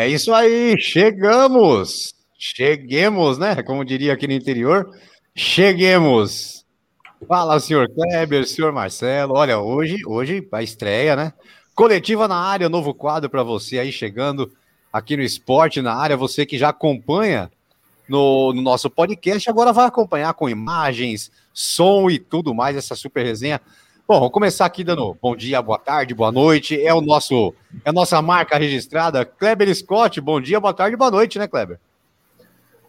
É isso aí, chegamos! Cheguemos, né? Como diria aqui no interior, cheguemos! Fala, senhor Kleber, senhor Marcelo. Olha, hoje, hoje a estreia, né? Coletiva na área, novo quadro para você aí chegando aqui no Esporte na área. Você que já acompanha no, no, nosso podcast, agora vai acompanhar com imagens, som e tudo mais, essa super resenha. Bom, vamos começar aqui dando bom dia, boa tarde, boa noite. É o nosso, é a nossa marca registrada. Kleber Scott, bom dia, boa tarde, boa noite, né, Kleber?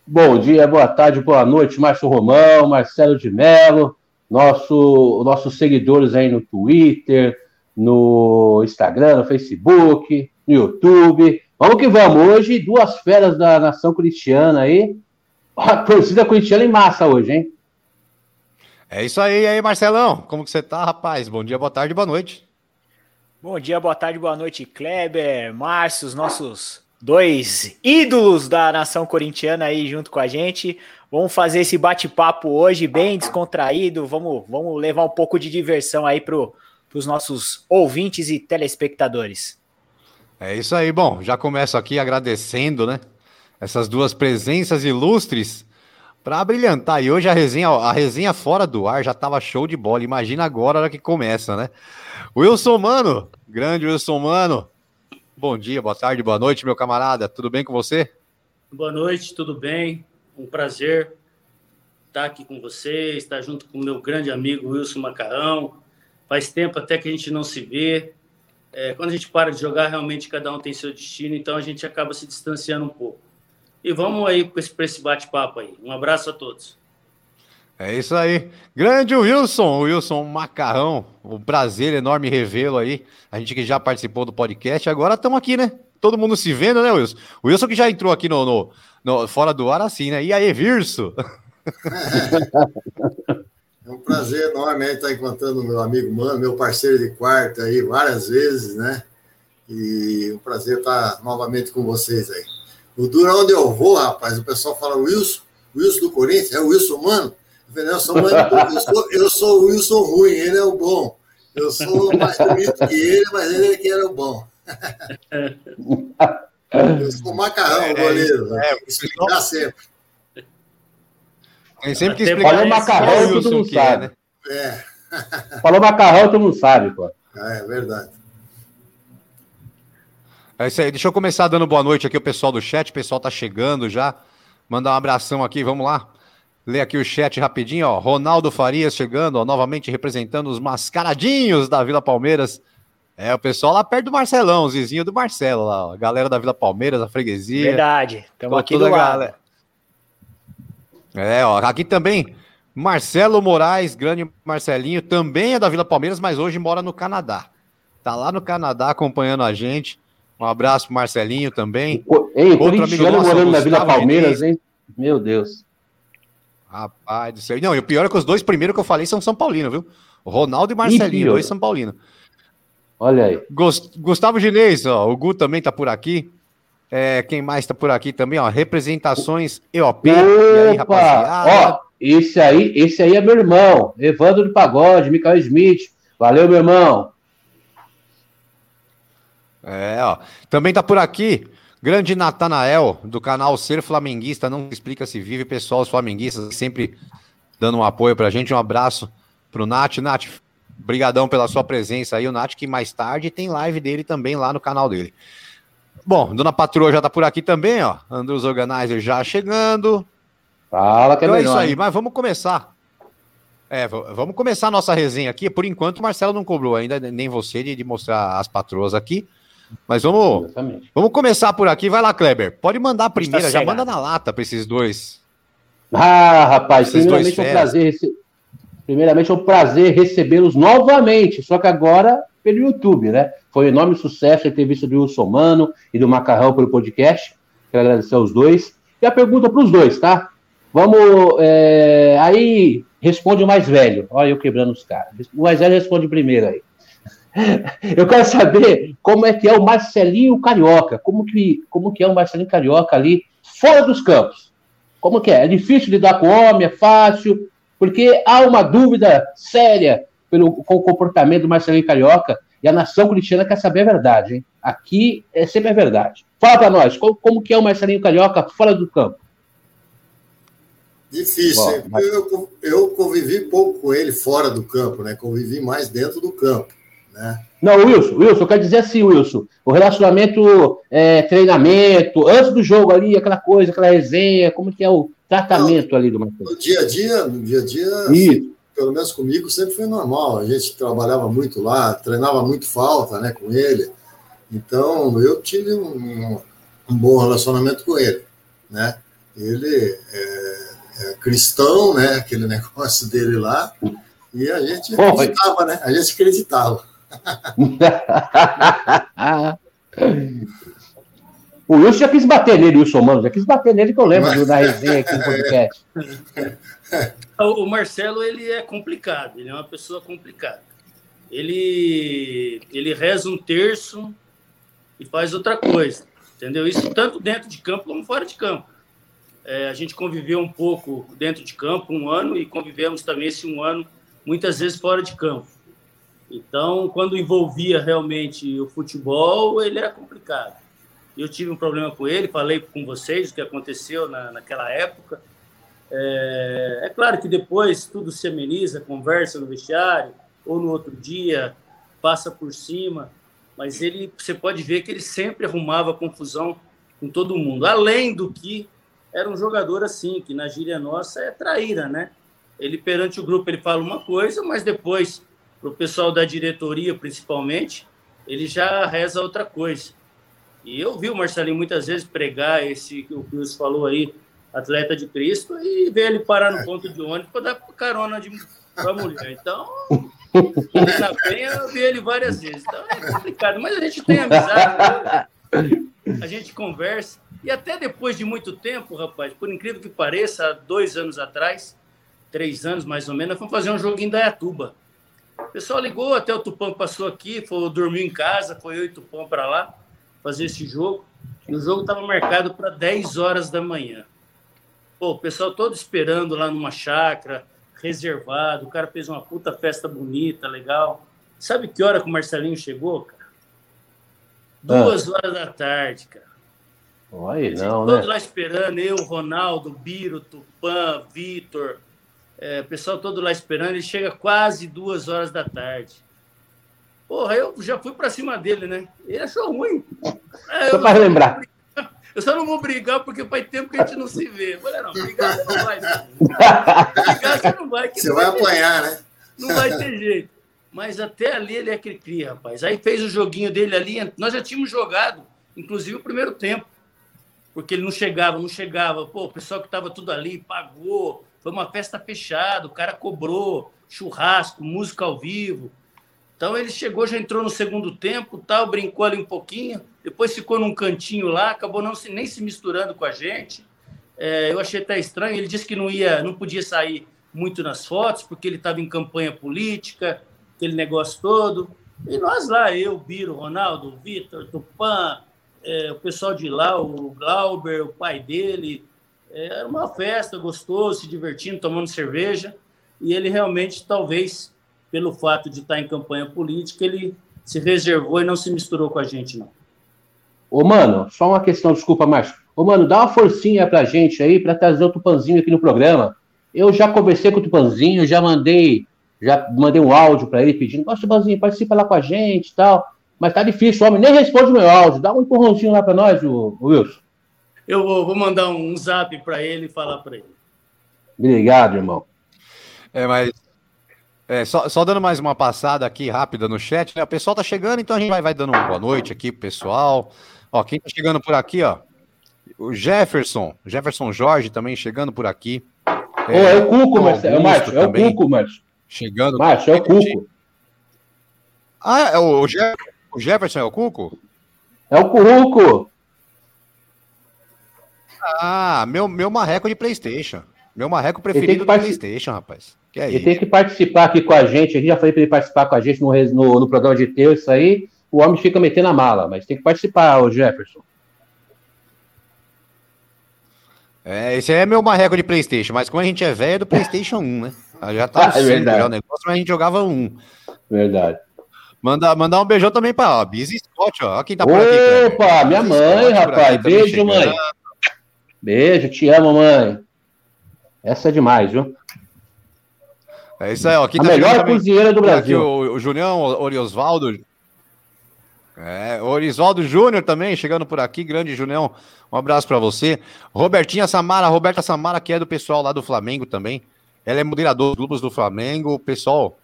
Bom dia, boa tarde, boa noite, Márcio Romão, Marcelo de Mello, nosso, nossos seguidores aí no Twitter, no Instagram, no Facebook, no YouTube. Vamos que vamos. Hoje, duas feras da nação cristiana aí. A torcida corintiana em massa hoje, hein? É isso aí, e aí, Marcelão. Como que você tá, rapaz? Bom dia, boa tarde, boa noite. Bom dia, boa tarde, boa noite, Kleber, Márcio, os nossos dois ídolos da nação corintiana aí junto com a gente. Vamos fazer esse bate-papo hoje bem descontraído. Vamos, vamos levar um pouco de diversão aí para os nossos ouvintes e telespectadores. É isso aí. Bom, já começo aqui agradecendo, né? Essas duas presenças ilustres para brilhantar. E hoje a resenha, a resenha fora do ar já tava show de bola. Imagina agora a hora que começa, né? Wilson Mano, grande Wilson Mano. Bom dia, boa tarde, boa noite, meu camarada. Tudo bem com você? Boa noite, tudo bem? Um prazer estar aqui com você, estar junto com o meu grande amigo Wilson Macarrão. Faz tempo até que a gente não se vê. É, quando a gente para de jogar, realmente cada um tem seu destino, então a gente acaba se distanciando um pouco. E vamos aí para esse bate-papo aí. Um abraço a todos. É isso aí. Grande Wilson, Wilson Macarrão. Um prazer enorme revê-lo aí. A gente que já participou do podcast, agora estamos aqui, né? Todo mundo se vendo, né, Wilson? O Wilson que já entrou aqui no, no, no fora do ar assim, né? E aí, Virso? É um prazer enorme estar encontrando meu amigo Mano, meu parceiro de quarto aí várias vezes, né? E um prazer estar novamente com vocês aí. O Dura, onde eu vou, rapaz, o pessoal fala Wilson, Wilson do Corinthians, é o Wilson Mano. Eu, falei, eu, sou, eu, sou, eu sou o Wilson ruim, ele é o bom. Eu sou mais bonito que ele, mas ele é que era o bom. eu sou macarrão, é, goleiro. É, explicar sempre. Tem sempre que explicar. Falou macarrão, todo mundo sabe. É, né? É. Falou macarrão, todo mundo sabe, pô. É, verdade. É isso aí. Deixa eu começar dando boa noite aqui o pessoal do chat. O pessoal tá chegando já. Mandar um abração aqui, vamos lá. Ler aqui o chat rapidinho, ó. Ronaldo Farias chegando, ó, novamente representando os mascaradinhos da Vila Palmeiras. É, o pessoal lá perto do Marcelão, os vizinhos do Marcelo lá, ó. A galera da Vila Palmeiras, a freguesia. Verdade. Estamos aqui do lado. Galera. É, ó, aqui também Marcelo Moraes, grande Marcelinho, também é da Vila Palmeiras, mas hoje mora no Canadá. Tá lá no Canadá acompanhando a gente. Um abraço pro Marcelinho também. Ei, Outro amigo nosso, morando na Vila Palmeiras, hein? Meu Deus. Rapaz do céu. Não, e o pior é que os dois primeiros que eu falei são São Paulino, viu? Ronaldo e Marcelinho, dois São Paulino. Olha aí. Gustavo Ginês, ó, o Gu também tá por aqui. É, quem mais tá por aqui também, ó? Representações EOP. Opa! E aí, rapaziada? Ó, esse aí, esse aí é meu irmão, Evandro do Pagode, Michael Smith. Valeu, meu irmão. É, ó. Também tá por aqui. Grande Natanael, do canal Ser Flamenguista, não explica se vive, pessoal, os flamenguistas sempre dando um apoio pra gente. Um abraço pro Nath. Nath, brigadão pela sua presença aí. O Nath, que mais tarde tem live dele também lá no canal dele. Bom, Dona Patroa já tá por aqui também, ó. Andros Organizer já chegando. Fala, que então é, é isso aí, mas vamos começar. É, vamos começar a nossa resenha aqui. Por enquanto, o Marcelo não cobrou ainda, nem você, de, de mostrar as patroas aqui. Mas vamos, vamos começar por aqui. Vai lá, Kleber. Pode mandar a tá primeira, já manda na lata para esses dois. Ah, rapaz, primeiramente é um prazer primeiramente é um prazer recebê-los novamente, só que agora pelo YouTube, né? Foi um enorme sucesso a entrevista do Wilson Mano e do Macarrão pelo podcast. Quero agradecer aos dois. E a pergunta para os dois, tá? Vamos. É... Aí responde o mais velho. Olha eu quebrando os caras. O mais velho responde primeiro aí. Eu quero saber como é que é o Marcelinho Carioca. Como que, como que é o Marcelinho Carioca ali fora dos campos? Como que é? É difícil lidar com o homem? É fácil? Porque há uma dúvida séria pelo, com o comportamento do Marcelinho Carioca. E a nação corintiana quer saber a verdade, hein? Aqui é sempre a verdade. Fala para nós, como, como, que é o Marcelinho Carioca fora do campo? Difícil, Bom, mas... eu, eu convivi pouco com ele fora do campo, né? Convivi mais dentro do campo, né? Não, Wilson, Wilson, eu quero dizer assim, Wilson, o relacionamento, é, treinamento, antes do jogo ali, aquela coisa, aquela resenha, como que é o tratamento Não, ali do Marcelo? No dia a dia, no dia a dia, assim, pelo menos comigo, sempre foi normal. A gente trabalhava muito lá, treinava muito falta né, com ele. Então, eu tive um, um bom relacionamento com ele, né? Ele é, é cristão, né? Aquele negócio dele lá. E a gente acreditava, né? A gente acreditava. o Wilson já quis bater nele, Wilson Mano, já quis bater nele, que eu lembro da resenha aqui no podcast. O Marcelo, ele é complicado, ele é uma pessoa complicada. Ele, ele reza um terço e faz outra coisa, entendeu? Isso tanto dentro de campo como fora de campo. É, a gente conviveu um pouco dentro de campo, um ano, e convivemos também esse um ano, muitas vezes fora de campo. Então, quando envolvia realmente o futebol, ele era complicado. Eu tive um problema com ele, falei com vocês o que aconteceu na, naquela época. É, é, claro que depois tudo se ameniza, conversa no vestiário, ou no outro dia, passa por cima, mas ele, você pode ver que ele sempre arrumava confusão com todo mundo. Além do que era um jogador assim, que na gíria nossa é traíra, né? Ele perante o grupo ele fala uma coisa, mas depois para o pessoal da diretoria, principalmente, ele já reza outra coisa. E eu vi o Marcelinho muitas vezes pregar esse que o Cruz falou aí, atleta de Cristo, e ver ele parar no ponto de ônibus para dar carona para a mulher. Então, na Penha, eu vi ele várias vezes. Então é complicado, mas a gente tem amizade, a gente conversa. E até depois de muito tempo, rapaz, por incrível que pareça, há dois anos atrás, três anos mais ou menos, fomos fazer um joguinho da Yatuba. O pessoal ligou, até o Tupã passou aqui, foi dormir em casa, foi eu e o Tupã para lá fazer esse jogo. E o jogo estava marcado para 10 horas da manhã. Pô, o pessoal todo esperando lá numa chácara, reservado. O cara fez uma puta festa bonita, legal. Sabe que hora que o Marcelinho chegou, cara? Duas ah. horas da tarde, cara. Olha, não, todos né? lá esperando, eu, Ronaldo, Biro, Tupã, Vitor, é, o pessoal todo lá esperando, ele chega quase duas horas da tarde. Porra, eu já fui para cima dele, né? Ele achou ruim. É, só para lembrar. Eu só não vou brigar porque faz tempo que a gente não se vê. Eu falei, não, brigar você não vai. brigar você não vai. Você vai, vai apanhar, né? Não vai ter jeito. Mas até ali ele é cri rapaz. Aí fez o joguinho dele ali. Nós já tínhamos jogado, inclusive o primeiro tempo. Porque ele não chegava, não chegava. Pô, o pessoal que estava tudo ali pagou, foi uma festa fechada, o cara cobrou churrasco, música ao vivo. Então ele chegou, já entrou no segundo tempo, tal, brincou ali um pouquinho, depois ficou num cantinho lá, acabou não se, nem se misturando com a gente. É, eu achei até estranho. Ele disse que não ia, não podia sair muito nas fotos porque ele estava em campanha política, aquele negócio todo. E nós lá, eu, Biro, Ronaldo, Vitor, Tupã, é, o pessoal de lá, o Glauber, o pai dele, era uma festa, gostoso, se divertindo, tomando cerveja. E ele realmente, talvez, pelo fato de estar em campanha política, ele se reservou e não se misturou com a gente, não. Ô, mano, só uma questão, desculpa, Márcio. Ô, mano, dá uma forcinha pra gente aí para trazer o Tupanzinho aqui no programa. Eu já conversei com o Tupanzinho, já mandei, já mandei um áudio para ele pedindo, ó, Tupanzinho, participa lá com a gente e tal. Mas tá difícil, o homem nem responde o meu áudio. Dá um empurrãozinho lá para nós, o Wilson. Eu vou, vou mandar um zap para ele e falar para ele. Obrigado, irmão. É, mas é, só, só, dando mais uma passada aqui rápida no chat, né? O pessoal tá chegando, então a gente vai, vai dando uma boa noite aqui pro pessoal. Ó, quem tá chegando por aqui, ó. O Jefferson, Jefferson Jorge também chegando por aqui. É, é o Cuco, Marcelo. É o Márcio, é o Cuco, Márcio. Chegando. Márcio, é o Cuco. Ah, é o, o Jefferson é o Cuco? É o Cuco. Ah, meu, meu marreco de Playstation. Meu marreco preferido do Playstation, rapaz. Que é ele isso? tem que participar aqui com a gente. Aqui já falei para ele participar com a gente no, no, no programa de terça aí. O homem fica metendo a mala, mas tem que participar, o Jefferson. É, esse é meu marreco de Playstation, mas como a gente é velho, é do Playstation 1, né? Já tá ah, é verdade. já o negócio, mas a gente jogava um. Verdade. Mandar, mandar um beijão também para Busy Scott, ó. Quem tá por aqui. Opa, minha mãe, Scott, rapaz. Beijo, mãe. Beijo, te amo, mãe. Essa é demais, viu? É isso aí, ó. Quem a melhor cozinheira do Brasil. Aqui o, o Julião, o Oriosvaldo. É, Orisvaldo Júnior também, chegando por aqui, grande Julião, um abraço para você. Robertinha Samara, Roberta Samara, que é do pessoal lá do Flamengo também. Ela é moderadora dos grupos do Flamengo. Pessoal,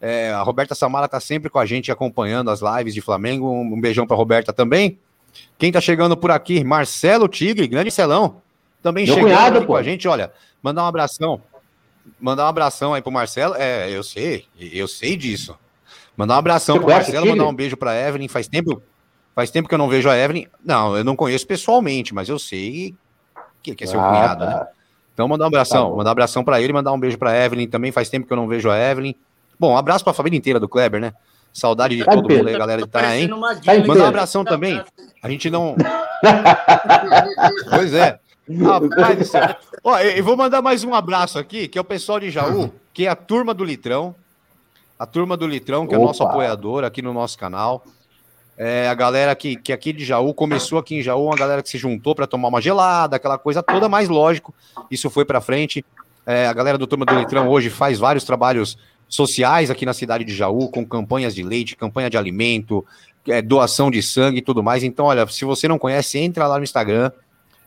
é, a Roberta Samara tá sempre com a gente acompanhando as lives de Flamengo. Um beijão para Roberta também. Quem tá chegando por aqui? Marcelo Tigre, grande Celão. Também Meu chegando cunhado, com a gente. Olha, mandar um abração. Mandar um abração aí pro Marcelo. É, eu sei, eu sei disso. Mandar um abração Você pro Marcelo, mandar um beijo pra Evelyn. Faz tempo, faz tempo que eu não vejo a Evelyn. Não, eu não conheço pessoalmente, mas eu sei que, que é seu ah, cunhado, tá. né? Então, mandar um abração, tá mandar um abração para ele, mandar um beijo para Evelyn também. Faz tempo que eu não vejo a Evelyn. Bom, um abraço para a família inteira do Kleber, né? Saudade de todo mundo aí, galera de Itaém. Mandar um abração também. A gente não. pois é. Rapaz do céu. Ó, eu vou mandar mais um abraço aqui, que é o pessoal de Jaú, que é a turma do Litrão. A turma do Litrão, que é nosso apoiador aqui no nosso canal. É, a galera que, que aqui de Jaú começou aqui em Jaú, uma galera que se juntou para tomar uma gelada, aquela coisa toda, mais lógico, isso foi para frente. É, a galera do Turma do Litrão hoje faz vários trabalhos sociais aqui na cidade de Jaú, com campanhas de leite, campanha de alimento, é, doação de sangue e tudo mais. Então, olha, se você não conhece, entra lá no Instagram,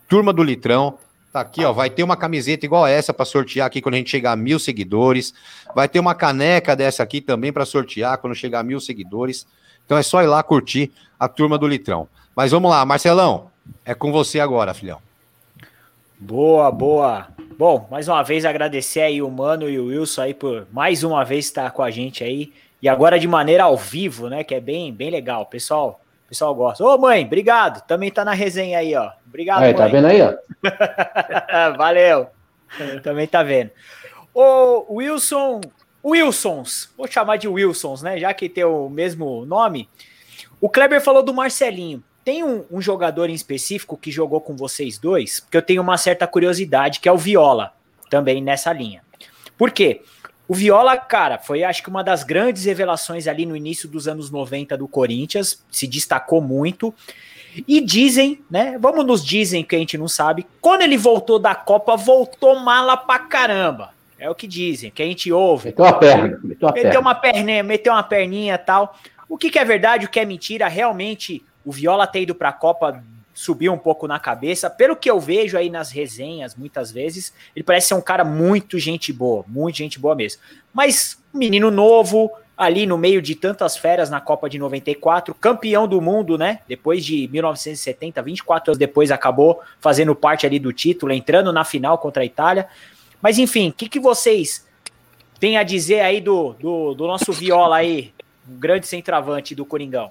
Turma do Litrão, Tá aqui, ó. Vai ter uma camiseta igual essa para sortear aqui quando a gente chegar a mil seguidores. Vai ter uma caneca dessa aqui também para sortear quando chegar a mil seguidores. Então é só ir lá curtir a turma do Litrão. Mas vamos lá, Marcelão, é com você agora, filhão. Boa, boa. Bom, mais uma vez agradecer aí o Mano e o Wilson aí por mais uma vez estar com a gente aí. E agora de maneira ao vivo, né? Que é bem, bem legal. Pessoal, pessoal gosta. Ô, mãe, obrigado. Também tá na resenha aí, ó. Obrigado, aí, tá mãe. Tá vendo aí, ó? Valeu. Também tá vendo. Ô, Wilson, Wilsons, vou chamar de Wilsons, né? Já que tem o mesmo nome. O Kleber falou do Marcelinho. Tem um, um, jogador em específico que jogou com vocês dois, que eu tenho uma certa curiosidade, que é o Viola, também nessa linha. Por quê? O Viola, cara, foi acho que uma das grandes revelações ali no início dos anos 90 do Corinthians, se destacou muito. E dizem, né? Vamos nos dizem que a gente não sabe. Quando ele voltou da Copa, voltou mala pra caramba. É o que dizem, que a gente ouve. Meteu a perna. Meteu, meteu perna. uma perninha, meteu uma perninha e tal. O que, que, é verdade, o que é mentira? Realmente, o Viola ter ido para a Copa subiu um pouco na cabeça. Pelo que eu vejo aí nas resenhas, muitas vezes, ele parece ser um cara muito gente boa, muito gente boa mesmo. Mas, menino novo, ali no meio de tantas feras na Copa de 94, campeão do mundo, né? Depois de 1970, 24 anos depois, acabou fazendo parte ali do título, entrando na final contra a Itália. Mas enfim, o que, que vocês têm a dizer aí do, do, do nosso Viola aí, um grande centroavante do Coringão?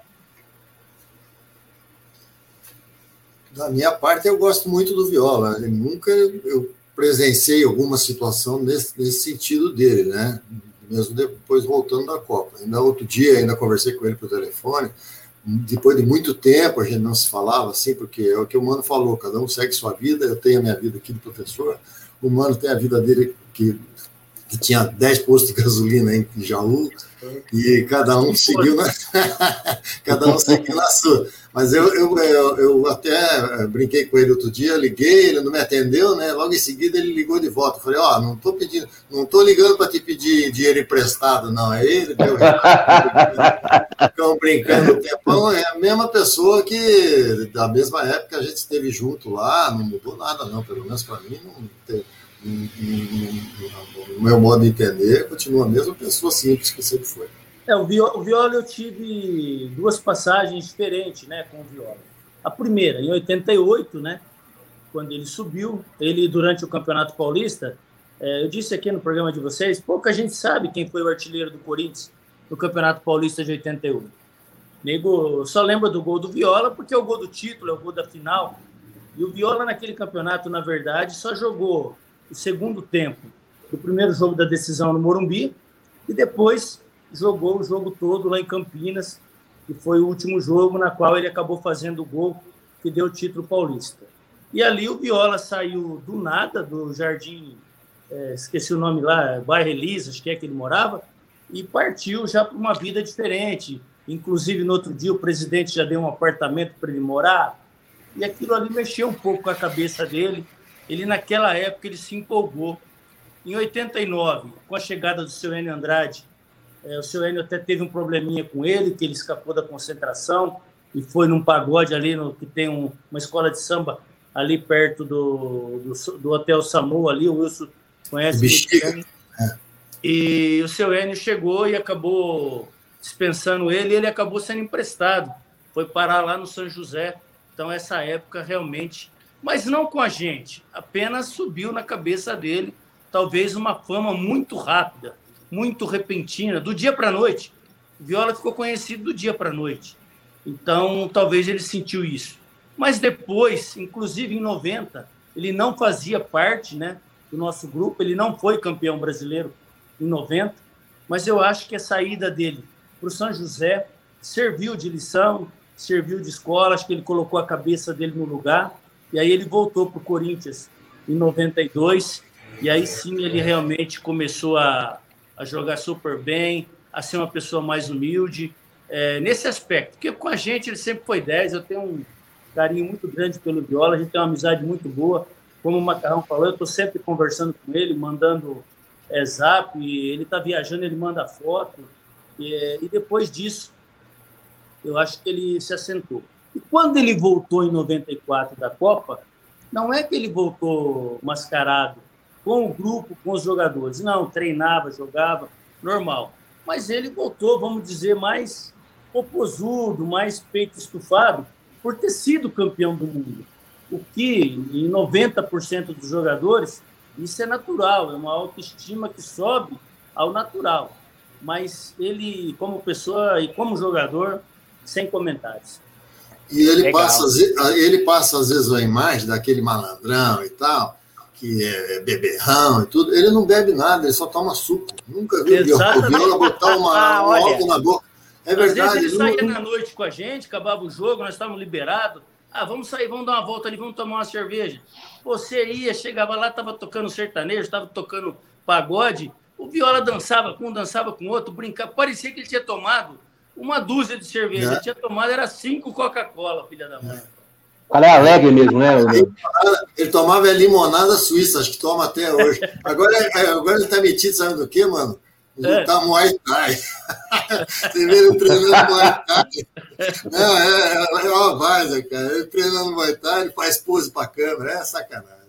Da minha parte, eu gosto muito do Viola. Eu nunca eu presenciei alguma situação nesse, nesse sentido dele, né? Mesmo depois voltando da Copa. Ainda outro dia, ainda conversei com ele por telefone. Depois de muito tempo, a gente não se falava assim, porque é o que o Mano falou: cada um segue sua vida. Eu tenho a minha vida aqui de professor o Mano tem a vida dele que, que tinha 10 postos de gasolina em Jaú, e cada um seguiu na, cada um seguiu na sua. Mas eu, eu, eu, eu, até brinquei com ele outro dia, liguei, ele não me atendeu, né? Logo em seguida ele ligou de volta. Eu falei, ó, oh, não tô pedindo, não tô ligando para te pedir dinheiro emprestado, não. É ele, meu Ficam brincando o tempão, é a mesma pessoa que da mesma época a gente esteve junto lá, não mudou nada, não, pelo menos para mim, não tem no meu modo de entender, continua a mesma pessoa simples que sempre foi. É, o Viola, o Viola eu tive duas passagens diferentes né, com o Viola. A primeira, em 88, né, quando ele subiu, ele durante o Campeonato Paulista, é, eu disse aqui no programa de vocês, pouca gente sabe quem foi o artilheiro do Corinthians no Campeonato Paulista de 81. Nego só lembra do gol do Viola porque é o gol do título, é o gol da final. E o Viola naquele campeonato, na verdade, só jogou o segundo tempo do primeiro jogo da decisão no Morumbi e depois jogou o jogo todo lá em Campinas, que foi o último jogo na qual ele acabou fazendo o gol que deu o título paulista. E ali o Viola saiu do nada, do Jardim, é, esqueci o nome lá, Bairro Elisa, acho que é que ele morava, e partiu já para uma vida diferente. Inclusive, no outro dia, o presidente já deu um apartamento para ele morar. E aquilo ali mexeu um pouco com a cabeça dele. Ele, naquela época, ele se empolgou. Em 89, com a chegada do seu Enio Andrade, é, o seu Enio até teve um probleminha com ele, que ele escapou da concentração e foi num pagode ali, no, que tem um, uma escola de samba ali perto do, do, do Hotel Samu, ali, o Wilson conhece Bexiga. É. E o seu Enio chegou e acabou dispensando ele, e ele acabou sendo emprestado. Foi parar lá no São José. Então, essa época realmente. Mas não com a gente, apenas subiu na cabeça dele, talvez uma fama muito rápida, muito repentina, do dia para a noite. Viola ficou conhecido do dia para a noite. Então, talvez ele sentiu isso. Mas depois, inclusive em 90, ele não fazia parte né, do nosso grupo, ele não foi campeão brasileiro em 90, mas eu acho que a saída dele para o São José serviu de lição, serviu de escola, acho que ele colocou a cabeça dele no lugar, e aí ele voltou para o Corinthians em 92, e aí sim ele realmente começou a, a jogar super bem, a ser uma pessoa mais humilde, é, nesse aspecto, porque com a gente ele sempre foi 10, eu tenho um carinho muito grande pelo Viola, a gente tem uma amizade muito boa, como o Macarrão falou, eu estou sempre conversando com ele, mandando é, zap, ele está viajando, ele manda foto, e, e depois disso, eu acho que ele se assentou. E quando ele voltou em 94 da Copa, não é que ele voltou mascarado com o grupo, com os jogadores. Não, treinava, jogava, normal. Mas ele voltou, vamos dizer, mais popozudo, mais peito estufado, por ter sido campeão do mundo. O que, em 90% dos jogadores, isso é natural, é uma autoestima que sobe ao natural mas ele, como pessoa e como jogador, sem comentários. E ele passa, ele passa, às vezes, a imagem daquele malandrão e tal, que é beberrão e tudo. Ele não bebe nada, ele só toma suco. Nunca vi o Viola botar uma, ah, um álcool na boca. É verdade. Às vezes ele saía não... na noite com a gente, acabava o jogo, nós estávamos liberados. Ah, vamos sair, vamos dar uma volta ali, vamos tomar uma cerveja. Você ia, chegava lá, estava tocando sertanejo, estava tocando pagode. O Viola dançava com um, dançava com outro, brincava. Parecia que ele tinha tomado uma dúzia de cerveja. É. Ele tinha tomado, era cinco Coca-Cola, filha da mãe. O cara é alegre mesmo, né? Ele tomava limonada suíça, acho que toma até hoje. Agora, é, agora ele tá metido, sabe do que, mano? É. Tá Muay Thai. Você vê ele treinando Muay Thai. Não, é, é, é uma vaza, cara. Ele treinando Muay Thai, ele faz pose pra câmera. É sacanagem.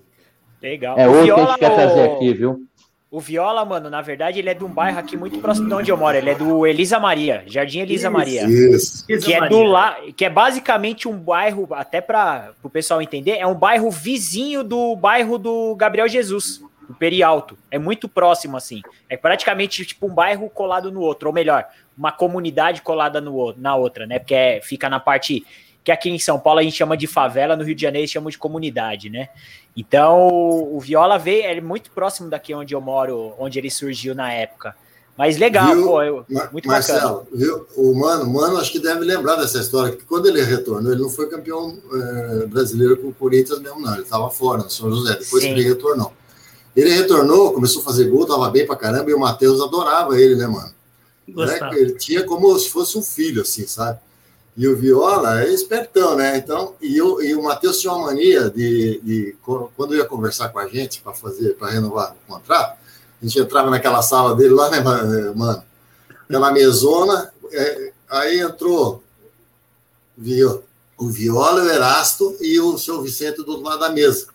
Legal. É outro que a gente quer trazer aqui, viu? O Viola, mano, na verdade, ele é de um bairro aqui muito próximo de onde eu moro. Ele é do Elisa Maria, Jardim Elisa isso, Maria. Isso. Que é do lá, que é basicamente um bairro, até para o pessoal entender, é um bairro vizinho do bairro do Gabriel Jesus, do Perialto. É muito próximo, assim. É praticamente tipo um bairro colado no outro, ou melhor, uma comunidade colada no, na outra, né? Porque é, fica na parte que aqui em São Paulo a gente chama de favela, no Rio de Janeiro chama de comunidade, né? Então o Viola veio, é muito próximo daqui onde eu moro, onde ele surgiu na época. Mas legal, viu, pô, eu, muito Marcelo, bacana. Viu? O Mano, Mano acho que deve lembrar dessa história, que quando ele retornou, ele não foi campeão é, brasileiro com o Corinthians mesmo, não. Ele estava fora, no São José, depois Sim. ele retornou. Ele retornou, começou a fazer gol, estava bem pra caramba, e o Matheus adorava ele, né, mano? Né? Ele tinha como se fosse um filho, assim, sabe? E o Viola é espertão, né? Então, e, eu, e o Matheus tinha uma mania de, de, quando ia conversar com a gente para fazer, para renovar o contrato, a gente entrava naquela sala dele lá, né, mano? Aquela mesona, é, aí entrou viu, o Viola, o Erasto e o seu Vicente do outro lado da mesa.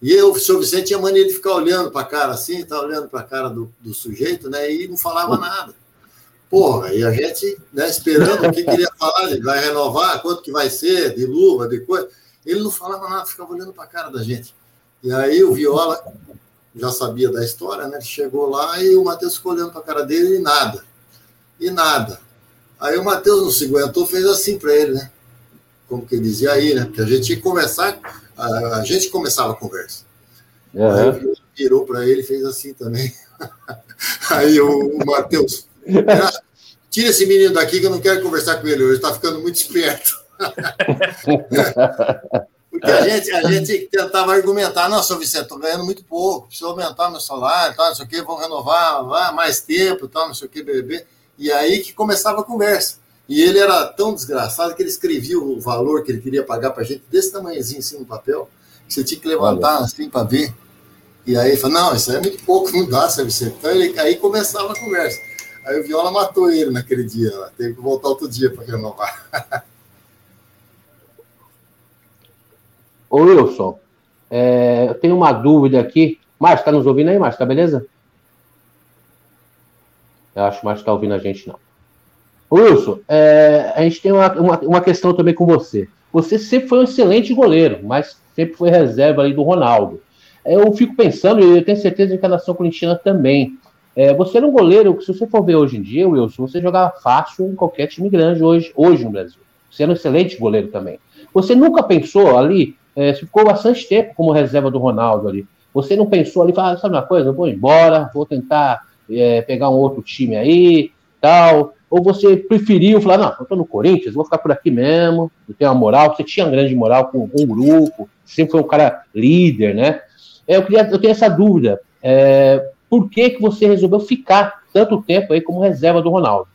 E eu, o seu Vicente tinha mania de ficar olhando para a cara assim, tá olhando para a cara do, do sujeito, né? E não falava nada. Porra, e a gente né, esperando o que queria falar, ele vai renovar, quanto que vai ser, de luva, de coisa. Ele não falava nada, ficava olhando para a cara da gente. E aí o Viola já sabia da história, né? Chegou lá e o Matheus ficou olhando para a cara dele e nada. E nada. Aí o Matheus não se aguentou, fez assim para ele, né? Como que ele dizia aí, né? Porque a gente tinha que conversar, a, a gente começava a conversa. Uhum. Aí o virou para ele e fez assim também. aí o, o Matheus Tira esse menino daqui que eu não quero conversar com ele hoje, está ficando muito esperto. Porque a gente, a gente tentava argumentar, nossa, Vicente, estou ganhando muito pouco, preciso aumentar meu salário, tal, não sei o quê, vão renovar vai, mais tempo, tal, não sei o quê, bebê. E aí que começava a conversa. E ele era tão desgraçado que ele escrevia o valor que ele queria pagar para a gente desse tamanhozinho assim no papel, que você tinha que levantar Olha. assim para ver. E aí ele falou, não, isso é muito pouco, não dá, sabe? Então ele, aí começava a conversa. Aí o Viola matou ele naquele dia, teve que voltar outro dia para renovar. Ô Wilson, é, eu tenho uma dúvida aqui. Márcio, está nos ouvindo aí, Márcio? Tá beleza? Eu acho que o Márcio está ouvindo a gente, não. Wilson, é, a gente tem uma, uma, uma, questão também com você. Você sempre foi um excelente goleiro, mas sempre foi reserva ali do Ronaldo. É, eu fico pensando, e eu tenho certeza que a nação corintiana também. É, você era um goleiro que, se você for ver hoje em dia, Wilson, você jogava fácil em qualquer time grande hoje, hoje no Brasil. Você era um excelente goleiro também. Você nunca pensou ali, é, você ficou bastante tempo como reserva do Ronaldo ali. Você não pensou ali, ah, sabe uma coisa, eu vou embora, vou tentar é, pegar um outro time aí, tal. Ou você preferiu falar, não, eu tô no Corinthians, vou ficar por aqui mesmo, eu tenho uma moral, você tinha uma grande moral com, um grupo, sempre foi um cara líder, né? É, eu, queria, eu tenho essa dúvida. É, por que, que você resolveu ficar tanto tempo aí como reserva do Ronaldo?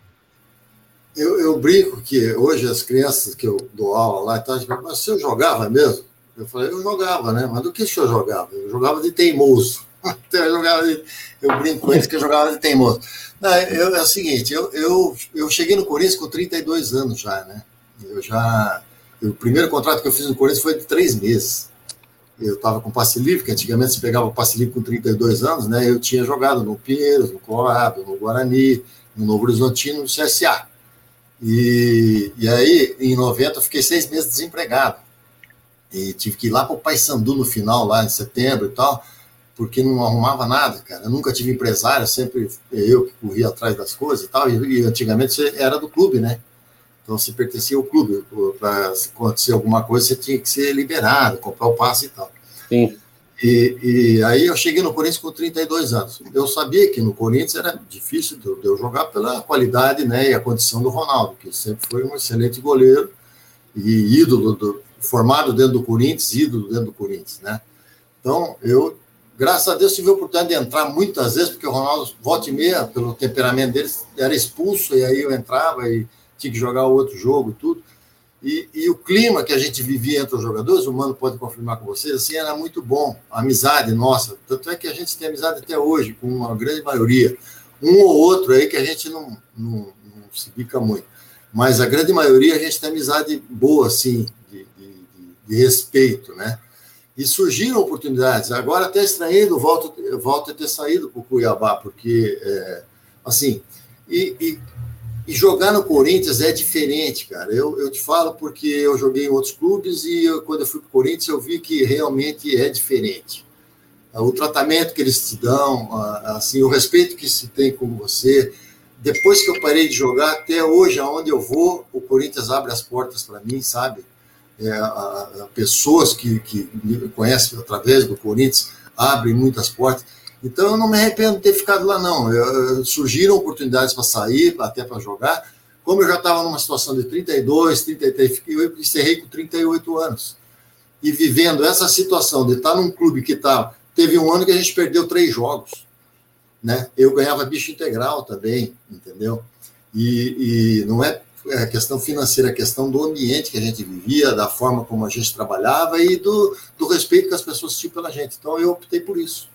Eu, eu brinco que hoje as crianças que eu dou aula lá, então, mas você jogava mesmo? Eu falei, eu jogava, né? Mas do que o senhor jogava? Eu jogava de teimoso. eu, jogava de, eu brinco com eles que eu jogava de teimoso. Não, eu, é o seguinte, eu, eu, eu cheguei no Corinthians com 32 anos já, né? Eu já. O primeiro contrato que eu fiz no Corinthians foi de três meses eu estava com passe livre, que antigamente se pegava passe livre com 32 anos, né? Eu tinha jogado no Pinheiros, no Colorado, no Guarani, no Novo Horizontino, no CSA. E, e aí, em 90, eu fiquei seis meses desempregado. E tive que ir lá para o Paysandu no final, lá em setembro e tal, porque não arrumava nada, cara. Eu nunca tive empresário, sempre eu que corria atrás das coisas e tal. E, e antigamente era do clube, né? Então, se pertencia ao clube, para acontecer alguma coisa, você tinha que ser liberado, comprar o passe e tal. Sim. E, e, aí eu cheguei no Corinthians com 32 anos. Eu sabia que no Corinthians era difícil de eu jogar pela qualidade né, e a condição do Ronaldo, que sempre foi um excelente goleiro e ídolo, do, formado dentro do Corinthians, ídolo dentro do Corinthians. Né? Então, eu, graças a Deus, tive a oportunidade de entrar muitas vezes, porque o Ronaldo, volta e meia, pelo temperamento dele, era expulso, e aí eu entrava e tinha que jogar outro jogo, tudo. E, e, o clima que a gente vivia entre os jogadores, o Mano pode confirmar com vocês, assim, era muito bom. A amizade nossa. Tanto é que a gente tem amizade até hoje, com uma grande maioria. Um ou outro aí que a gente não, não, não se pica muito. Mas a grande maioria a gente tem amizade boa, assim, de, de, de respeito, né? E surgiram oportunidades. Agora até estranhei do volto, volto a ter saído para o Cuiabá, porque, é, assim, e, e e jogar no Corinthians é diferente, cara. Eu, eu te falo porque eu joguei em outros clubes e eu, quando eu fui para o Corinthians eu vi que realmente é diferente. O tratamento que eles te dão, assim, o respeito que se tem com você. Depois que eu parei de jogar, até hoje, aonde eu vou, o Corinthians abre as portas para mim, sabe? É, a, a, pessoas que, que me conhecem através do Corinthians abrem muitas portas. Então eu não me arrependo de ter ficado lá, não. Eu, surgiram oportunidades para sair, até para jogar. Como eu já estava numa situação de 32, 33, eu encerrei com 38 anos. E vivendo essa situação de estar num clube que tá, teve um ano que a gente perdeu três jogos. Né? Eu ganhava bicho integral também, entendeu? E, e não é, é questão financeira, é questão do ambiente que a gente vivia, da forma como a gente trabalhava e do, do respeito que as pessoas tinham pela gente. Então eu optei por isso.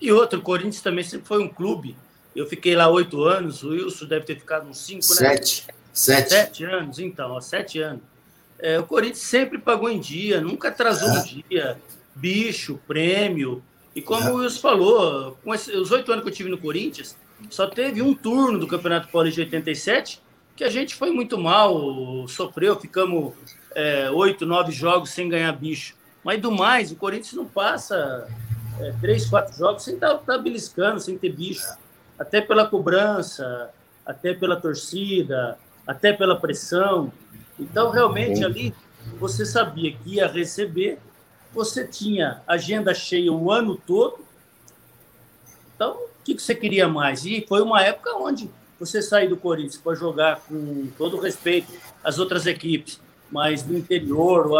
E outro, o Corinthians também sempre foi um clube. Eu fiquei lá oito anos, o Wilson deve ter ficado uns cinco, sete. né? Sete. Sete. Anos, então, ó, sete anos. É, o Corinthians sempre pagou em dia, nunca atrasou é. um dia. Bicho, prêmio. E como é. o Wilson falou, com esse, os oito anos que eu tive no Corinthians, só teve um turno do Campeonato Paulista de 87 que a gente foi muito mal, sofreu, ficamos é, oito, nove jogos sem ganhar bicho. Mas do mais, o Corinthians não passa é, três, quatro jogos sem estar tá, tá beliscando, sem ter bicho. Até pela cobrança, até pela torcida, até pela pressão. Então, realmente, ali, você sabia que ia receber, você tinha agenda cheia o ano todo. Então, o que você queria mais? E foi uma época onde você sair do Corinthians para jogar com todo respeito às outras equipes, mas do interior, ou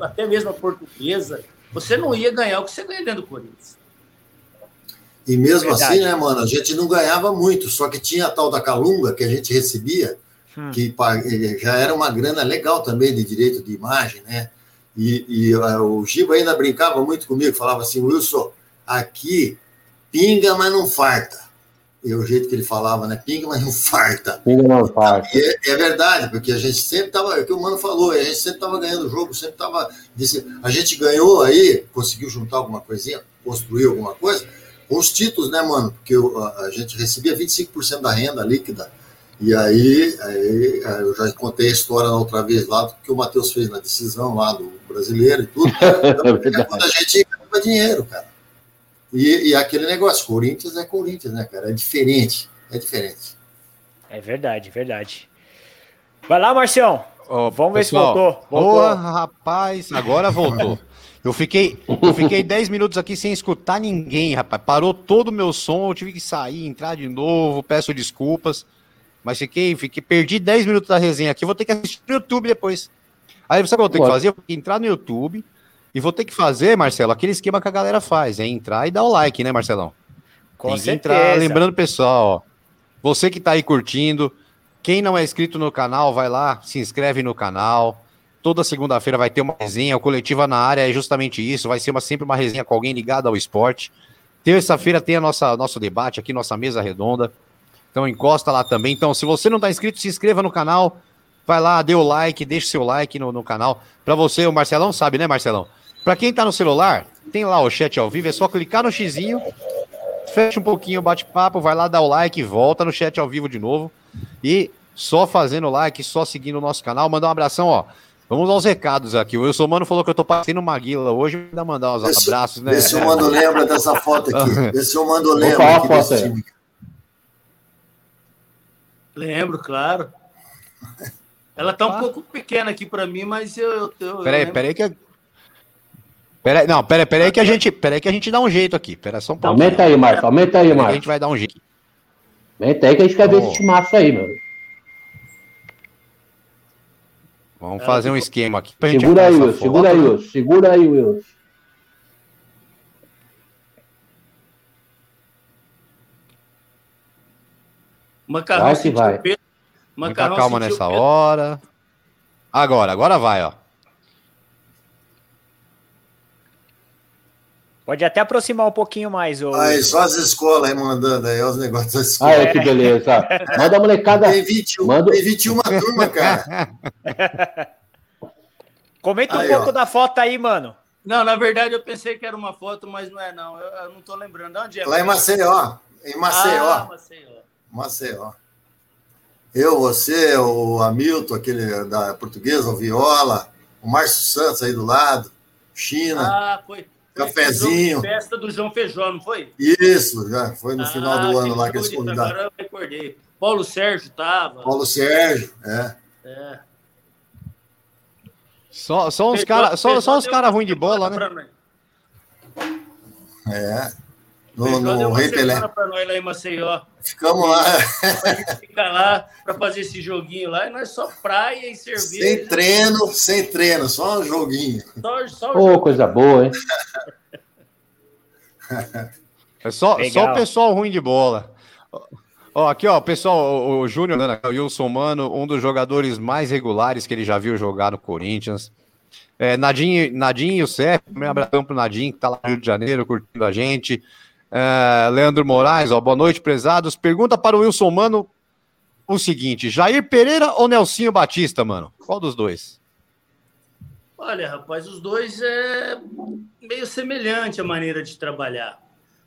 até mesmo a portuguesa, você não ia ganhar o que você ganha dentro do Corinthians. E mesmo Verdade. assim, né, mano, a gente não ganhava muito, só que tinha a tal da calunga que a gente recebia, hum. que já era uma grana legal também de direito de imagem, né? E, e o Giba ainda brincava muito comigo, falava assim, Wilson, aqui pinga, mas não farta. E o jeito que ele falava, né? Pinga, mas não farta. Pinga, não farta. É, é, verdade, porque a gente sempre estava, é o que o Mano falou, a gente sempre estava ganhando o jogo, sempre estava. A gente ganhou aí, conseguiu juntar alguma coisinha, construir alguma coisa, com os títulos, né, mano? Porque a gente recebia 25% da renda líquida. E aí, aí, eu já contei a história na outra vez lá do que o Matheus fez na decisão lá do brasileiro e tudo. Então, é quando a gente ganha dinheiro, cara. E, e aquele negócio, Corinthians é Corinthians, né, cara? É diferente. É diferente. É verdade, verdade. Vai lá, Marcião. Oh, Vamos pessoal, ver se voltou. voltou. Oh, rapaz, agora voltou. Eu fiquei, eu fiquei 10 minutos aqui sem escutar ninguém, rapaz. Parou todo o meu som, eu tive que sair, entrar de novo, peço desculpas. Mas fiquei, fiquei perdi 10 minutos da resenha aqui, vou ter que assistir no YouTube depois. Aí sabe o que eu vou ter que fazer? Eu vou entrar no YouTube, e vou ter que fazer, Marcelo, aquele esquema que a galera faz, é entrar e dar o like, né, Marcelão? Com Tem certeza. Entrar, lembrando, pessoal, ó, você que tá aí curtindo, quem não é inscrito no canal, vai lá, se inscreve no canal. Toda segunda-feira vai ter uma resenha, o Coletiva na área é justamente isso, vai ser uma, sempre uma resenha com alguém ligado ao esporte. Terça-feira tem a nossa nosso debate aqui, nossa mesa redonda. Então encosta lá também. Então, se você não está inscrito, se inscreva no canal. Vai lá, dê o like, deixe seu like no, no canal. Para você, o Marcelão sabe, né, Marcelão? Para quem está no celular, tem lá o chat ao vivo, é só clicar no xizinho, fecha um pouquinho o bate-papo, vai lá dar o like, volta no chat ao vivo de novo. E só fazendo like, só seguindo o nosso canal, mandar um abração, ó. Vamos aos recados aqui. O Wilson Mano falou que eu tô parecendo Maguila hoje, vai mandar uns abraços, né? Vê se o Mano lembra dessa foto aqui. Vê se o Mano lembra aqui desse time. Lembro, claro. Ela tá um ah. pouco pequena aqui para mim, mas eu. eu, eu peraí, peraí que Pera, não, pera, pera aí que a gente, pera aí que a gente dá um jeito aqui. Pera só um pouco. Aumenta aí, Marcos, aumenta aí, Marcos. A gente vai dar um jeito. Aumenta aí que a gente quer ver esse timaço aí, meu. Vamos fazer um esquema aqui. Segura aí, Wilson, segura aí, Wilson. Segura aí, Wilson. Macarrão vai que vai. Muita calma nessa hora. Agora, agora vai, ó. Pode até aproximar um pouquinho mais. Ou... Aí, só as escolas aí mandando aí, os negócios da escola. Ah, que beleza. Manda a molecada. Tem 21, manda... tem 21 turma, cara. Comenta aí, um pouco ó. da foto aí, mano. Não, na verdade eu pensei que era uma foto, mas não é não. Eu, eu não tô lembrando. Onde é? Lá em Maceió. Em Maceió. Ah, Maceió. Maceió. Eu, você, o Hamilton, aquele da portuguesa, o Viola, o Márcio Santos aí do lado, China. Ah, foi. Cafezinho. Festa do João Feijó, não foi? Isso, já foi no ah, final do ano lá que eles convidaram. Agora eu recordei. Paulo Sérgio tava. Paulo Sérgio, é. É. Só, só uns caras só, só uns cara ruins de bola, né? É. No, no Rei Pelé. Nós lá em Maceió. Ficamos lá. A gente fica lá para fazer esse joguinho lá e nós só praia e cerveja. Sem treino, sem treino, só um joguinho. Só, só oh, jogo. coisa boa, hein? É só, só o pessoal ruim de bola. Ó, aqui, ó, pessoal, o, o Júnior, né, o Wilson Mano, um dos jogadores mais regulares que ele já viu jogar no Corinthians. É, Nadinho, Nadinho e o Sérgio, um abração pro Nadinho, que tá lá no Rio de Janeiro, curtindo a gente. É, Leandro Moraes, ó, boa noite, prezados. Pergunta para o Wilson Mano o seguinte: Jair Pereira ou Nelsinho Batista, mano? Qual dos dois? Olha, rapaz, os dois é meio semelhante a maneira de trabalhar.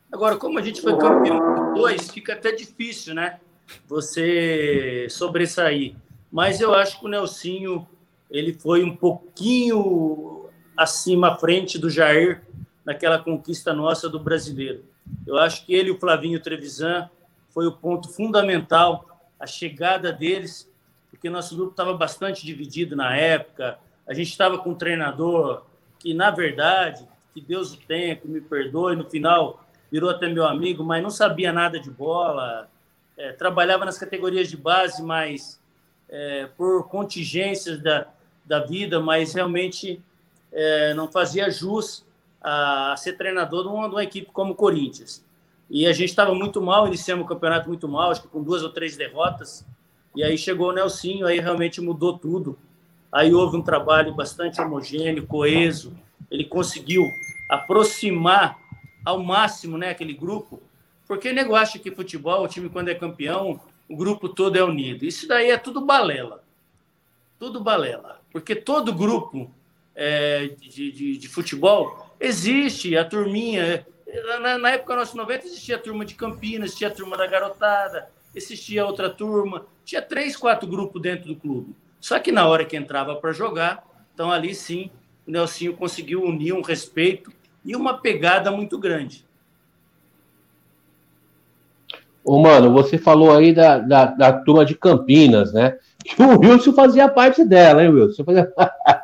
Agora, como a gente foi campeão dos dois, fica até difícil, né? Você sobressair. Mas eu acho que o Nelsinho ele foi um pouquinho acima à frente do Jair naquela conquista nossa do brasileiro. Eu acho que ele e o Flavinho Trevisan foi o ponto fundamental, a chegada deles, porque nosso grupo estava bastante dividido na época. A gente estava com um treinador que, na verdade, que Deus o tenha, que me perdoe, no final virou até meu amigo, mas não sabia nada de bola. É, trabalhava nas categorias de base, mas é, por contingências da, da vida, mas realmente é, não fazia jus a ser treinador de uma, de uma equipe como o Corinthians. E a gente estava muito mal, iniciamos o campeonato muito mal, acho que com duas ou três derrotas. E aí chegou o Nelsinho, aí realmente mudou tudo. Aí houve um trabalho bastante homogêneo, coeso. Ele conseguiu aproximar ao máximo né, aquele grupo, porque o nego acha que futebol, o time quando é campeão, o grupo todo é unido. Isso daí é tudo balela. Tudo balela. Porque todo grupo é, de, de, de, futebol existe, a turminha. Na, na época nossa 90 existia a turma de Campinas, existia a turma da garotada, existia outra turma. Tinha três, quatro grupos dentro do clube. Só que na hora que entrava para jogar, então ali sim o Nelsinho conseguiu unir um respeito e uma pegada muito grande. Ô, mano, você falou aí da, da, da turma de Campinas, né? O Wilson fazia parte dela, hein, Wilson? Fazia...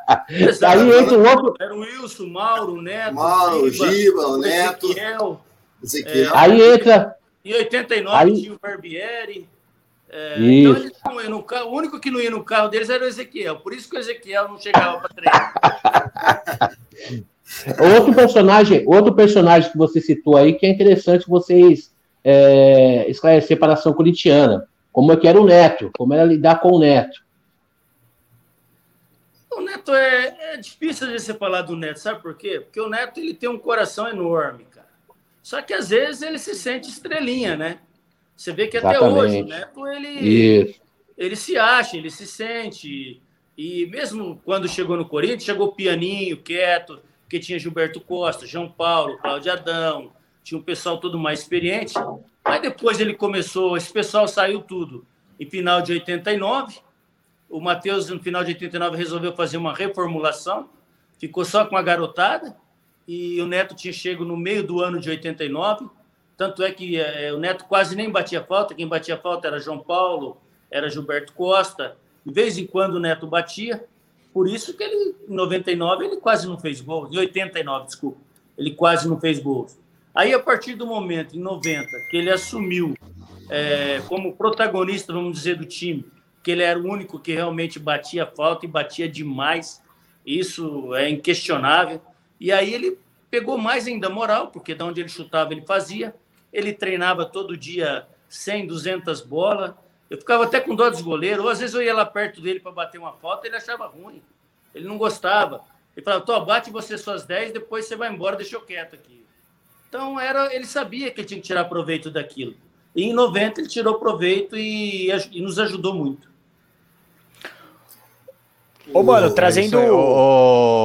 aí entra o outro. Era o Wilson, Mauro, Neto. Mauro, Giba, Giba o Neto. Ezequiel. Ezequiel. É, aí entra. Em 89 aí... tinha o Barbieri. É, então eles não iam no carro, o único que não ia no carro deles era o Ezequiel. Por isso que o Ezequiel não chegava para treinar. outro personagem, outro personagem que você citou aí que é interessante vocês é, esclarecer para a nação corintiana. Como é que era o Neto, como era lidar com o Neto. O Neto é, é difícil de você falar do Neto, sabe por quê? Porque o Neto ele tem um coração enorme, cara. Só que às vezes ele se sente estrelinha, né? Você vê que Exatamente. até hoje o Neto ele, ele se acha, ele se sente. E mesmo quando chegou no Corinthians, chegou pianinho, quieto, porque tinha Gilberto Costa, João Paulo, Cláudio Adão, tinha um pessoal todo mais experiente. Aí depois ele começou, esse pessoal saiu tudo. Em final de 89, o Matheus, no final de 89, resolveu fazer uma reformulação, ficou só com a garotada, e o Neto tinha chego no meio do ano de 89 tanto é que é, o Neto quase nem batia falta, quem batia falta era João Paulo, era Gilberto Costa. De vez em quando o Neto batia, por isso que ele, em 99, ele quase não fez gols. Em 89, desculpa, ele quase não fez gols. Aí, a partir do momento, em 90, que ele assumiu é, como protagonista, vamos dizer, do time, que ele era o único que realmente batia falta e batia demais, isso é inquestionável. E aí ele pegou mais ainda moral, porque de onde ele chutava ele fazia ele treinava todo dia 100, 200 bolas. Eu ficava até com dó dos goleiros, ou às vezes eu ia lá perto dele para bater uma falta, ele achava ruim. Ele não gostava. Ele falava, Tô, bate você suas 10, depois você vai embora, deixa eu quieto aqui. Então era, ele sabia que ele tinha que tirar proveito daquilo. E em 90 ele tirou proveito e, e nos ajudou muito. Ô, mano, trazendo.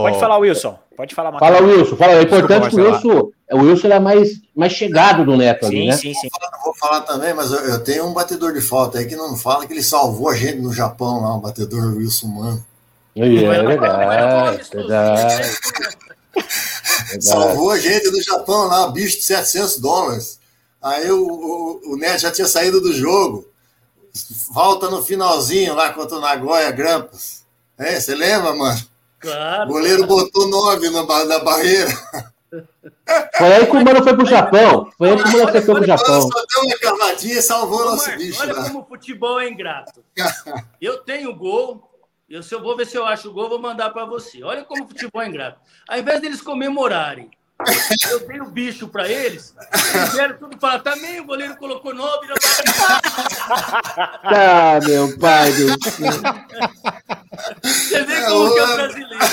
Pode falar, Wilson. Pode falar, Matheus. Fala, Wilson. Fala. É importante que o Wilson, o Wilson é mais, mais chegado do Neto sim, ali, né? Sim, sim. Vou falar, também, mas eu, eu, tenho um batedor de falta aí que não fala que ele salvou a gente no Japão lá, um batedor Wilson Mano. É, é verdade, verdade. Salvou a gente no Japão lá, bicho de 700 dólares. Aí o, o, o Neto já tinha saído do jogo. Volta no finalzinho lá contra o Nagoya Grampas. É, você lembra, mano? Claro. O goleiro botou nove na, na barreira. Foi aí que o Mano foi pro Japão. Foi aí que o Mano foi pro Japão. Só deu uma cavadinha e salvou o nosso bicho. Olha como o futebol é ingrato. Eu tenho gol. Eu, se eu vou ver se eu acho o gol, vou mandar para você. Olha como o futebol é ingrato. Ao invés deles comemorarem, eu dei o bicho para eles, vieram tudo falar, também o goleiro colocou nove na barriga. Ah, meu pai do céu. Você vê como que é o brasileiro.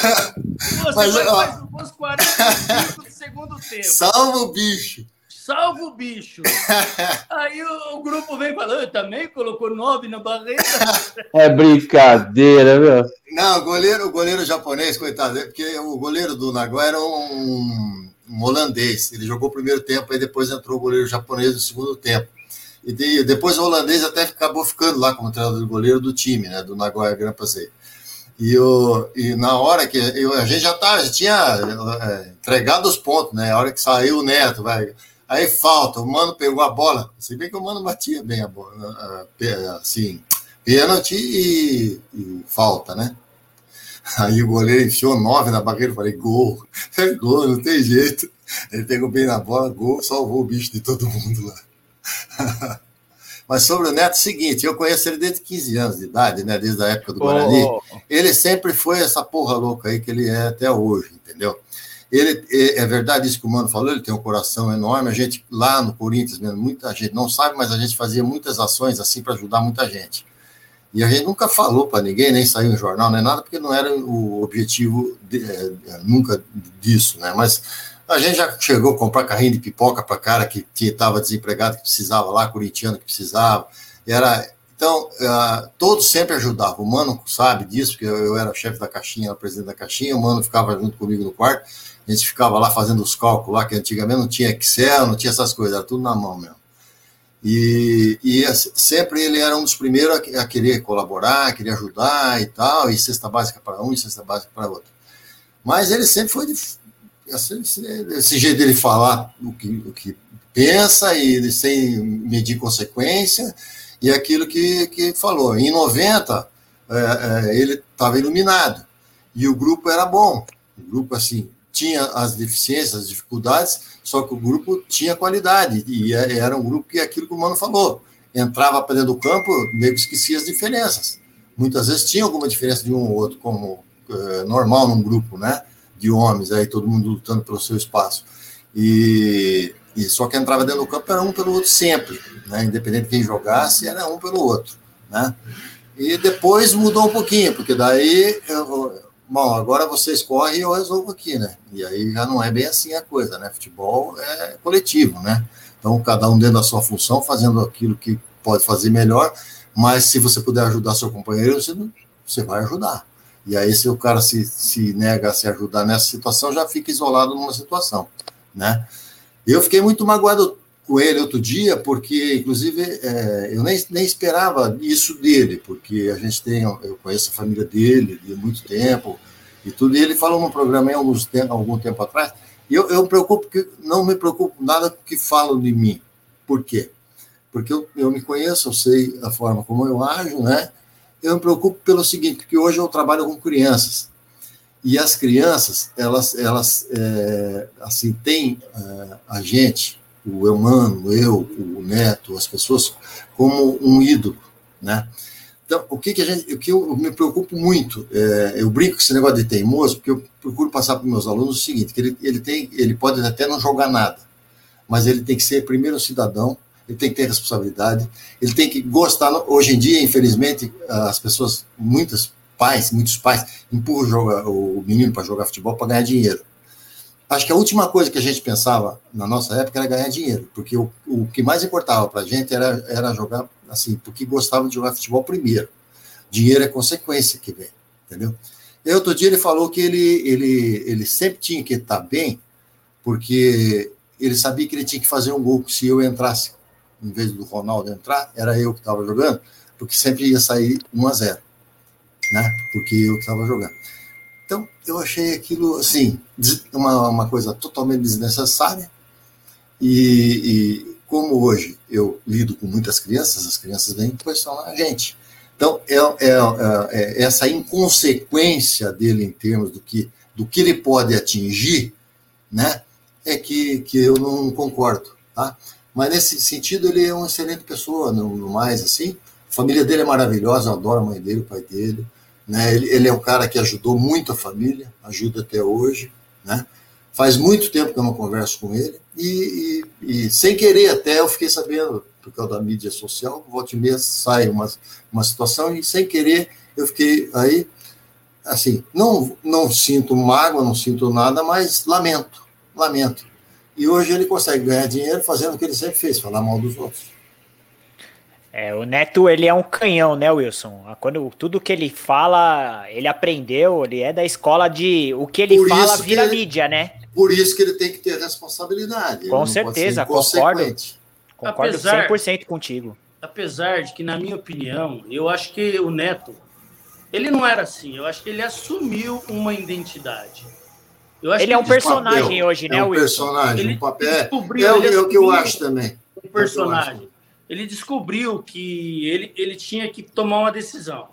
Você Mas, vai ó, mais uns 45 do segundo tempo. Salva o bicho. Salva o bicho. Aí o, o grupo vem falando, também colocou nove na barreira. É brincadeira, meu. Não, o goleiro, o goleiro japonês, coitado, porque o goleiro do Nagoya era um um holandês. Ele jogou o primeiro tempo, aí depois entrou o goleiro japonês no segundo tempo. E de, depois o holandês até acabou ficando lá como treinador do goleiro do time, né, do Nagoya Grampus. E, o, e na hora que eu, a gente já, tá, já tinha é, entregado os pontos, né? A hora que saiu o Neto, vai. Aí falta, o Mano pegou a bola. Se bem que o Mano batia bem a bola, assim, pênalti e, e falta, né? Aí o goleiro enfiou nove na barreira, eu falei, gol, é gol, não tem jeito. Ele pegou bem na bola, gol, salvou o bicho de todo mundo lá. Mas sobre o Neto, é o seguinte, eu conheço ele desde 15 anos de idade, né? Desde a época do Guarani. Oh. Ele sempre foi essa porra louca aí que ele é até hoje, entendeu? Ele é, é verdade isso que o Mano falou, ele tem um coração enorme. A gente lá no Corinthians, muita gente não sabe, mas a gente fazia muitas ações assim para ajudar muita gente. E a gente nunca falou para ninguém, nem saiu em jornal, nem nada, porque não era o objetivo de, é, nunca disso, né? Mas a gente já chegou a comprar carrinho de pipoca para cara que estava desempregado, que precisava lá, corintiano que precisava. Era, então, uh, todos sempre ajudavam. O Mano sabe disso, porque eu, eu era chefe da caixinha, era presidente da caixinha, o Mano ficava junto comigo no quarto, a gente ficava lá fazendo os cálculos lá, que antigamente não tinha Excel, não tinha essas coisas, era tudo na mão mesmo. E, e assim, sempre ele era um dos primeiros a, a querer colaborar, a querer ajudar e tal, e cesta básica para um e cesta básica para outro. Mas ele sempre foi assim, esse jeito dele falar o que, o que pensa e sem medir consequência, e aquilo que, que falou. Em 90, é, é, ele estava iluminado, e o grupo era bom. O grupo, assim, tinha as deficiências, as dificuldades, só que o grupo tinha qualidade, e é, era um grupo que é aquilo que o Mano falou, entrava para dentro do campo, meio que esquecia as diferenças. Muitas vezes tinha alguma diferença de um ou outro, como é, normal num grupo, né? De homens, aí todo mundo lutando pelo seu espaço. E, e só que entrava dentro do campo era um pelo outro sempre, né? Independente de quem jogasse, era um pelo outro, né? E depois mudou um pouquinho, porque daí bom, agora vocês correm e eu resolvo aqui, né? E aí já não é bem assim a coisa, né? Futebol é coletivo, né? Então, cada um dentro da sua função, fazendo aquilo que pode fazer melhor, mas se você puder ajudar seu companheiro, você, você vai ajudar. E aí, se o cara se, se nega a se ajudar nessa situação, já fica isolado numa situação, né? Eu fiquei muito magoado com ele outro dia, porque, inclusive, é, eu nem, nem esperava isso dele, porque a gente tem, eu conheço a família dele de muito tempo e tudo, e ele falou num programa em alguns tempo, algum tempo atrás, e eu, eu me preocupo, que não me preocupo nada com o que falam de mim. Por quê? Porque eu, eu me conheço, eu sei a forma como eu ajo, né? Eu me preocupo pelo seguinte, porque hoje eu trabalho com crianças, e as crianças, elas, elas é, assim, têm é, a gente, o Eumano, eu, o Neto, as pessoas, como um ídolo, né? Então, o que, que a gente, o que eu me preocupo muito, é, eu brinco com esse negócio de teimoso, porque eu procuro passar para meus alunos o seguinte, que ele, ele tem, ele pode até não jogar nada, mas ele tem que ser primeiro cidadão, ele tem que ter responsabilidade, ele tem que gostar. Hoje em dia, infelizmente, as pessoas, muitos pais, muitos pais empurram o menino para jogar futebol para ganhar dinheiro acho que a última coisa que a gente pensava na nossa época era ganhar dinheiro, porque o, o que mais importava para a gente era, era jogar, assim, porque gostava de jogar futebol primeiro. Dinheiro é consequência que vem, entendeu? E outro dia ele falou que ele, ele, ele sempre tinha que estar bem, porque ele sabia que ele tinha que fazer um gol se eu entrasse. Em vez do Ronaldo entrar, era eu que estava jogando, porque sempre ia sair 1 a 0 né? Porque eu que estava jogando. Então, eu achei aquilo, assim, uma, uma coisa totalmente desnecessária. E, e, como hoje eu lido com muitas crianças, as crianças vêm questionar a gente. Então, é, é, é, é, essa inconsequência dele em termos do que, do que ele pode atingir, né, é que, que eu não concordo, tá? Mas nesse sentido, ele é uma excelente pessoa, no, no mais, assim. A família dele é maravilhosa, eu adoro a mãe dele, o pai dele. Né? Ele, ele, é um cara que ajudou muito a família, ajuda até hoje. Né? Faz muito tempo que eu não converso com ele, e, e, e sem querer até eu fiquei sabendo, por causa da mídia social, volta e meia sai uma, uma situação, e sem querer eu fiquei aí, assim, não, não sinto mágoa, não sinto nada, mas lamento, lamento. E hoje ele consegue ganhar dinheiro fazendo o que ele sempre fez, falar mal dos outros. É, o Neto, ele é um canhão, né, Wilson? Quando tudo que ele fala, ele aprendeu, ele é da escola de o que ele por fala vira ele, mídia, né? Por isso que ele tem que ter responsabilidade. Com certeza, concordo. Concordo apesar, 100% contigo. Apesar de que, na minha opinião, eu acho que o Neto, ele não era assim. Eu acho que ele assumiu uma identidade. ele é um personagem papel, hoje, né, é um Wilson? personagem, ele um papel. É, é, é o que eu acho também. Um personagem ele descobriu que ele, ele tinha que tomar uma decisão.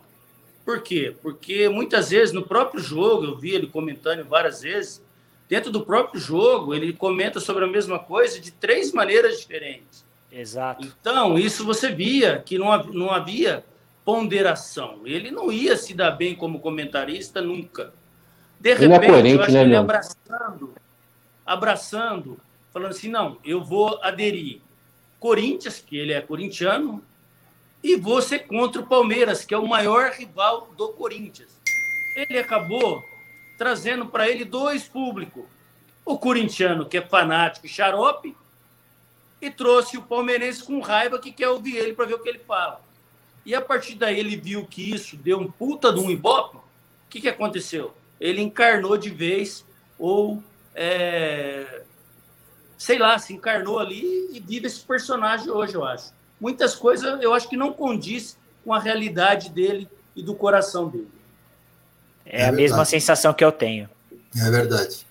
Por quê? Porque muitas vezes no próprio jogo, eu vi ele comentando várias vezes, dentro do próprio jogo, ele comenta sobre a mesma coisa de três maneiras diferentes. Exato. Então, isso você via que não, não havia ponderação. Ele não ia se dar bem como comentarista nunca. De ele repente, é coerente, eu acho né, ele abraçando, abraçando, falando assim, não, eu vou aderir. Corinthians, que ele é corintiano, e ser contra o Palmeiras, que é o maior rival do Corinthians. Ele acabou trazendo para ele dois públicos. O corintiano, que é fanático e xarope, e trouxe o palmeirense com raiva que quer ouvir ele para ver o que ele fala. E a partir daí ele viu que isso deu um puta de um ibope. O que, que aconteceu? Ele encarnou de vez, ou é, sei lá, se encarnou ali e vive esse personagem hoje, eu acho. Muitas coisas eu acho que não condiz com a realidade dele e do coração dele. É, é a verdade. mesma sensação que eu tenho. É verdade.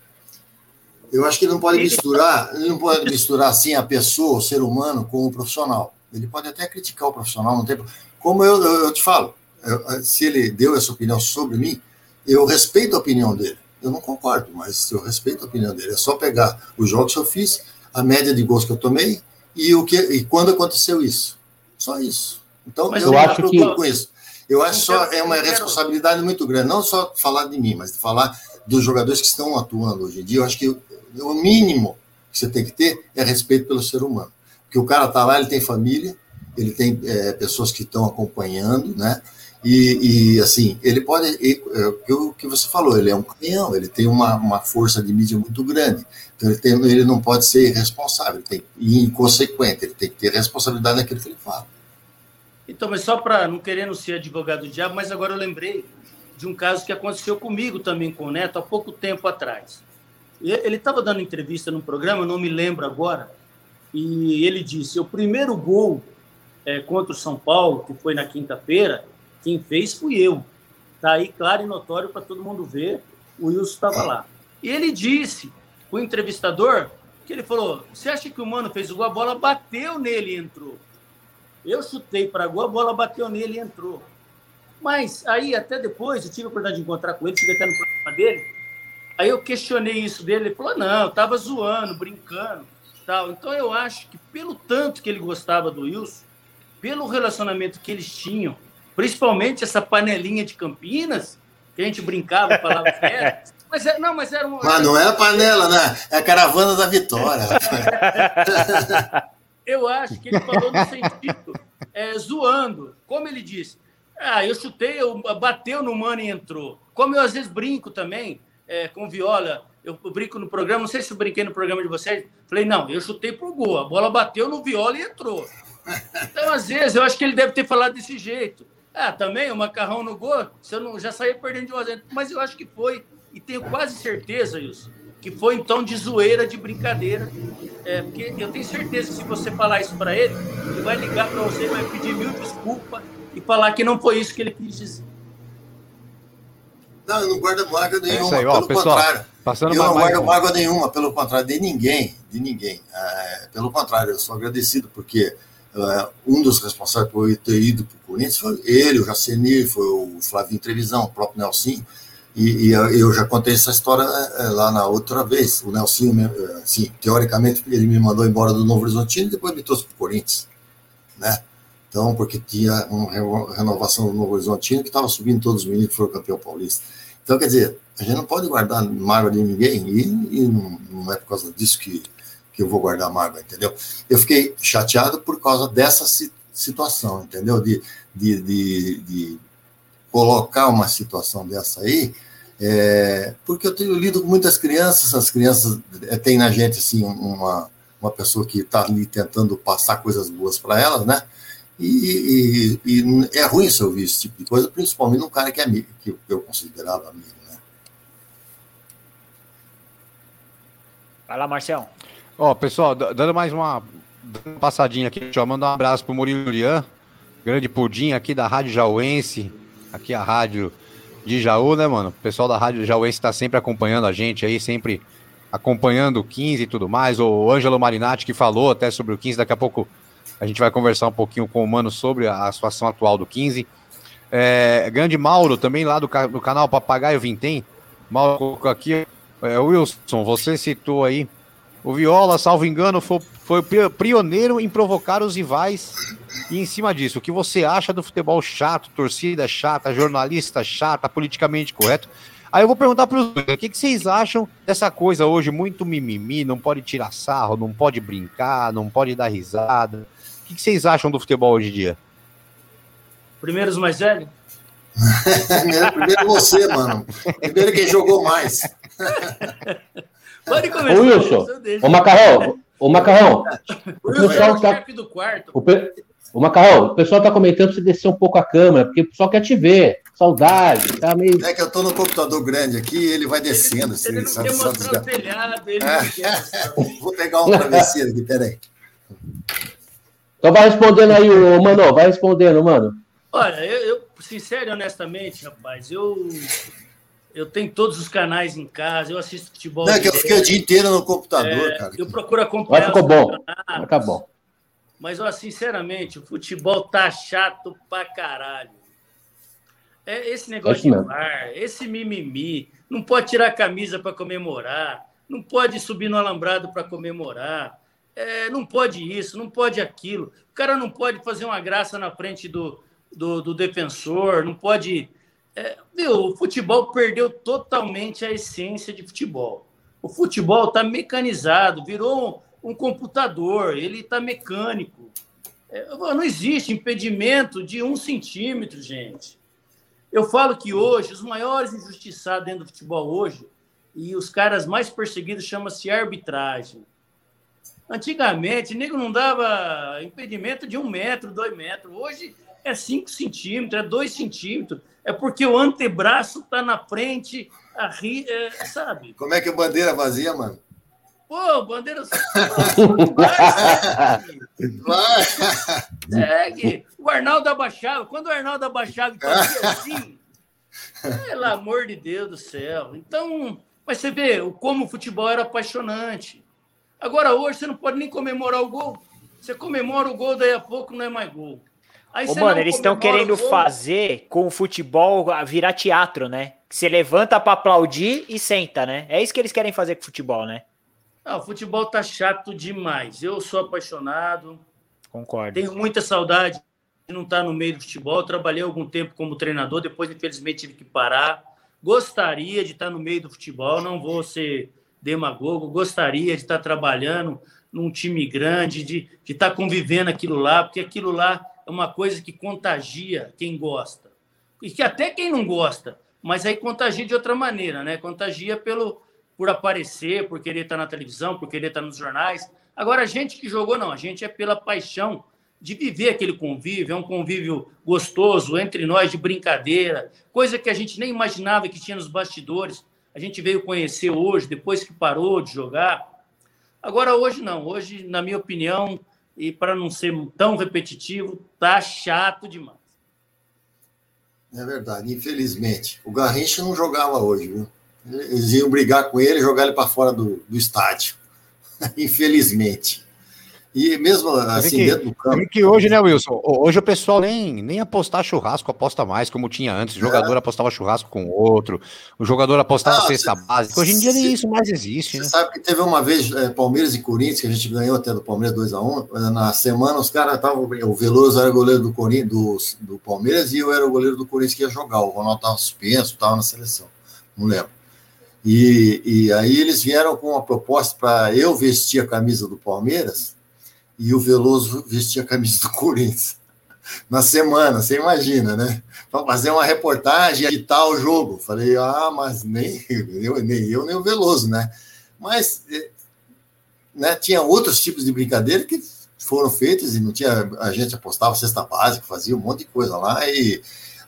Eu acho que ele não pode misturar, ele não pode misturar assim a pessoa, o ser humano, com o profissional. Ele pode até criticar o profissional, não tem Como eu, eu, eu te falo, eu, se ele deu essa opinião sobre mim, eu respeito a opinião dele. Eu não concordo, mas eu respeito a opinião dele. É só pegar os jogos que eu fiz, a média de gols que eu tomei e o que e quando aconteceu isso. Só isso. Então mas eu, eu acho que com isso. Eu acho só é uma responsabilidade muito grande, não só falar de mim, mas de falar dos jogadores que estão atuando hoje em dia. Eu acho que o mínimo que você tem que ter é respeito pelo ser humano. Porque o cara está lá, ele tem família, ele tem é, pessoas que estão acompanhando, né? E, e, assim, ele pode. É, o que você falou, ele é um canhão, ele tem uma, uma força de mídia muito grande. Então ele, tem, ele não pode ser irresponsável, tem, e inconsequente, ele tem que ter responsabilidade naquilo que ele fala. Então, mas só para não querendo ser advogado do diabo, mas agora eu lembrei de um caso que aconteceu comigo também com o Neto há pouco tempo atrás. Ele estava dando entrevista num programa, não me lembro agora, e ele disse: o primeiro gol é, contra o São Paulo, que foi na quinta-feira, quem fez fui eu. Está aí claro e notório para todo mundo ver. O Wilson estava lá. E ele disse, o entrevistador, que ele falou: Você acha que o Mano fez o gol? A bola bateu nele e entrou. Eu chutei para gol, a bola bateu nele e entrou. Mas aí, até depois, eu tive a oportunidade de encontrar com ele, cheguei até no programa dele. Aí eu questionei isso dele. Ele falou: Não, estava zoando, brincando. tal. Então eu acho que, pelo tanto que ele gostava do Wilson, pelo relacionamento que eles tinham, Principalmente essa panelinha de Campinas, que a gente brincava, falava é. Mas é, não, mas era um. Mas não é a panela, né? É a caravana da vitória. eu acho que ele falou no sentido, é, zoando. Como ele disse, ah, eu chutei, eu bateu no mano e entrou. Como eu às vezes brinco também é, com viola, eu brinco no programa, não sei se eu brinquei no programa de vocês. Falei, não, eu chutei pro gol, a bola bateu no viola e entrou. Então, às vezes, eu acho que ele deve ter falado desse jeito. Ah, também o macarrão no gol, você não, já saía perdendo de 1 a 0. Mas eu acho que foi, e tenho quase certeza, isso, que foi então de zoeira, de brincadeira. É, porque eu tenho certeza que se você falar isso para ele, ele vai ligar para você, vai pedir mil desculpas e falar que não foi isso que ele quis dizer. Não, eu não guardo mágoa nenhuma, é aí, ó, pelo pessoal, contrário. Passando eu não guardo mágoa nenhuma, pelo contrário, de ninguém, de ninguém. É, pelo contrário, eu sou agradecido porque um dos responsáveis por ter ido para o Corinthians foi ele, o Jacenir, foi o Flavinho Trevisão, o próprio Nelson. E, e, eu já contei essa história é, lá na outra vez. O Nelson, assim, teoricamente, ele me mandou embora do Novo Horizontino e depois me trouxe para o Corinthians. Né? Então, porque tinha uma renovação do Novo Horizontino que estava subindo todos os meninos que foram campeão paulista. Então, quer dizer, a gente não pode guardar mágoa de ninguém e, e não é por causa disso que que eu vou guardar mágoa, entendeu? Eu fiquei chateado por causa dessa situação, entendeu? De, de, de, de colocar uma situação dessa aí, é, porque eu tenho lido com muitas crianças, as crianças é, têm na gente assim uma, uma pessoa que está ali tentando passar coisas boas para elas, né? E, e, e, é ruim se ouvir esse tipo de coisa, principalmente num cara que é amigo, que eu considerava amigo, né? Vai lá, Marcelo. Ó, pessoal, dando mais uma passadinha aqui, deixa eu mandar um abraço pro Murilo Lian, grande pudim aqui da Rádio Jauense, aqui a rádio de Jaú, né, mano? O pessoal da Rádio Jauense está sempre acompanhando a gente aí, sempre acompanhando o 15 e tudo mais. O Ângelo Marinatti que falou até sobre o 15, daqui a pouco a gente vai conversar um pouquinho com o Mano sobre a, situação atual do 15. É, grande Mauro, também lá do, do canal Papagaio Vintém. Mauro aqui. É, Wilson, você citou aí o Viola, salvo engano, foi, foi pioneiro em provocar os rivais. E em cima disso, o que você acha do futebol chato, torcida chata, jornalista chata, politicamente correto? Aí eu vou perguntar para os dois, o que, que vocês acham dessa coisa hoje muito mimimi, não pode tirar sarro, não pode brincar, não pode dar risada. O que, que vocês acham do futebol hoje em dia? Primeiro os mais velhos? Primeiro você, mano. Primeiro quem jogou mais. Pode começar. Ô, Wilson, ô Macarrão, ô Macarrão. O pessoal tá... do quarto. O, pe... ô Macarrão, o pessoal tá comentando pra você descer um pouco a câmera, porque o pessoal quer te ver. Saudade, tá meio... É que eu tô no computador grande aqui e ele vai descendo. Ele, ele não quer mostrar o telhado, ele é. não quer Vou pegar um travesseiro aqui, peraí. Então vai respondendo aí, Mano, vai respondendo, mano. Olha, eu, eu sincero e honestamente, rapaz, eu eu tenho todos os canais em casa, eu assisto futebol. Não, é que eu fiquei o dia inteiro no computador, é, cara. Eu procuro acompanhar. Mas ficou bom. Fica bom. Mas, ó, sinceramente, o futebol tá chato pra caralho. É esse negócio é de bar, esse mimimi. Não pode tirar a camisa para comemorar. Não pode subir no alambrado para comemorar. É, não pode isso, não pode aquilo. O cara não pode fazer uma graça na frente do, do, do defensor, não pode. É, o futebol perdeu totalmente a essência de futebol. O futebol está mecanizado, virou um, um computador, ele está mecânico. É, não existe impedimento de um centímetro, gente. Eu falo que hoje, os maiores injustiçados dentro do futebol hoje, e os caras mais perseguidos chama-se arbitragem. Antigamente, nego não dava impedimento de um metro, dois metros. Hoje é 5 centímetros, é 2 centímetros. É porque o antebraço está na frente, a ri, é, sabe? Como é que a bandeira vazia, mano? Pô, bandeira. Vai! Segue! O Arnaldo abaixava. Quando o Arnaldo abaixava e fazia assim. Pelo amor de Deus do céu. Então, mas você vê como o futebol era apaixonante. Agora, hoje, você não pode nem comemorar o gol. Você comemora o gol, daí a pouco não é mais gol. Aí Ô, mano, eles estão querendo fazer com o futebol virar teatro, né? Você levanta para aplaudir e senta, né? É isso que eles querem fazer com o futebol, né? Não, o futebol tá chato demais. Eu sou apaixonado. Concordo. Tenho muita saudade de não estar tá no meio do futebol. trabalhei algum tempo como treinador, depois, infelizmente, tive que parar. Gostaria de estar tá no meio do futebol, não vou ser demagogo. Gostaria de estar tá trabalhando num time grande, de, de estar convivendo aquilo lá, porque aquilo lá é uma coisa que contagia quem gosta. E que até quem não gosta, mas aí contagia de outra maneira, né? Contagia pelo por aparecer, por querer estar na televisão, por querer estar nos jornais. Agora, a gente que jogou, não, a gente é pela paixão de viver aquele convívio, é um convívio gostoso entre nós, de brincadeira, coisa que a gente nem imaginava que tinha nos bastidores. A gente veio conhecer hoje, depois que parou de jogar. Agora, hoje não. Hoje, na minha opinião, e para não ser tão repetitivo, tá chato demais. É verdade, infelizmente. O Garrincha não jogava hoje, viu? Eles iam brigar com ele jogar ele para fora do, do estádio. infelizmente. E mesmo assim, que, dentro do campo. que hoje, né, Wilson? Hoje o pessoal nem, nem apostar churrasco aposta mais, como tinha antes. O jogador é. apostava churrasco com o outro, o jogador apostava ah, cesta cê, básica. Hoje em dia nem isso mais existe. Você né? sabe que teve uma vez é, Palmeiras e Corinthians, que a gente ganhou até do Palmeiras 2x1. Um, na semana os caras estavam. O Veloso era goleiro do, Corinthians, do, do Palmeiras e eu era o goleiro do Corinthians que ia jogar. O Ronaldo estava suspenso, estava na seleção. Não lembro. E, e aí eles vieram com uma proposta para eu vestir a camisa do Palmeiras e o Veloso vestia a camisa do Corinthians. Na semana, você imagina, né? Para fazer uma reportagem e tal jogo. Falei, ah, mas nem eu, nem eu, nem o Veloso, né? Mas eh, né, tinha outros tipos de brincadeira que foram feitos e não tinha. A gente apostava cesta básica, fazia um monte de coisa lá e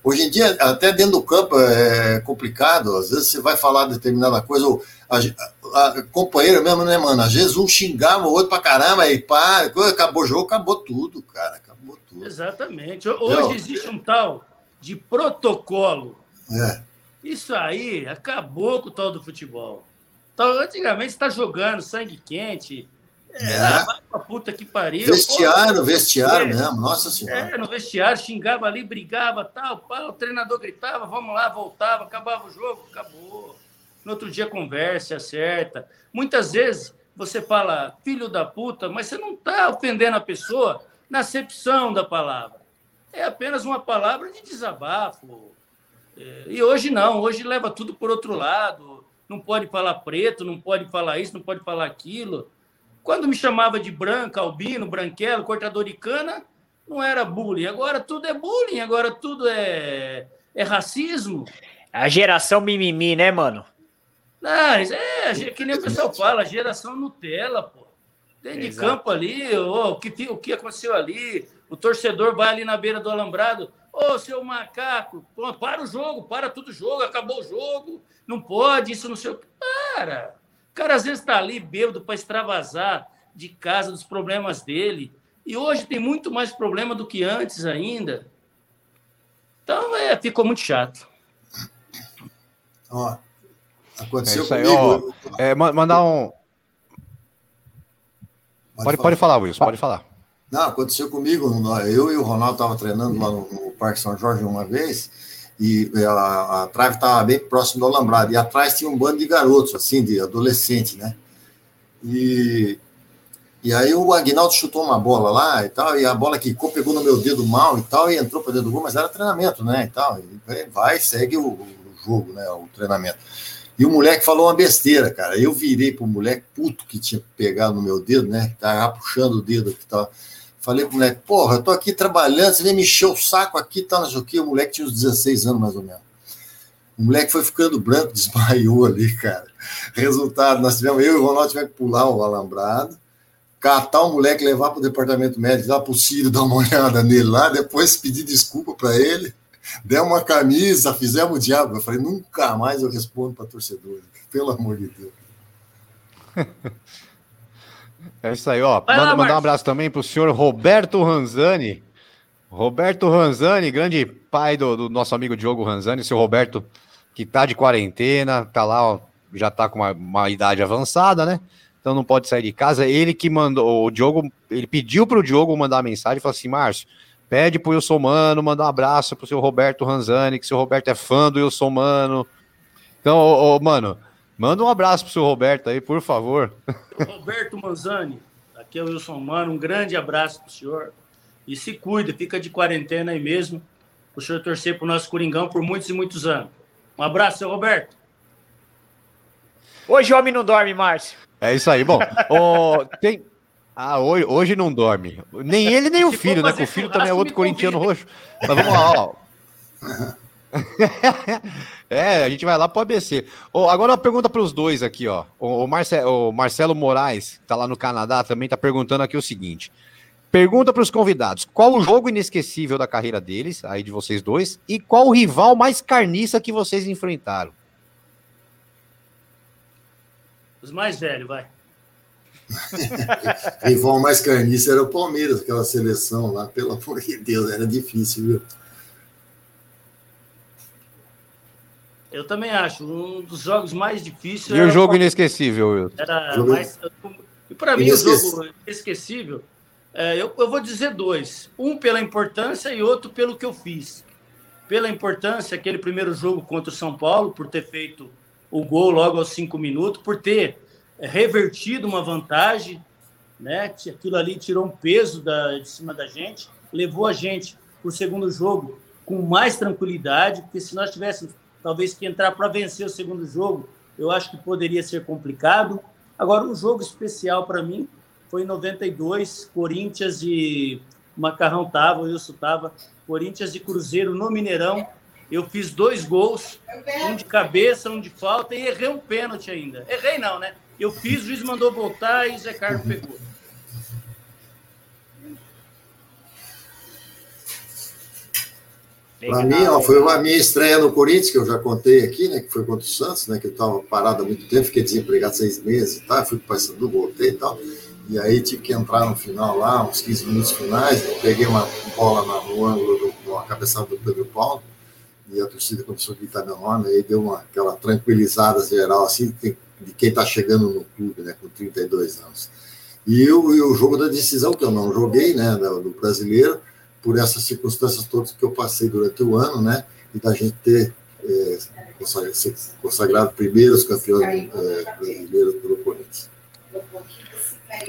Hoje em dia, até dentro do campo é complicado. Às vezes você vai falar determinada coisa, ou a, a, a companheiro mesmo, né, mano? Às vezes um xingava o outro pra caramba, e pá, acabou o jogo, acabou tudo, cara. Acabou tudo. Exatamente. Hoje existe um tal de protocolo. É. Isso aí acabou com o tal do futebol. Então, antigamente você está jogando sangue quente, é, é. vai pra puta que pariu. Vestiário, pô, vestiário é, mesmo, nossa senhora. É, no vestiário, xingava ali, brigava, tal, pá, o treinador gritava, vamos lá, voltava, acabava o jogo, acabou. No outro dia conversa, acerta. Muitas vezes você fala filho da puta, mas você não está ofendendo a pessoa na acepção da palavra. É apenas uma palavra de desabafo. É, e hoje não, hoje leva tudo por outro lado. Não pode falar preto, não pode falar isso, não pode falar aquilo. Quando me chamava de branca, albino, branquelo, cortador de cana, não era bullying. Agora tudo é bullying, agora tudo é, é racismo. A geração mimimi, né, mano? Não, é, que nem o pessoal fala, geração Nutella, pô. Dentro de campo ali, oh, o, que, o que aconteceu ali, o torcedor vai ali na beira do alambrado, ô, oh, seu macaco, pô, para o jogo, para tudo o jogo, acabou o jogo, não pode, isso não sei o que. Para! O cara às vezes está ali bêbado para extravasar de casa dos problemas dele. E hoje tem muito mais problema do que antes ainda. Então, é, ficou muito chato. Ó, aconteceu é aí, comigo. Ó, é, mandar um. Pode, pode, pode falar, Wilson, pode falar. Não, aconteceu comigo. Eu e o Ronaldo estavam treinando lá no, no, Parque São Jorge uma vez e a, a trave estava bem próximo do alambrado. E atrás tinha um bando de garotos, assim, de adolescente, né? E e aí o Agnaldo chutou uma bola lá e tal, e a bola quicou, pegou no meu dedo mal e tal, e entrou para dentro do gol, mas era treinamento, né? E tal. E vai, segue o, o, jogo, né? O treinamento. E o moleque falou uma besteira, cara. Eu virei pro moleque puto que tinha pegado no meu dedo, né? Que tava puxando o dedo aqui tal. Falei pro moleque, porra, eu tô aqui trabalhando, você vem me o saco aqui tal, não sei o quê. O moleque tinha uns 16 anos mais ou menos. O moleque foi ficando branco, desmaiou ali, cara. Resultado, nós tivemos, eu e o Ronaldo tivemos que pular o alambrado catar o moleque, levar para o departamento médico, lá para o Ciro, dar uma olhada nele lá, depois pedir desculpa para ele, der uma camisa, fizemos o diabo. Eu falei, nunca mais eu respondo para torcedor, pelo amor de Deus. É isso aí, ó. Manda, mandar um abraço também para o senhor Roberto Ranzani. Roberto Ranzani, grande pai do, do nosso amigo Diogo Ranzani, seu Roberto, que tá de quarentena, tá lá, ó, já tá com uma, uma idade avançada, né? então não pode sair de casa. Ele que mandou, o Diogo, ele pediu para o Diogo mandar mensagem, falou assim, Márcio, pede pro Wilson Mano, manda um abraço pro seu Roberto Ranzani, que seu Roberto é fã do Wilson Mano. Então, ô, ô, mano, manda um abraço pro seu Roberto aí, por favor. Roberto Manzani, aqui é o Wilson Mano, um grande abraço pro senhor. E se cuida, fica de quarentena aí mesmo. O senhor torcer pro nosso Coringão por muitos e muitos anos. Um abraço, seu Roberto. Hoje o homem não dorme, Márcio. É isso aí. Bom, oh, tem. Ah, hoje, hoje não dorme. Nem ele, nem o filho, né? Que o filho também é outro corintiano roxo. Mas vamos lá, ó. é, a gente vai lá pro ABC. Oh, agora uma pergunta para os dois aqui, ó. O, Marce, o Marcelo Moraes, que tá lá no Canadá, também tá perguntando aqui o seguinte. Pergunta para os convidados: qual o jogo inesquecível da carreira deles, aí de vocês dois, e qual o rival mais carniça que vocês enfrentaram? Os mais velhos, vai. Rival mais carniça era o Palmeiras, aquela seleção lá, pelo amor de Deus, era difícil, viu? Eu também acho, um dos jogos mais difíceis. E o jogo inesquecível, Wilson? Era mais. E para mim, o jogo inesquecível, é, eu, eu vou dizer dois. Um pela importância e outro pelo que eu fiz. Pela importância, aquele primeiro jogo contra o São Paulo, por ter feito o gol logo aos cinco minutos, por ter revertido uma vantagem, né? Aquilo ali tirou um peso da, de cima da gente, levou a gente para o segundo jogo com mais tranquilidade, porque se nós tivéssemos talvez que entrar para vencer o segundo jogo, eu acho que poderia ser complicado. Agora, um jogo especial para mim foi em 92, Corinthians e Macarrão tava, o Wilson tava, Corinthians e Cruzeiro no Mineirão, eu fiz dois gols, um de cabeça, um de falta, e errei um pênalti ainda. Errei não, né? Eu fiz, o juiz mandou voltar e Zé Carlos pegou. Para mim, ó, foi a minha estreia no Corinthians, que eu já contei aqui, né? Que foi contra o Santos, né? Que eu estava parado há muito tempo, fiquei desempregado seis meses e tal, fui para o Paysandu, voltei e tal. E aí tive que entrar no final lá, uns 15 minutos finais, peguei uma bola no ângulo, do, uma cabeçada do Pedro Paulo, e a torcida começou a gritar meu nome, aí deu uma, aquela tranquilizada geral, assim, de, quem está chegando no clube, né, com 32 anos. E o, e o jogo da decisão, que eu não joguei, né, do, brasileiro, por essas circunstâncias todas que eu passei durante o ano, né, e da gente ter é, consagrado primeiro os campeões é, brasileiros pelo Corinthians.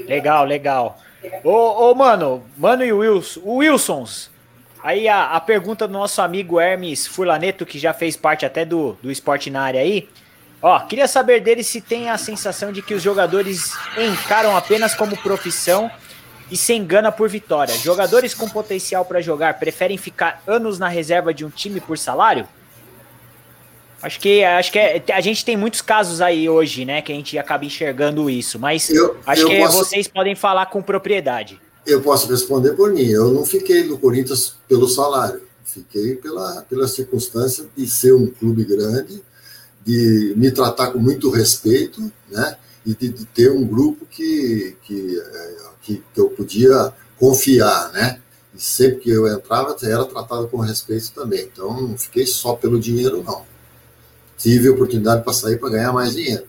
Legal, legal. Ô, ô, mano, mano e o Wilson, o Wilsons, Aí a, a pergunta do nosso amigo Hermes Furlaneto, que já fez parte até do, do esporte na área aí. Ó, queria saber dele se tem a sensação de que os jogadores encaram apenas como profissão e sem gana por vitória. Jogadores com potencial para jogar preferem ficar anos na reserva de um time por salário? Acho que acho que é, a gente tem muitos casos aí hoje, né, que a gente acaba enxergando isso, mas eu, acho eu que posso, vocês podem falar com propriedade. Eu posso responder por mim. Eu não fiquei no Corinthians pelo salário, fiquei pela, pela circunstância de ser um clube grande, de me tratar com muito respeito, né, e de, de ter um grupo que, que, é, que, que eu podia confiar, né. E sempre que eu entrava, era tratado com respeito também. Então, não fiquei só pelo dinheiro, não tive oportunidade para sair para ganhar mais dinheiro.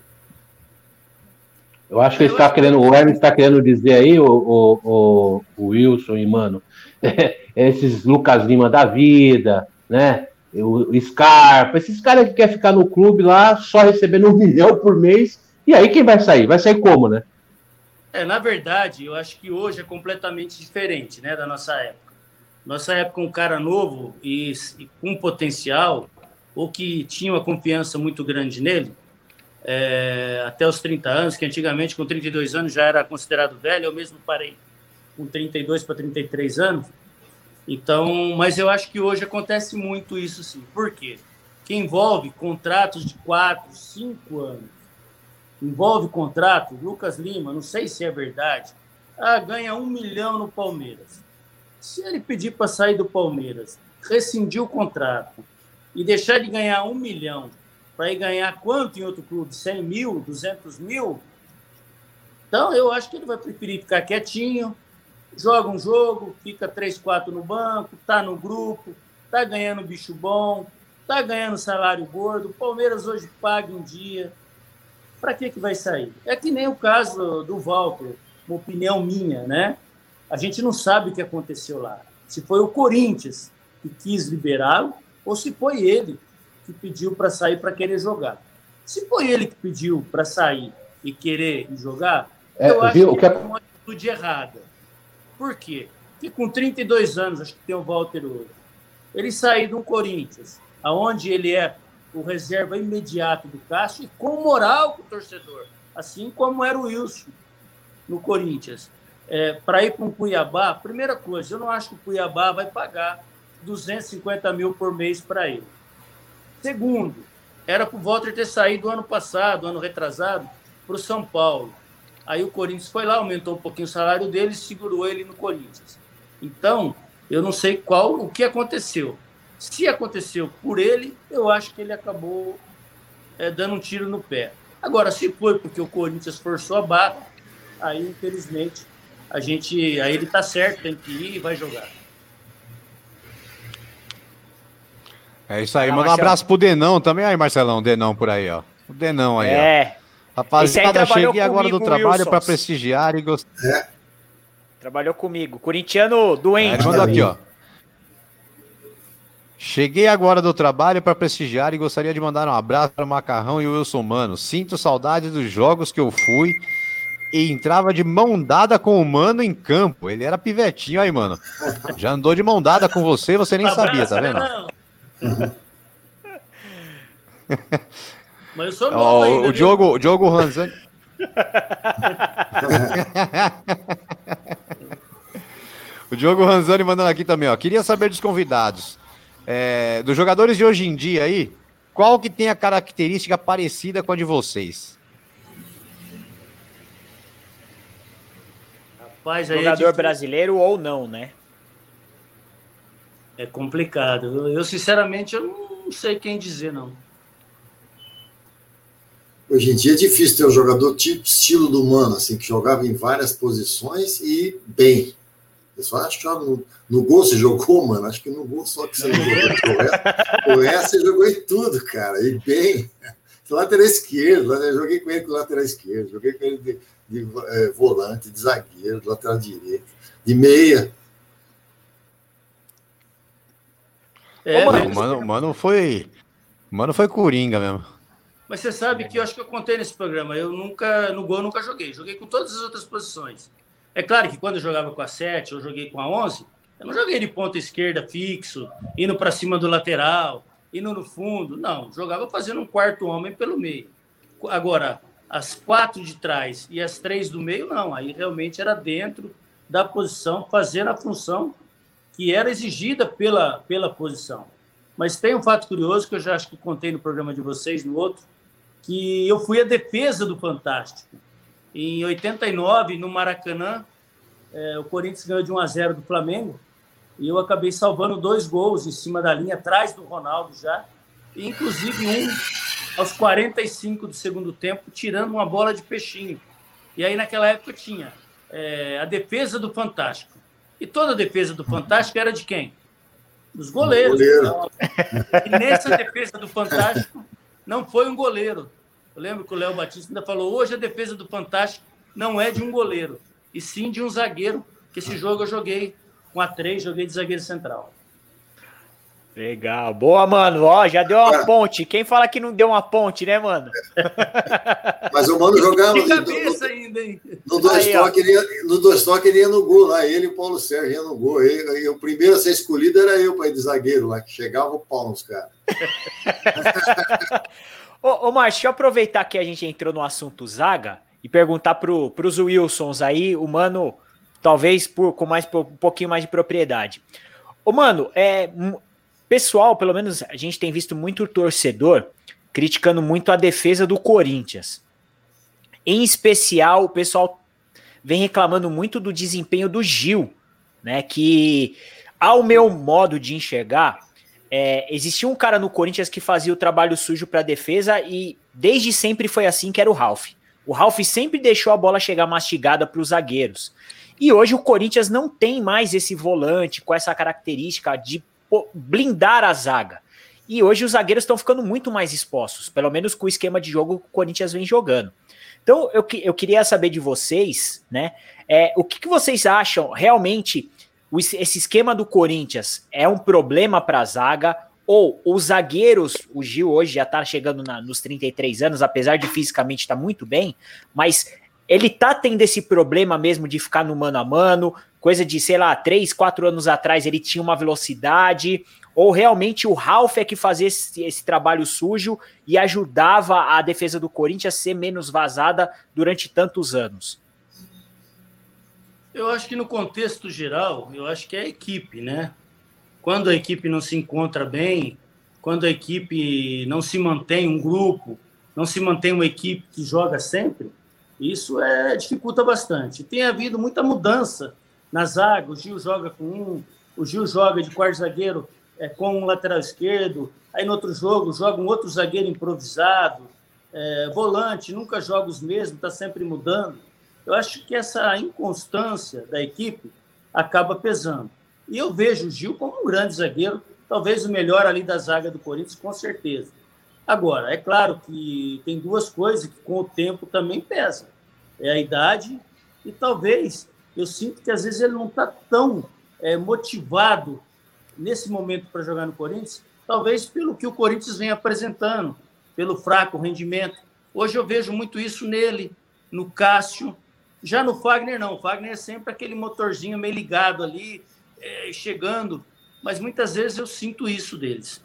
Eu acho que ele está querendo, o Hermes está querendo dizer aí, o, o, o, o Wilson e mano, esses Lucas Lima da vida, né? O Scarpa, esses caras que querem ficar no clube lá só recebendo um milhão por mês. E aí quem vai sair? Vai sair como, né? É, na verdade, eu acho que hoje é completamente diferente, né, da nossa época. Nossa época, um cara novo e, e com potencial, ou que tinham uma confiança muito grande nele, é, até os 30 anos, que antigamente com 32 anos já era considerado velho, eu mesmo parei com 32 para 33 anos. Então, mas eu acho que hoje acontece muito isso sim. Por quê? Que envolve contratos de 4, 5 anos. Envolve contrato, Lucas Lima, não sei se é verdade, ah, ganha um milhão no Palmeiras. Se ele pedir para sair do Palmeiras, rescindir o contrato, e deixar de ganhar um milhão para ir ganhar quanto em outro clube? 100 mil, 200 mil? Então, eu acho que ele vai preferir ficar quietinho, joga um jogo, fica 3, 4 no banco, tá no grupo, tá ganhando bicho bom, tá ganhando salário gordo. O Palmeiras hoje paga em dia. Para que, que vai sair? É que nem o caso do Walter, uma opinião minha, né? A gente não sabe o que aconteceu lá. Se foi o Corinthians que quis liberá-lo, ou se foi ele que pediu para sair para querer jogar. Se foi ele que pediu para sair e querer jogar, é, eu acho viu, que é uma atitude errada. Por quê? Porque com 32 anos, acho que tem o Walter hoje, ele sair de um Corinthians, aonde ele é o reserva imediato do Cássio e com moral com o torcedor, assim como era o Wilson no Corinthians. É, para ir para um Cuiabá, primeira coisa, eu não acho que o Cuiabá vai pagar 250 mil por mês para ele. Segundo, era para o Walter ter saído ano passado, ano retrasado, para o São Paulo. Aí o Corinthians foi lá, aumentou um pouquinho o salário dele e segurou ele no Corinthians. Então, eu não sei qual o que aconteceu. Se aconteceu por ele, eu acho que ele acabou é, dando um tiro no pé. Agora, se foi porque o Corinthians forçou a barra, aí infelizmente a gente, aí ele está certo, tem que ir e vai jogar. É isso aí, manda um abraço pro Denão também. Aí, Marcelão, Denão por aí, ó. O Denão aí, é. ó. Rapaziada, cheguei agora do trabalho para prestigiar e gostar. É. Trabalhou comigo. Corintiano doente. É, mandou aqui, ó. Cheguei agora do trabalho para prestigiar e gostaria de mandar um abraço para o Macarrão e o Wilson Mano. Sinto saudade dos jogos que eu fui e entrava de mão dada com o Mano em campo. Ele era pivetinho aí, mano. Já andou de mão dada com você, você nem sabia, tá vendo? Não. Mas eu sou novo oh, ainda, o, Diogo, o Diogo Ranzani. o Diogo Ranzani mandando aqui também, ó. Queria saber dos convidados. É, dos jogadores de hoje em dia aí, qual que tem a característica parecida com a de vocês? Rapaz, Jogador brasileiro ou não, né? É complicado. Eu, eu, sinceramente, eu não sei quem dizer, não. Hoje em dia é difícil ter um jogador tipo estilo do Mano, assim, que jogava em várias posições e bem. Eu só acho que no, no gol você jogou, mano. Acho que no gol só que você não jogou. O resto você jogou em tudo, cara. E bem. Lateral esquerdo, eu joguei com ele com lateral esquerdo, joguei com ele de, de, de é, volante, de zagueiro, de lateral direito, de meia. É, Ô, mano, mano, mano foi. Mano foi coringa mesmo. Mas você sabe que eu acho que eu contei nesse programa. Eu nunca, no gol, nunca joguei. Joguei com todas as outras posições. É claro que quando eu jogava com a 7, eu joguei com a 11, eu não joguei de ponta esquerda fixo, indo para cima do lateral, indo no fundo. Não, jogava fazendo um quarto homem pelo meio. Agora, as quatro de trás e as três do meio, não. Aí realmente era dentro, da posição, fazer a função que era exigida pela, pela posição. Mas tem um fato curioso que eu já acho que contei no programa de vocês, no outro, que eu fui a defesa do Fantástico. Em 89, no Maracanã, é, o Corinthians ganhou de 1 a 0 do Flamengo e eu acabei salvando dois gols em cima da linha, atrás do Ronaldo já, e inclusive um aos 45 do segundo tempo, tirando uma bola de peixinho. E aí, naquela época, tinha é, a defesa do Fantástico. E toda a defesa do Fantástico era de quem? Dos goleiros. Goleiro. E nessa defesa do Fantástico, não foi um goleiro. Eu lembro que o Léo Batista ainda falou: hoje a defesa do Fantástico não é de um goleiro, e sim de um zagueiro, que esse jogo eu joguei com a três, joguei de zagueiro central. Legal. Boa, mano. Ó, já deu uma ponte. Quem fala que não deu uma ponte, né, mano? Mas o mano jogava. De cabeça no, ainda, hein? No dois, Aí, toque, ele ia, no dois toques ele ia no gol lá. Ele e o Paulo Sérgio iam no gol. E, e o primeiro a ser escolhido era eu para ir de zagueiro lá, que chegava o pau nos caras. ô, ô Márcio, deixa eu aproveitar que a gente entrou no assunto Zaga e perguntar pro, pros Wilsons aí, o mano, talvez por, com mais, um pouquinho mais de propriedade. Ô, mano, é, Pessoal, pelo menos a gente tem visto muito torcedor criticando muito a defesa do Corinthians. Em especial, o pessoal vem reclamando muito do desempenho do Gil, né? Que, ao meu modo de enxergar, é, existia um cara no Corinthians que fazia o trabalho sujo para a defesa e desde sempre foi assim que era o Ralph. O Ralph sempre deixou a bola chegar mastigada para os zagueiros. E hoje o Corinthians não tem mais esse volante com essa característica de blindar a zaga. E hoje os zagueiros estão ficando muito mais expostos, pelo menos com o esquema de jogo que o Corinthians vem jogando. Então eu, eu queria saber de vocês, né? É, o que, que vocês acham realmente? Esse esquema do Corinthians é um problema para a zaga? Ou os zagueiros, o Gil hoje já está chegando na, nos 33 anos, apesar de fisicamente estar tá muito bem, mas ele tá tendo esse problema mesmo de ficar no mano a mano, coisa de, sei lá, três, quatro anos atrás ele tinha uma velocidade, ou realmente o Ralph é que fazia esse, esse, trabalho sujo e ajudava a defesa do Corinthians a ser menos vazada durante tantos anos? Eu acho que no contexto geral, eu acho que é a equipe, né? Quando a equipe não se encontra bem, quando a equipe não se mantém um grupo, não se mantém uma equipe que joga sempre, isso é, dificulta bastante. Tem havido muita mudança na zaga. O Gil joga com um, o Gil joga de quarto zagueiro é, com um lateral esquerdo. Aí no outro jogo joga um outro zagueiro improvisado. É, volante, nunca joga os mesmos, está sempre mudando. Eu acho que essa inconstância da equipe acaba pesando. E eu vejo o Gil como um grande zagueiro, talvez o melhor ali da zaga do Corinthians, com certeza. Agora, é claro que tem duas coisas que com o tempo também pesam. É a idade e talvez eu sinto que às vezes ele não está tão é, motivado nesse momento para jogar no Corinthians, talvez pelo que o Corinthians vem apresentando, pelo fraco rendimento. Hoje eu vejo muito isso nele, no Cássio. Já no Fagner, não. O Fagner é sempre aquele motorzinho meio ligado ali, é, chegando. Mas muitas vezes eu sinto isso deles.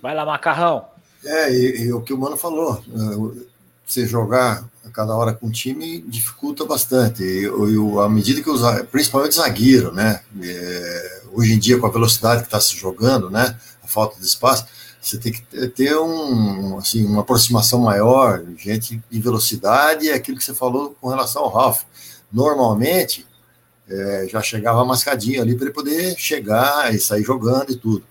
Vai lá, Macarrão. É, e, e o que o Mano falou, é, você jogar a cada hora com o time dificulta bastante. E, e à medida que os, principalmente zagueiro, né? É, hoje em dia, com a velocidade que está se jogando, né? A falta de espaço, você tem que ter um, assim, uma aproximação maior, gente de velocidade, é aquilo que você falou com relação ao Ralf. Normalmente, é, já chegava mascadinho ali para ele poder chegar e sair jogando e tudo.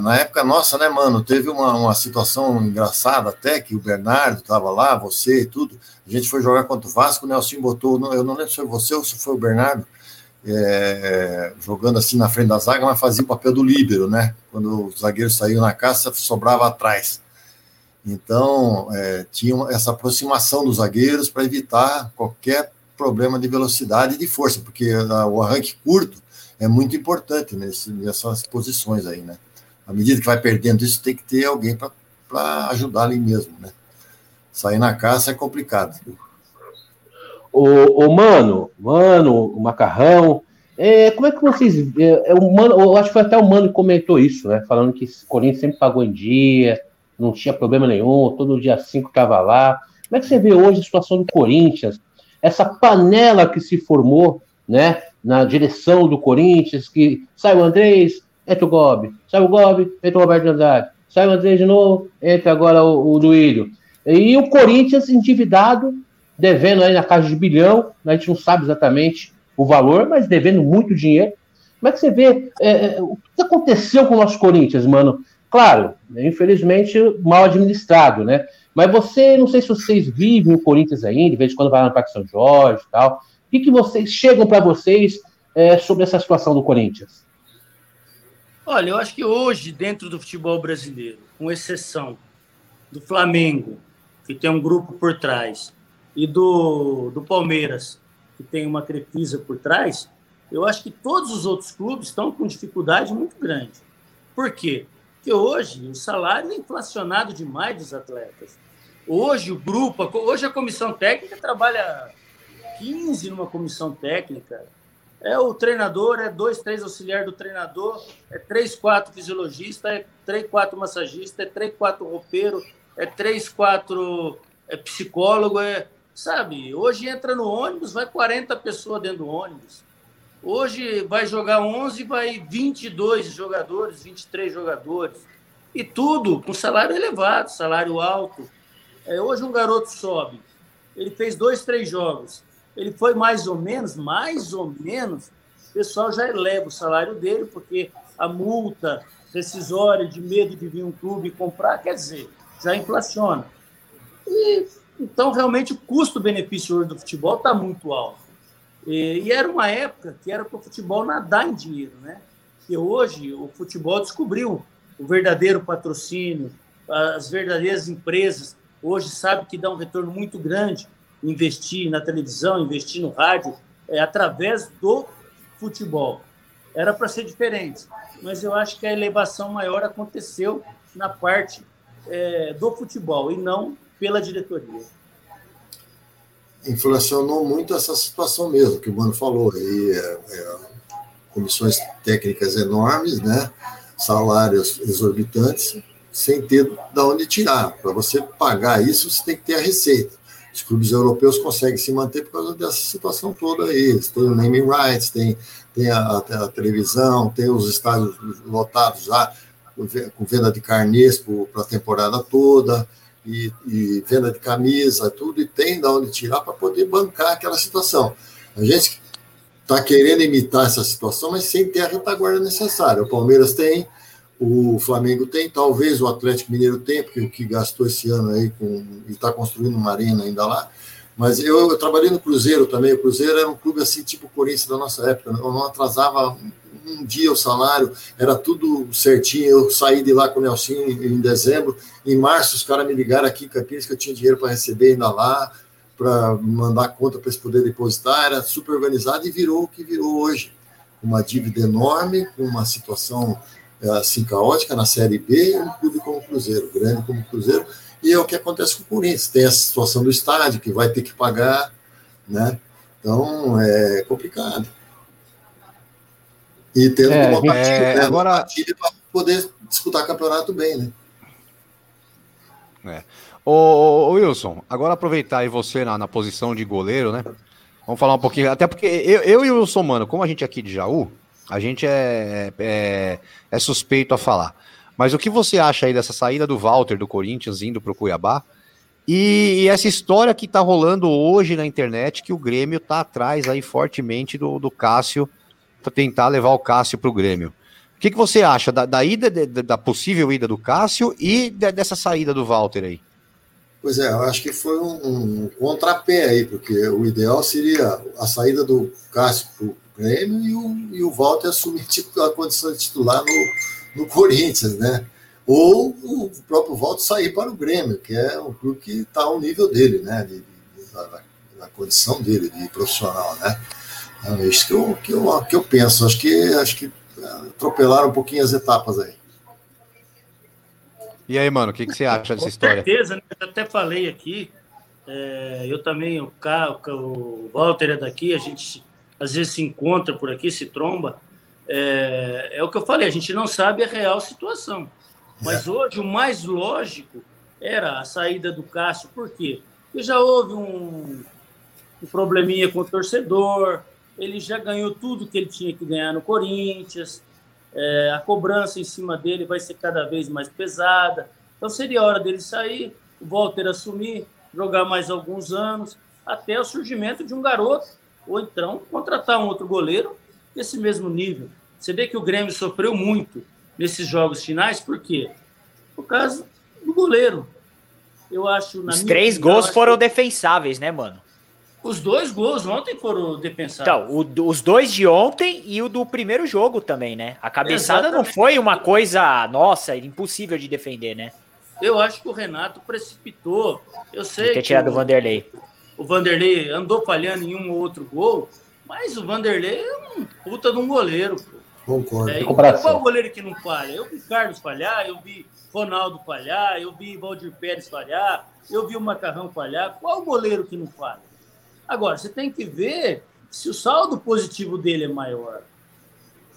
Na época nossa, né, mano, teve uma, uma situação engraçada até, que o Bernardo estava lá, você e tudo. A gente foi jogar contra o Vasco, o Nelson botou, eu não lembro se foi você ou se foi o Bernardo, é, jogando assim na frente da zaga, mas fazia o papel do líbero, né? Quando o zagueiro saiu na caça, sobrava atrás. Então, é, tinha essa aproximação dos zagueiros para evitar qualquer problema de velocidade e de força, porque o arranque curto é muito importante nesse, nessas posições aí, né? à medida que vai perdendo isso, tem que ter alguém para ajudar ali mesmo, né? Sair na caça é complicado. O, o Mano, Mano, o Macarrão, é, como é que vocês. É, é, o Mano, eu acho que foi até o Mano que comentou isso, né? Falando que o Corinthians sempre pagou em dia, não tinha problema nenhum, todo dia 5 estava lá. Como é que você vê hoje a situação do Corinthians? essa panela que se formou, né, na direção do Corinthians, que sai o Andrés, entra o Gobi, sai o Gobi, entra o Roberto Andrade, sai o Andrés de novo, entra agora o, o Duílio. E o Corinthians endividado, devendo aí na casa de bilhão, a gente não sabe exatamente o valor, mas devendo muito dinheiro. Como é que você vê é, é o que aconteceu com o nosso Corinthians, mano? Claro, infelizmente mal administrado, né? Mas você, não sei se vocês vivem o Corinthians ainda, de vez em quando vai lá no Parque São Jorge e tal. O que, que vocês chegam para vocês é, sobre essa situação do Corinthians? Olha, eu acho que hoje, dentro do futebol brasileiro, com exceção do Flamengo, que tem um grupo por trás, e do, do Palmeiras, que tem uma Crefisa por trás, eu acho que todos os outros clubes estão com dificuldade muito grande. Por quê? Porque hoje o salário é inflacionado demais dos atletas. Hoje o grupo, hoje a comissão técnica trabalha 15 numa comissão técnica. É o treinador, é dois, três auxiliares do treinador, é três, quatro fisiologista, é três, quatro massagista, é três, quatro roupeiro, é três, quatro é psicólogo, é, sabe? Hoje entra no ônibus, vai 40 pessoas dentro do ônibus. Hoje vai jogar 11, vai 22 jogadores, 23 jogadores. E tudo com salário elevado, salário alto. É, hoje um garoto sobe, ele fez dois, três jogos. Ele foi mais ou menos, mais ou menos, o pessoal já eleva o salário dele, porque a multa rescisória de medo de vir um clube comprar, quer dizer, já inflaciona. E, então, realmente, o custo-benefício hoje do futebol está muito alto. E, e, era uma época que era para o futebol nadar em dinheiro, né? E hoje o futebol descobriu o verdadeiro patrocínio, as verdadeiras empresas hoje sabe que dá um retorno muito grande investir na televisão, investir no rádio, é, através do futebol. Era para ser diferente, mas eu acho que a elevação maior aconteceu na parte é, do futebol e não pela diretoria inflacionou muito essa situação mesmo, que o Mano falou. aí é, é, comissões técnicas enormes, né? salários exorbitantes, sem ter de onde tirar. Para você pagar isso, você tem que ter a receita. Os clubes europeus conseguem se manter por causa dessa situação toda aí. Têm o naming rights, tem, tem a, a, a televisão, tem os estádios lotados já, com venda de carnês para a temporada toda e, e venda de camisa, tudo, e tem de onde tirar para poder bancar aquela situação. A gente está querendo imitar essa situação, mas sem ter a retaguarda necessária. O Palmeiras tem, o Flamengo tem, talvez o Atlético Mineiro tenha, porque o que gastou esse ano aí com, e está construindo uma arena ainda lá. Mas eu, eu, trabalhei no Cruzeiro também. O Cruzeiro era um clube assim, tipo Corinthians da nossa época. Eu não atrasava um dia o salário, era tudo certinho. Eu saí de lá com o Nelson em dezembro. Em março, os caras me ligaram aqui em Campinas que eu tinha dinheiro para receber ainda lá, para mandar conta para eles poderem depositar. Era super organizado e virou o que virou hoje. Uma dívida enorme, uma situação eh, assim caótica na Série B, um clube como o Cruzeiro, grande como o Cruzeiro. E é o que acontece com o Corinthians. Tem essa situação do estádio, que vai ter que pagar, né? Então, é complicado. E tendo é, uma partida, é, né, agora... para poder disputar campeonato bem, né? É. Ô, ô, Wilson, agora aproveitar aí você na, na, posição de goleiro, né? Vamos falar um pouquinho, até porque eu, eu e o Wilson, mano, como a gente é aqui de Jaú, a gente é, é, é, suspeito a falar. Mas o que você acha aí dessa saída do Walter do Corinthians indo para o Cuiabá? E, e, essa história que tá rolando hoje na internet, que o Grêmio tá atrás aí fortemente do, do Cássio para tentar levar o Cássio para o Grêmio. O que, que você acha da, da ida, de, da possível ida do Cássio e de, dessa saída do Walter aí? Pois é, eu acho que foi um, um contrapé aí, porque o ideal seria a saída do Cássio para o Grêmio e o, e o Walter assumir a condição de titular no, no Corinthians, né? Ou o próprio Walter sair para o Grêmio, que é um clube que está ao nível dele, né? De, da, da condição dele de profissional, né? É isso que eu, que eu, que eu penso. Acho que, acho que atropelaram um pouquinho as etapas aí. E aí, mano, o que, que você acha dessa história? Com certeza, né? eu até falei aqui. É, eu também, o, Carl, o Walter é daqui, a gente às vezes se encontra por aqui, se tromba. É, é o que eu falei, a gente não sabe a real situação. Mas é. hoje o mais lógico era a saída do Cássio, por quê? Porque já houve um, um probleminha com o torcedor, ele já ganhou tudo que ele tinha que ganhar no Corinthians, é, a cobrança em cima dele vai ser cada vez mais pesada. Então seria hora dele sair, o Walter assumir, jogar mais alguns anos, até o surgimento de um garoto, ou então contratar um outro goleiro desse mesmo nível. Você vê que o Grêmio sofreu muito nesses jogos finais, por quê? Por causa do goleiro. Eu acho. Os três opinião, gols foram que... defensáveis, né, mano? Os dois gols ontem foram defensáveis. Então, o, os dois de ontem e o do primeiro jogo também, né? A cabeçada Exatamente. não foi uma coisa, nossa, impossível de defender, né? Eu acho que o Renato precipitou. Eu sei. Ter tirado o Vanderlei. O Vanderlei andou falhando em um ou outro gol, mas o Vanderlei é um puta de um goleiro. Concordo. É, qual o goleiro que não falha? Eu vi Carlos falhar, eu vi Ronaldo falhar, eu vi Valdir Pérez falhar, eu vi o Macarrão falhar. Qual o goleiro que não falha? Agora, você tem que ver se o saldo positivo dele é maior.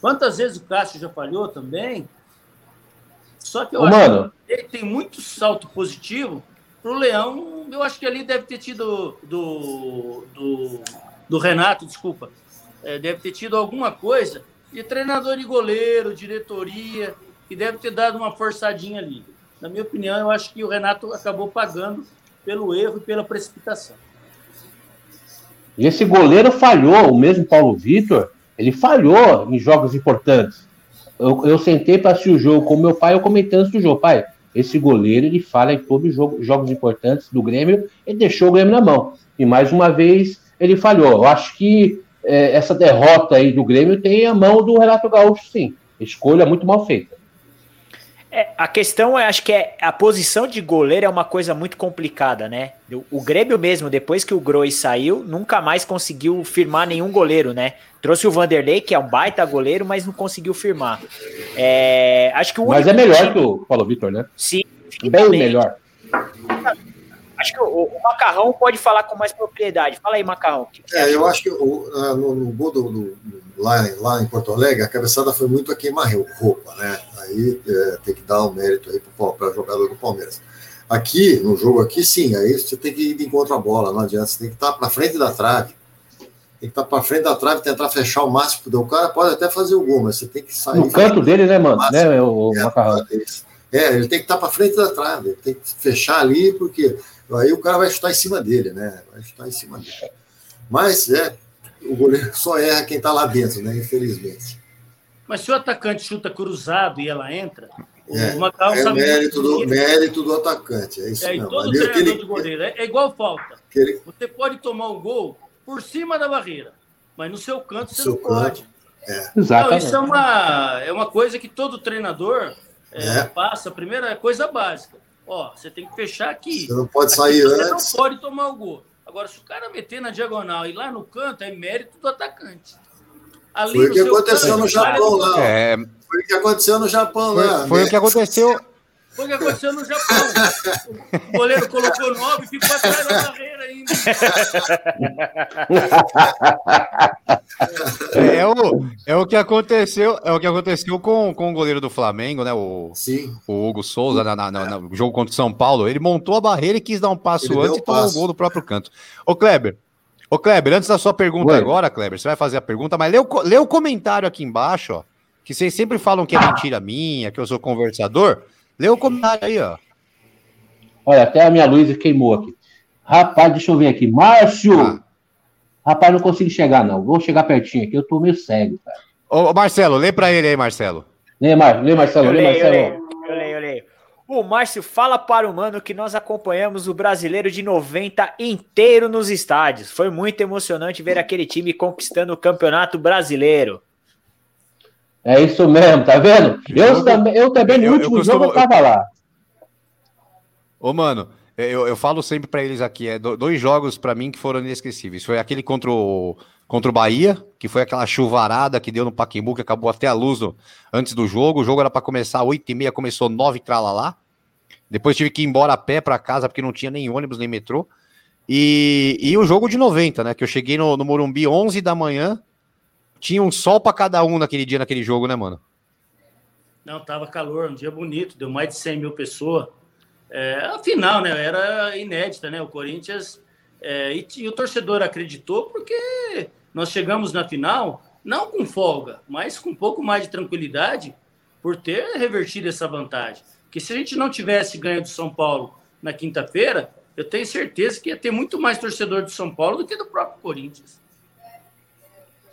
Quantas vezes o Cássio já falhou também? Só que eu Ô, acho mano. que ele tem muito salto positivo. Para o Leão, eu acho que ali deve ter tido do, do, do Renato, desculpa, é, deve ter tido alguma coisa de treinador e goleiro, diretoria, que deve ter dado uma forçadinha ali. Na minha opinião, eu acho que o Renato acabou pagando pelo erro e pela precipitação. E esse goleiro falhou, o mesmo Paulo Vitor, ele falhou em jogos importantes. Eu, eu sentei para assistir o jogo com meu pai, eu comentando do jogo. Pai, esse goleiro ele falha em todos os jogos importantes do Grêmio, ele deixou o Grêmio na mão. E mais uma vez ele falhou. Eu acho que é, essa derrota aí do Grêmio tem a mão do Renato Gaúcho, sim. Escolha muito mal feita. É, a questão, é, acho que é a posição de goleiro é uma coisa muito complicada, né? O, o Grêmio mesmo, depois que o Groi saiu, nunca mais conseguiu firmar nenhum goleiro, né? Trouxe o Vanderlei, que é um baita goleiro, mas não conseguiu firmar. É, acho que mas é melhor time... que o Paulo Vitor, né? Sim. Bem melhor. Acho que o, o, Macarrão pode falar com mais propriedade. Fala aí, Macarrão. é, eu acho que o, no, no gol do, do, lá, lá em Porto Alegre, a cabeçada foi muito a queimar roupa, né? Aí é, tem que dar o um mérito aí para o jogador do Palmeiras. Aqui, no jogo aqui, sim, aí você tem que ir de encontro à bola, não adianta, você tem que estar para frente da trave. Tem que estar para frente da trave, tentar fechar o máximo. O cara pode até fazer o gol, mas você tem que sair. No canto dele, né, mano? Né, o, o é, é, ele tem que estar para frente da trave, ele tem que fechar ali, porque Aí o cara vai chutar em cima dele, né? Vai chutar em cima dele. Mas é, o goleiro só erra quem está lá dentro, né? Infelizmente. Mas se o atacante chuta cruzado e ela entra, é, o é sabe mérito do, mérito do atacante. É isso é, mesmo. todo Ali, treinador aquele, do goleiro. É, é igual falta. Aquele... Você pode tomar um gol por cima da barreira, mas no seu canto você não canto, pode. É. Então, isso é uma, é uma coisa que todo treinador é, é. passa. A primeira coisa básica. Ó, você tem que fechar aqui. Você não pode sair aqui antes. Você não pode tomar o gol. Agora, se o cara meter na diagonal e lá no canto, é mérito do atacante. Ali Foi o que aconteceu canto, no Japão lá. É... Foi o que aconteceu no Japão Foi, lá. Foi né? o que aconteceu. Foi o que aconteceu no Japão. O goleiro colocou nove e ficou atrás da barreira ainda. É, é, o, é o que aconteceu, é o que aconteceu com, com o goleiro do Flamengo, né? O, Sim. o Hugo Souza, na, na, na, no jogo contra o São Paulo. Ele montou a barreira e quis dar um passo Ele antes e tomou o gol do próprio canto. Ô, Kleber, Ô, Kleber, antes da sua pergunta Oi. agora, Kleber, você vai fazer a pergunta, mas lê o, lê o comentário aqui embaixo, ó. Que vocês sempre falam que é mentira minha, que eu sou conversador. Lê o comentário aí, ó. Olha, até a minha luz queimou aqui. Rapaz, deixa eu ver aqui. Márcio! Ah. Rapaz, não consigo chegar, não. Vou chegar pertinho aqui, eu tô meio cego, cara. Ô, Marcelo, lê pra ele aí, Marcelo. Lê, Mar... lê Marcelo, eu lê, leio, Marcelo. Eu leio, eu leio, O Márcio fala para o mano que nós acompanhamos o brasileiro de 90 inteiro nos estádios. Foi muito emocionante ver aquele time conquistando o campeonato brasileiro. É isso mesmo, tá vendo? Eu, também, eu também no eu, último eu costumo, jogo eu tava lá. Ô, mano, eu, eu falo sempre para eles aqui, é dois jogos para mim que foram inesquecíveis. Foi aquele contra o, contra o Bahia, que foi aquela chuvarada que deu no Paquimbu, que acabou até a luz no, antes do jogo. O jogo era para começar 8 e meia, começou 9 lá. Depois tive que ir embora a pé para casa, porque não tinha nem ônibus, nem metrô. E, e o jogo de 90, né? Que eu cheguei no, no Morumbi 11 da manhã, tinha um sol para cada um naquele dia, naquele jogo, né, mano? Não, tava calor, um dia bonito, deu mais de 100 mil pessoas. É, a final, né? Era inédita, né? O Corinthians É, e, e o torcedor acreditou porque nós chegamos na final, não com folga, mas com um pouco mais de tranquilidade por ter revertido essa vantagem. Porque se a gente não tivesse ganho do São Paulo na quinta-feira, eu tenho certeza que ia ter muito mais torcedor do São Paulo do que do próprio Corinthians.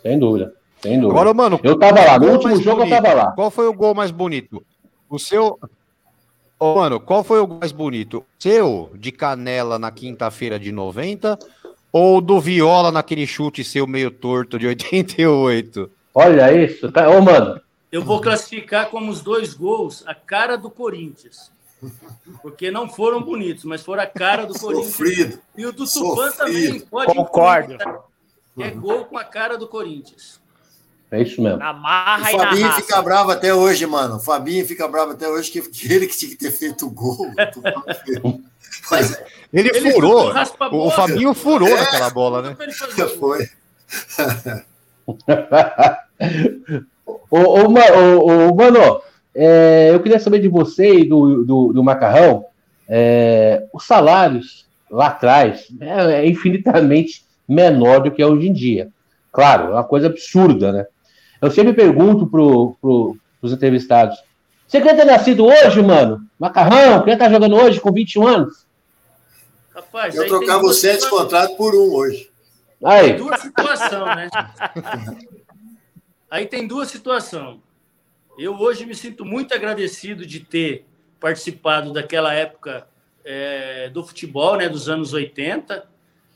Sem dúvida. Sem dúvida. Agora, mano, eu tava lá. No último jogo bonito? eu tava lá. Qual foi o gol mais bonito? O seu. Oh, mano, qual foi o gol mais bonito? Seu de canela na quinta-feira de 90 ou do Viola naquele chute seu meio torto de 88? Olha isso, tá? Ô, mano. Eu vou classificar como os dois gols a cara do Corinthians. Porque não foram bonitos, mas foram a cara do Corinthians. Sofrido. E o do Tupã também pode Concordo. É gol com a cara do Corinthians. É isso mesmo. Na marra o Fabinho fica bravo até hoje, mano. O Fabinho fica bravo até hoje que, que ele que tinha que ter feito o gol. Mas, ele, ele furou. O, o Fabinho furou é, naquela bola, né? Foi. ô, ô, ô, ô, mano, é, eu queria saber de você e do, do, do Macarrão. É, os salários lá atrás é, é infinitamente menor do que é hoje em dia. Claro, é uma coisa absurda, né? Eu sempre pergunto pro, pro, pros entrevistados: você quer ter nascido hoje, mano? Macarrão, quer estar tá jogando hoje com 21 anos? Rapaz, eu trocava os sete contratos por um hoje. Aí. Tem duas situações, né? Aí tem duas situações. Eu hoje me sinto muito agradecido de ter participado daquela época é, do futebol, né, dos anos 80,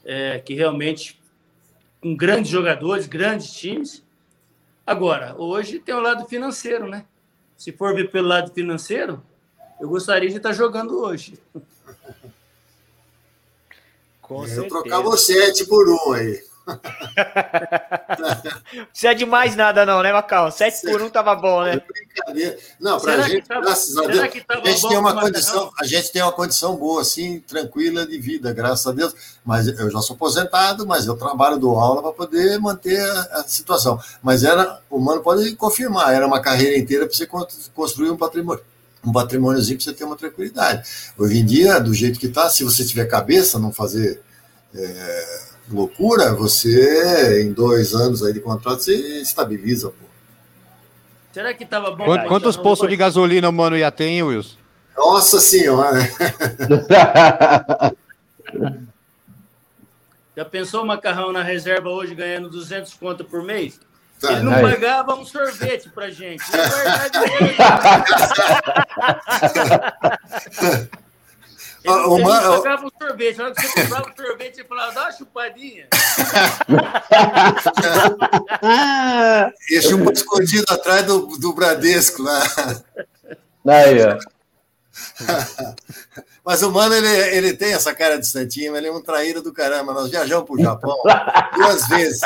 é, que realmente com grandes jogadores, grandes times. Agora, hoje tem o lado financeiro, né? Se for ver pelo lado financeiro, eu gostaria de estar jogando hoje. Com eu trocava o 7 por um aí. Precisa é de mais nada, não, né, Macau? 7 por 1 tava bom, né? Brincadeira. Não, pra será gente, tava, graças a Deus, a gente tem uma condição, a gente tem uma condição boa, assim, tranquila de vida, graças a Deus. Mas eu já sou aposentado, mas eu trabalho do aula para poder manter a, a, situação. Mas era, o mano pode confirmar, era uma carreira inteira para você construir um patrimônio um patrimôniozinho para você ter uma tranquilidade. Hoje em dia, do jeito que está, se você tiver cabeça, não fazer é, loucura, você, em dois anos aí de contrato, você estabiliza, pô. Será que tava bom? Quantos, quantos postos de gasolina o mano ia ter, hein, Wilson? Nossa senhora! Já pensou o macarrão na reserva hoje ganhando 200 conto por mês? Tá, Ele não aí. pagava um sorvete pra gente. Ele, o ele man... pagava um sorvete. Na hora que você comprava um sorvete, você falava, dá uma chupadinha. Esse um escondido atrás do, do Bradesco lá. Aí, ó. Mas o mano, ele, ele tem essa cara de santinho, ele é um traíra do caramba. Nós viajamos para o Japão duas vezes.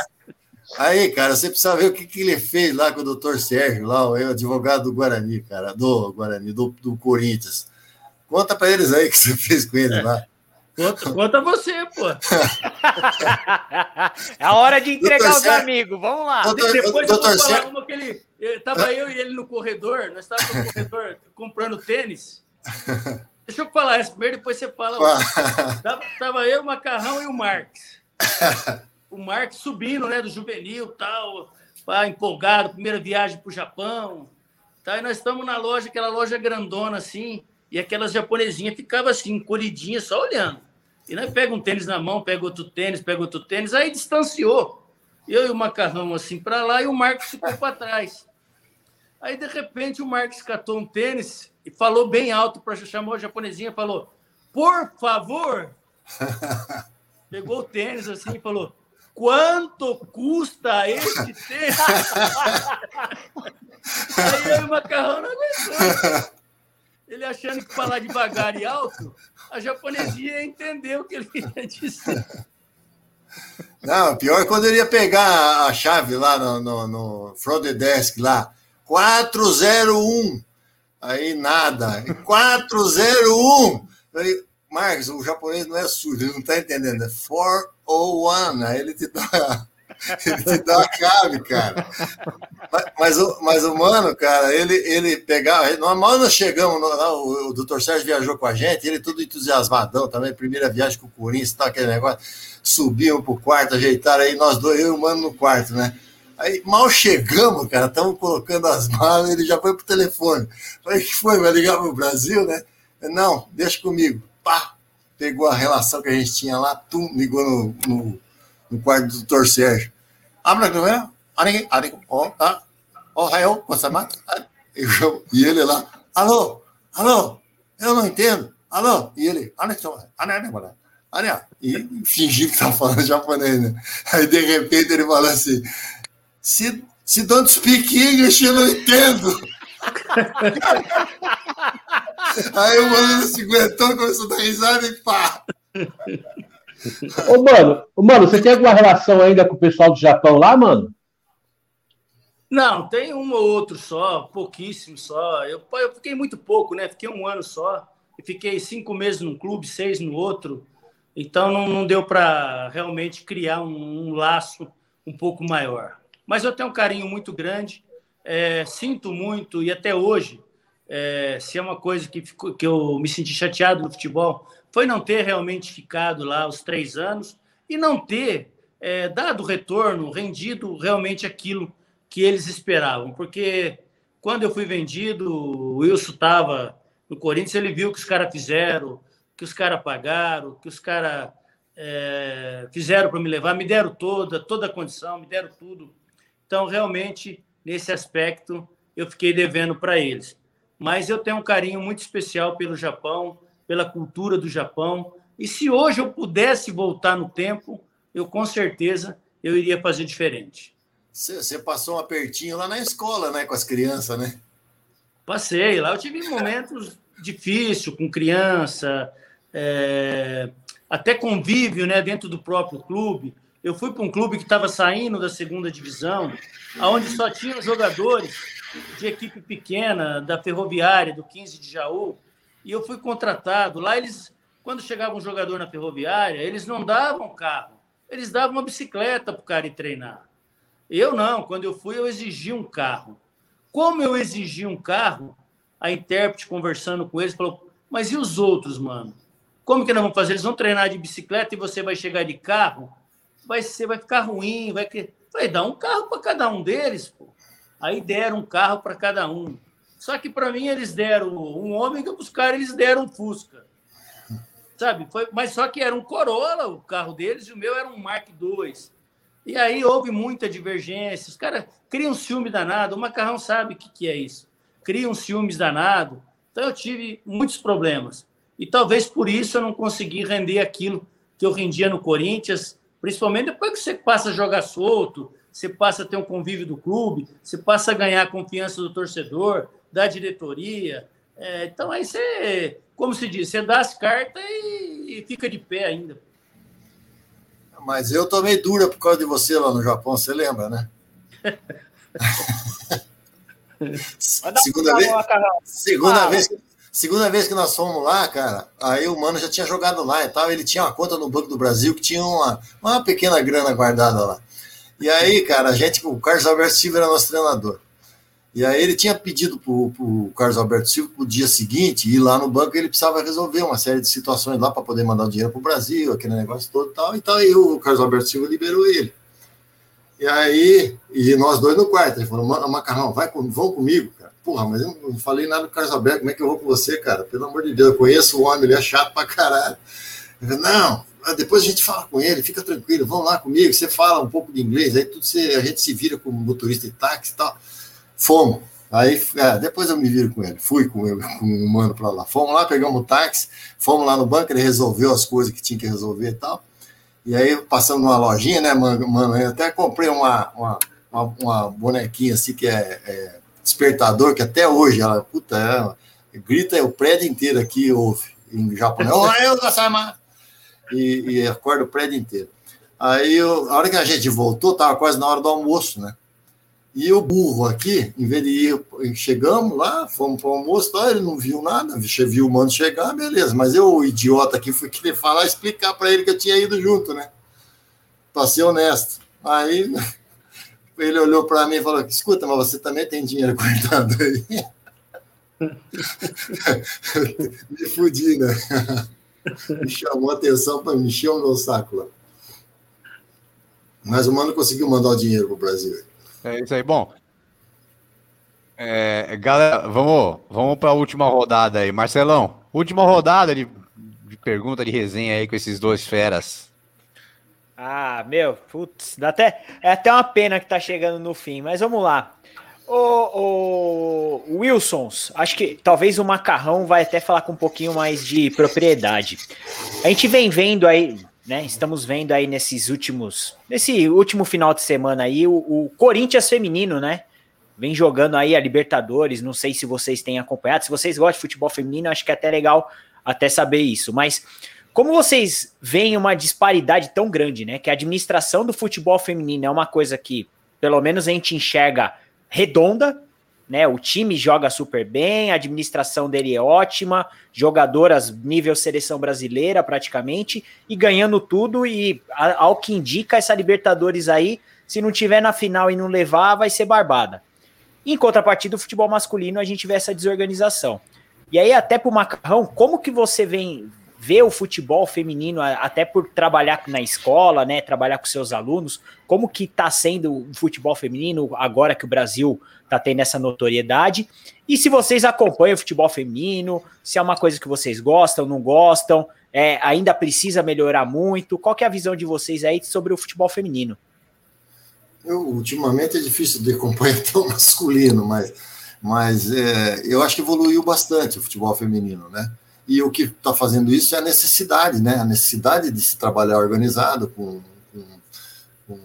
Aí, cara, você precisa ver o que, que ele fez lá com o doutor Sérgio, lá, o advogado do Guarani, cara, do Guarani, do, do Corinthians. Conta para eles aí que você fez com ele lá. Conta, conta você, pô. é a hora de entregar os amigos. Vamos lá. Doutor, Depois doutor eu vou falar uma que ele. Tava eu e ele no corredor, nós estávamos no corredor comprando tênis. Deixa eu falar essa primeiro, depois você fala. tava, tava eu, o Macarrão e o Marques. O Marques subindo, né, do juvenil, tal, pá, empolgado, primeira viagem para o Japão. Tá, e nós estamos na loja, aquela loja grandona assim. E aquelas japonesinhas ficavam assim, encolhidinhas, só olhando. E nós pega um tênis na mão, pega outro tênis, pega outro tênis, aí distanciou. Eu e o Macarrão assim para lá e o Marcos ficou para trás. Aí, de repente, o Marcos catou um tênis e falou bem alto, para chamou a japonesinha falou: Por favor. Pegou o tênis assim e falou: Quanto custa este tênis? Aí eu e o Macarrão não aguentou. Ele achando que falar devagar e alto, a japonesia entendeu o que ele ia dizer. Não, pior é quando ele ia pegar a chave lá no, no, no front desk lá. 401. Aí nada. 401. Aí, Marcos, o japonês não é surdo, ele não está entendendo. É 401. Aí ele te dá Ele dá a chave, cara. Mas, mas, o, mas o mano, cara, ele, ele pegava. Nós, nós chegamos, lá, o, o doutor Sérgio viajou com a gente, ele tudo entusiasmadão também, primeira viagem com o Corinthians, tá, aquele negócio. Subiam pro quarto, ajeitaram aí, nós dois, eu e o mano no quarto, né? Aí mal chegamos, cara, estamos colocando as malas, ele já foi pro telefone. Falei, que foi? Vai ligar pro Brasil, né? Não, deixa comigo. Pá! Pegou a relação que a gente tinha lá, tum, ligou no, no, no quarto do doutor Sérgio. Abra a câmera, ó, tá? Ó, Rael, você mata? E ele lá, alô, alô, eu não entendo, alô, e ele, e fingindo que estava falando japonês, né? Aí de repente ele falou assim: se, se don't speak English, eu não entendo. Aí o mano se aguentou, começou a dar risada e pá. Ô, mano, mano, você tem alguma relação ainda com o pessoal do Japão lá, mano? Não, tem um ou outro só, pouquíssimo só. Eu, eu fiquei muito pouco, né? Fiquei um ano só. Fiquei cinco meses num clube, seis no outro. Então não, não deu para realmente criar um, um, laço um pouco maior. Mas eu tenho um carinho muito grande, é, sinto muito, e até hoje, é, se é uma coisa que, que eu me senti chateado no futebol, foi não ter realmente ficado lá os três anos e não ter é, dado retorno, rendido realmente aquilo que eles esperavam. Porque quando eu fui vendido, o Wilson estava no Corinthians, ele viu o que os caras fizeram, que os caras pagaram, que os caras é, fizeram para me levar, me deram toda, toda a condição, me deram tudo. Então, realmente, nesse aspecto, eu fiquei devendo para eles mas eu tenho um carinho muito especial pelo Japão, pela cultura do Japão. E se hoje eu pudesse voltar no tempo, eu com certeza eu iria fazer diferente. Você passou um apertinho lá na escola, né, com as crianças, né? Passei lá, eu tive momentos difíceis com criança, é, até convívio, né, dentro do próprio clube. Eu fui para um clube que estava saindo da segunda divisão, aonde só tinham jogadores de equipe pequena, da Ferroviária, do 15 de Jaú, e eu fui contratado. Lá eles, quando chegava um jogador na Ferroviária, eles não davam carro, eles davam uma bicicleta para o cara ir treinar. Eu não, quando eu fui, eu exigi um carro. Como eu exigi um carro, a intérprete conversando com eles falou: Mas e os outros, mano? Como que nós vamos fazer? Eles vão treinar de bicicleta e você vai chegar de carro? Vai ser, vai ficar ruim, vai que. Falei, dá um carro para cada um deles, pô. Aí deram um carro para cada um. Só que para mim eles deram um homem que os caras eles deram um Fusca. Sabe? Foi, mas só que era um Corolla o carro deles e o meu era um Mark II. E aí houve muita divergência. Os caras criam um ciúme danado. O Macarrão sabe o que, que é isso. Criam ciúmes danado. Então eu tive muitos problemas. E talvez por isso eu não consegui render aquilo que eu rendia no Corinthians, principalmente depois que você passa a jogar solto, você passa a ter um convívio do clube, você passa a ganhar a confiança do torcedor, da diretoria. É, então aí você, como se diz, você dá as cartas e, e fica de pé ainda. Mas eu tomei dura por causa de você lá no Japão, você lembra, né? segunda vez, segunda ah, vez, segunda vez que nós fomos lá, cara, aí o mano já tinha jogado lá e tal, ele tinha uma conta no Banco do Brasil que tinha uma, uma pequena grana guardada lá. E aí, cara, a gente, o Carlos Alberto Silva era nosso treinador. E aí ele tinha pedido para o Carlos Alberto Silva para o dia seguinte ir lá no banco ele precisava resolver uma série de situações lá para poder mandar o dinheiro para o Brasil, aquele negócio todo e tal. Então aí o Carlos Alberto Silva liberou ele. E aí, e nós dois no quarto. Ele falou, Macarrão, vai com, vão comigo, cara. Porra, mas eu não falei nada do Carlos Alberto, como é que eu vou com você, cara? Pelo amor de Deus, eu conheço o homem, ele é chato pra caralho. Ele falou, não, depois a gente fala com ele, fica tranquilo, vão lá comigo, você fala um pouco de inglês, aí tudo você, a gente se vira como motorista de táxi e tal. Fomos. Aí é, depois eu me viro com ele, fui com, ele, com o mano para lá. Fomos lá, pegamos o táxi, fomos lá no banco, ele resolveu as coisas que tinha que resolver e tal. E aí passamos numa lojinha, né, mano? mano eu até comprei uma, uma, uma, uma bonequinha assim que é, é, despertador, que até hoje ela, puta, é, grita o prédio inteiro aqui, ouve em japonês. eu, e, e acorda o prédio inteiro. Aí, eu, a hora que a gente voltou, estava quase na hora do almoço, né? E o burro aqui, em vez de ir, chegamos lá, fomos para o almoço, tá, ele não viu nada, viu o mano chegar, beleza. Mas eu, o idiota aqui, fui querer falar, explicar para ele que eu tinha ido junto, né? Para ser honesto. Aí ele olhou para mim e falou: escuta, mas você também tem dinheiro guardado aí? me fudi, né? Me chamou a atenção para me encher o meu saco lá. Mas o mano conseguiu mandar o dinheiro para o Brasil. É isso aí. Bom, é, galera, vamos, vamos para a última rodada aí. Marcelão, última rodada de, de, pergunta, de resenha aí com esses dois feras. Ah, meu, putz, dá até, é até uma pena que tá chegando no fim, mas vamos lá. O, o Wilsons, acho que talvez o Macarrão vai até falar com um pouquinho mais de propriedade. A gente vem vendo aí, né? Estamos vendo aí nesses últimos, nesse último final de semana aí, o, o Corinthians feminino, né? vem jogando aí a Libertadores. Não sei se vocês têm acompanhado. Se vocês gostam de futebol feminino, acho que é até legal até saber isso. Mas como vocês veem uma disparidade tão grande, né? Que a administração do futebol feminino é uma coisa que, pelo menos, a gente enxerga redonda, né? O time joga super bem, a administração dele é ótima, jogadoras nível seleção brasileira praticamente, e ganhando tudo, e ao que indica essa Libertadores aí, se não tiver na final e não levar, vai ser barbada. Em contrapartida, o futebol masculino, a gente vê essa desorganização. E aí, até para o Macarrão, como que você vem ver o futebol feminino, até por trabalhar na escola, né, trabalhar com seus alunos, como que está sendo o futebol feminino agora que o Brasil está tendo essa notoriedade? E se vocês acompanham o futebol feminino, se é uma coisa que vocês gostam, não gostam, é, ainda precisa melhorar muito, qual que é a visão de vocês aí sobre o futebol feminino? Eu, ultimamente é difícil de acompanhar tão masculino, mas, mas é, eu acho que evoluiu bastante o futebol feminino, né? E o que está fazendo isso é a necessidade, né? A necessidade de se trabalhar organizado, com, com, com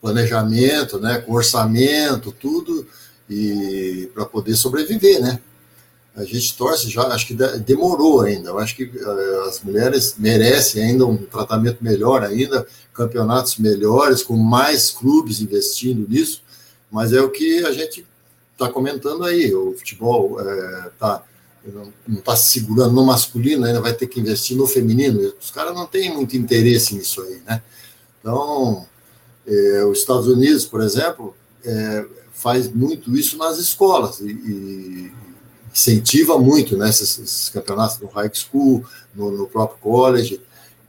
planejamento, né? com orçamento, tudo, e para poder sobreviver, né? a gente torce já, acho que demorou ainda. Eu acho que uh, as mulheres merecem ainda um tratamento melhor ainda, campeonatos melhores, com mais clubes investindo nisso, mas é o que a gente está comentando aí. O futebol é, tá, não está se segurando no masculino, ainda vai ter que investir no feminino. Os caras não têm muito interesse nisso aí, né? Então, é, os Estados Unidos, por exemplo, é, faz muito isso nas escolas e, e incentiva muito né, esses, esses campeonatos no high school, no, no, próprio college.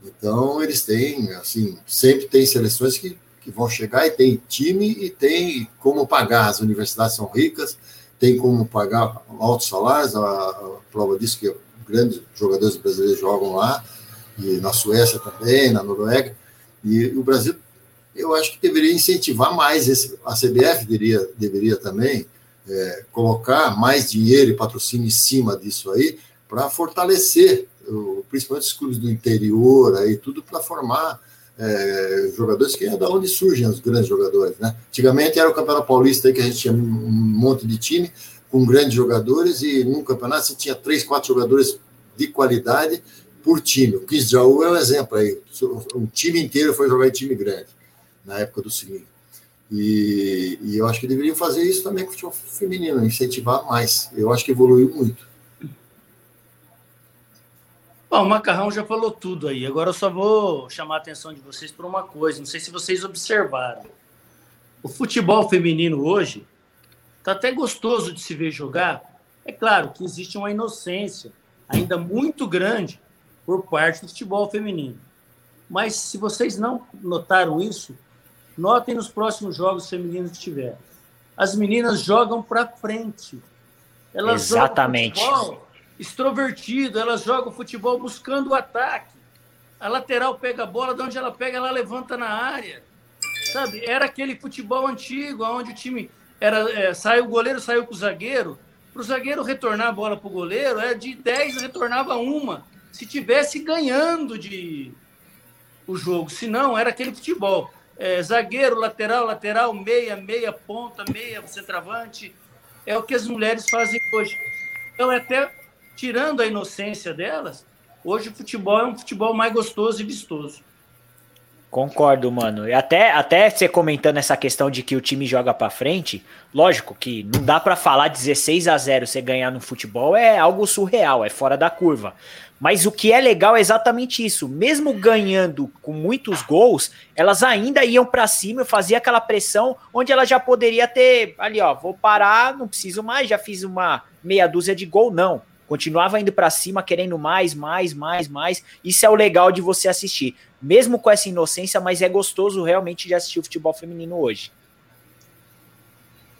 Então, eles têm, assim, sempre tem seleções que, que vão chegar e tem time e tem como pagar. As universidades são ricas, tem como pagar altos salários. A, a prova disso que grandes jogadores brasileiros jogam lá, e na Suécia também, na Noruega. E o Brasil, eu acho que deveria incentivar mais esse, a CBF deveria, deveria também é, colocar mais dinheiro e patrocínio em cima disso aí para fortalecer, o, principalmente os clubes do interior, aí tudo para formar é, jogadores que é da onde surgem os grandes jogadores, né? Antigamente era o Campeonato Paulista aí que a gente tinha um monte de time com grandes jogadores e num campeonato você tinha três, quatro jogadores de qualidade por time. O Chris Jaú é um exemplo aí. Um time inteiro foi jogar em time grande na época do seguinte. E, e, eu acho que deveriam fazer isso também com o futebol feminino, incentivar mais. Eu acho que evoluiu muito. Bom, o Macarrão já falou tudo aí. Agora eu só vou chamar a atenção de vocês para uma coisa. Não sei se vocês observaram. O futebol feminino hoje está até gostoso de se ver jogar. É claro que existe uma inocência ainda muito grande por parte do futebol feminino. Mas se vocês não notaram isso, Notem nos próximos jogos femininos que tiver. As meninas jogam para frente. Elas Exatamente. jogam extrovertido, elas jogam futebol buscando o ataque. A lateral pega a bola, de onde ela pega, ela levanta na área. Sabe? Era aquele futebol antigo, onde o time era é, saiu o goleiro, saiu com o zagueiro. Para o zagueiro retornar a bola para o goleiro, é de 10 retornava uma. Se tivesse ganhando de o jogo, se não, era aquele futebol é, zagueiro, lateral, lateral, meia, meia, ponta, meia, centroavante. É o que as mulheres fazem hoje. Então, é até tirando a inocência delas, hoje o futebol é um futebol mais gostoso e vistoso. Concordo, mano. E até, até você comentando essa questão de que o time joga para frente, lógico que não dá para falar 16 a 0 você ganhar no futebol é algo surreal, é fora da curva. Mas o que é legal é exatamente isso. Mesmo ganhando com muitos gols, elas ainda iam para cima, fazia aquela pressão onde ela já poderia ter ali, ó, vou parar, não preciso mais, já fiz uma meia dúzia de gol, não. Continuava indo para cima, querendo mais, mais, mais, mais. Isso é o legal de você assistir. Mesmo com essa inocência, mas é gostoso realmente de assistir o futebol feminino hoje.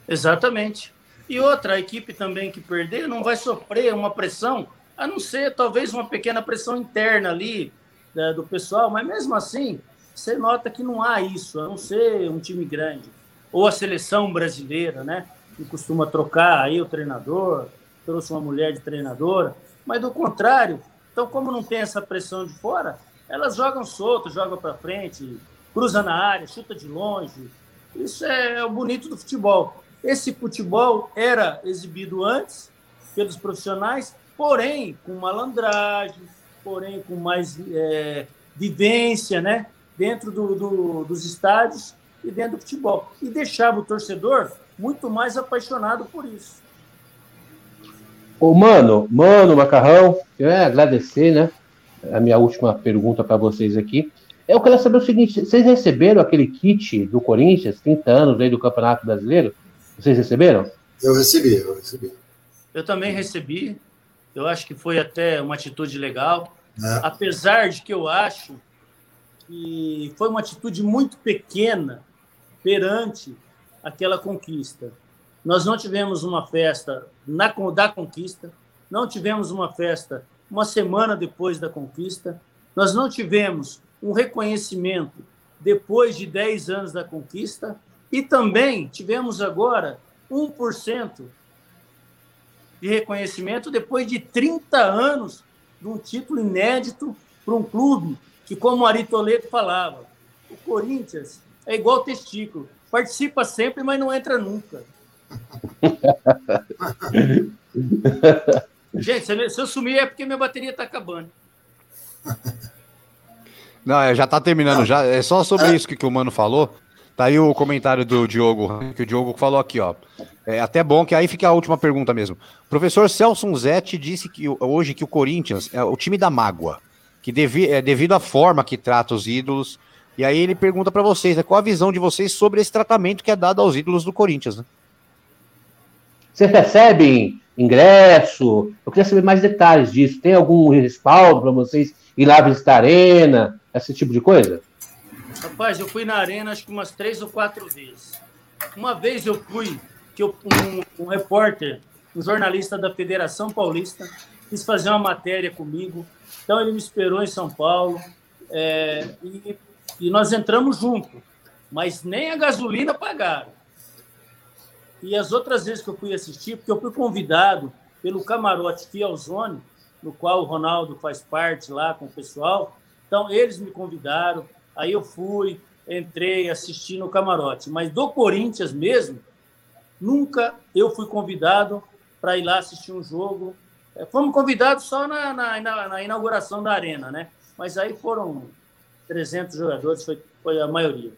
Exatamente. E outra, a equipe também que perder não vai sofrer uma pressão, a não ser talvez uma pequena pressão interna ali né, do pessoal, mas mesmo assim, você nota que não há isso, a não ser um time grande. Ou a seleção brasileira, né? Que costuma trocar aí o treinador, trouxe uma mulher de treinadora, mas do contrário, então como não tem essa pressão de fora, elas jogam solto, jogam para frente, cruza na área, chuta de longe. Isso é, é o bonito do futebol. Esse futebol era exibido antes pelos profissionais, porém com malandragem, porém com mais é, vivência, né, dentro do, do, dos estádios e dentro do futebol e deixava o torcedor muito mais apaixonado por isso. Ô, mano, mano, Macarrão, eu ia agradecer, né? A minha última pergunta para vocês aqui. Eu queria saber o seguinte: vocês receberam aquele kit do Corinthians, 30 anos aí do Campeonato Brasileiro? Vocês receberam? Eu recebi, eu recebi. Eu também recebi. Eu acho que foi até uma atitude legal. É. Apesar de que eu acho que foi uma atitude muito pequena perante aquela conquista. Nós não tivemos uma festa na, da conquista, não tivemos uma festa uma semana depois da conquista, nós não tivemos um reconhecimento depois de 10 anos da conquista e também tivemos agora 1% de reconhecimento depois de 30 anos de um título inédito para um clube que, como o Ari Toledo falava, o Corinthians é igual testículo, participa sempre, mas não entra nunca. Gente, se eu sumir é porque minha bateria está acabando. Não, é, já está terminando já. É só sobre isso que, que o Mano falou. Tá aí o comentário do Diogo, que o Diogo falou aqui, ó. É até bom que aí fica a última pergunta mesmo. O professor Celso Zetti disse que hoje que o Corinthians é o time da mágoa, que devi, é devido à forma que trata os ídolos. E aí ele pergunta para vocês, né, qual a visão de vocês sobre esse tratamento que é dado aos ídolos do Corinthians, né? Vocês recebem ingresso? Eu queria saber mais detalhes disso. Tem algum respaldo para vocês ir lá visitar a arena, esse tipo de coisa? Rapaz, eu fui na arena acho que umas três ou quatro vezes. Uma vez eu fui, que eu, um, um repórter, um jornalista da Federação Paulista, quis fazer uma matéria comigo. Então ele me esperou em São Paulo é, e, e nós entramos junto, mas nem a gasolina pagaram. E as outras vezes que eu fui assistir, porque eu fui convidado pelo camarote Fielzone, no qual o Ronaldo faz parte lá com o pessoal. Então, eles me convidaram, aí eu fui, entrei, assisti no camarote. Mas do Corinthians mesmo, nunca eu fui convidado para ir lá assistir um jogo. É, fomos convidados só na, na, na, inauguração da arena, né? Mas aí foram 300 jogadores, foi, foi a maioria.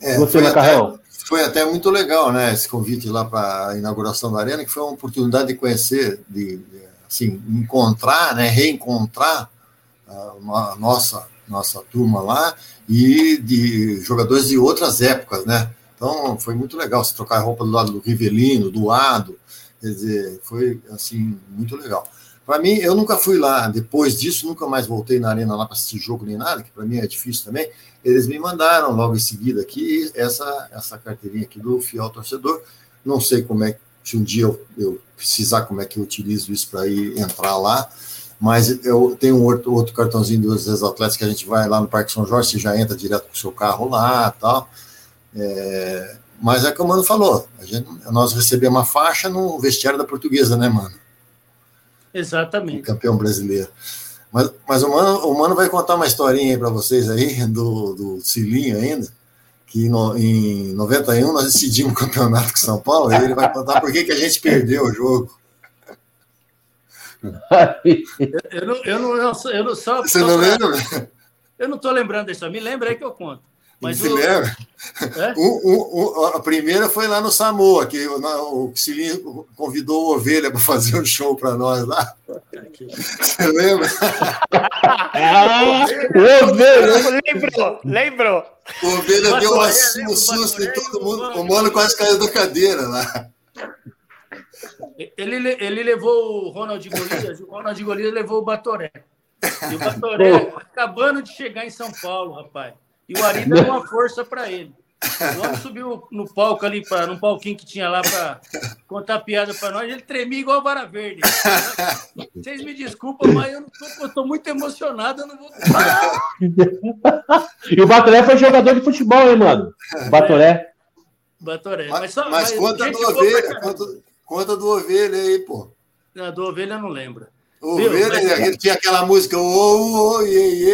É, Você, Macarrão? Foi até muito legal, né? Esse convite lá para a inauguração da arena, que foi uma oportunidade de conhecer, de, de assim, encontrar, né? Reencontrar a nossa nossa turma lá e de jogadores de outras épocas, né? Então foi muito legal se trocar roupa do lado do Rivelino, do Ado, quer dizer, foi assim muito legal. Para mim, eu nunca fui lá. Depois disso, nunca mais voltei na arena lá para assistir jogo nem nada, que para mim é difícil também. Eles me mandaram logo em seguida aqui essa, essa carteirinha aqui do fiel torcedor. Não sei como é se um dia eu, eu precisar como é que eu utilizo isso para ir entrar lá. Mas eu tenho um outro, outro cartãozinho dos ex-atletas que a gente vai lá no Parque São Jorge, você já entra direto com o seu carro lá tal. É, mas é como o Mano falou, a gente, nós recebemos uma faixa no vestiário da portuguesa, né, mano? Exatamente. Campeão brasileiro. Mas, mas o, Mano, o Mano vai contar uma historinha aí para vocês aí, do, do Cilinho ainda, que no, em 91 nós decidimos o campeonato com São Paulo, e ele vai contar por que, que a gente perdeu o jogo. eu, não, eu, não, eu, não, eu não só. Você não lembra? Eu não estou lembrando história. Me lembra aí que eu conto. Mas o... lembra? É? O, o, a primeira foi lá no Samoa, que o, o Cilinho convidou o Ovelha para fazer um show para nós lá. Você lembra? Ah, Ovelha! Lembrou, lembrou. O Ovelha deu um susto em todo mundo. O mano quase caiu da cadeira lá. Ele, ele levou o Ronald Golias, o Ronald Golias levou o Batoré. E o Batoré acabando de chegar em São Paulo, rapaz. E o Ari deu uma força para ele. Homem subiu no palco ali, pra, num palquinho que tinha lá para contar piada para nós. Ele tremia igual a vara verde. Vocês me desculpam, mas eu, tô muito emocionado. Eu não vou. e o Batoré foi jogador de futebol, hein, mano? Batoré. Batoré. Mas, só, mas, mas conta do ovelha, conta, conta, do ovelha aí, pô. Não, do ovelha eu não lembro. Ovelha, mas... tinha aquela música, ô, ô, iê, iê.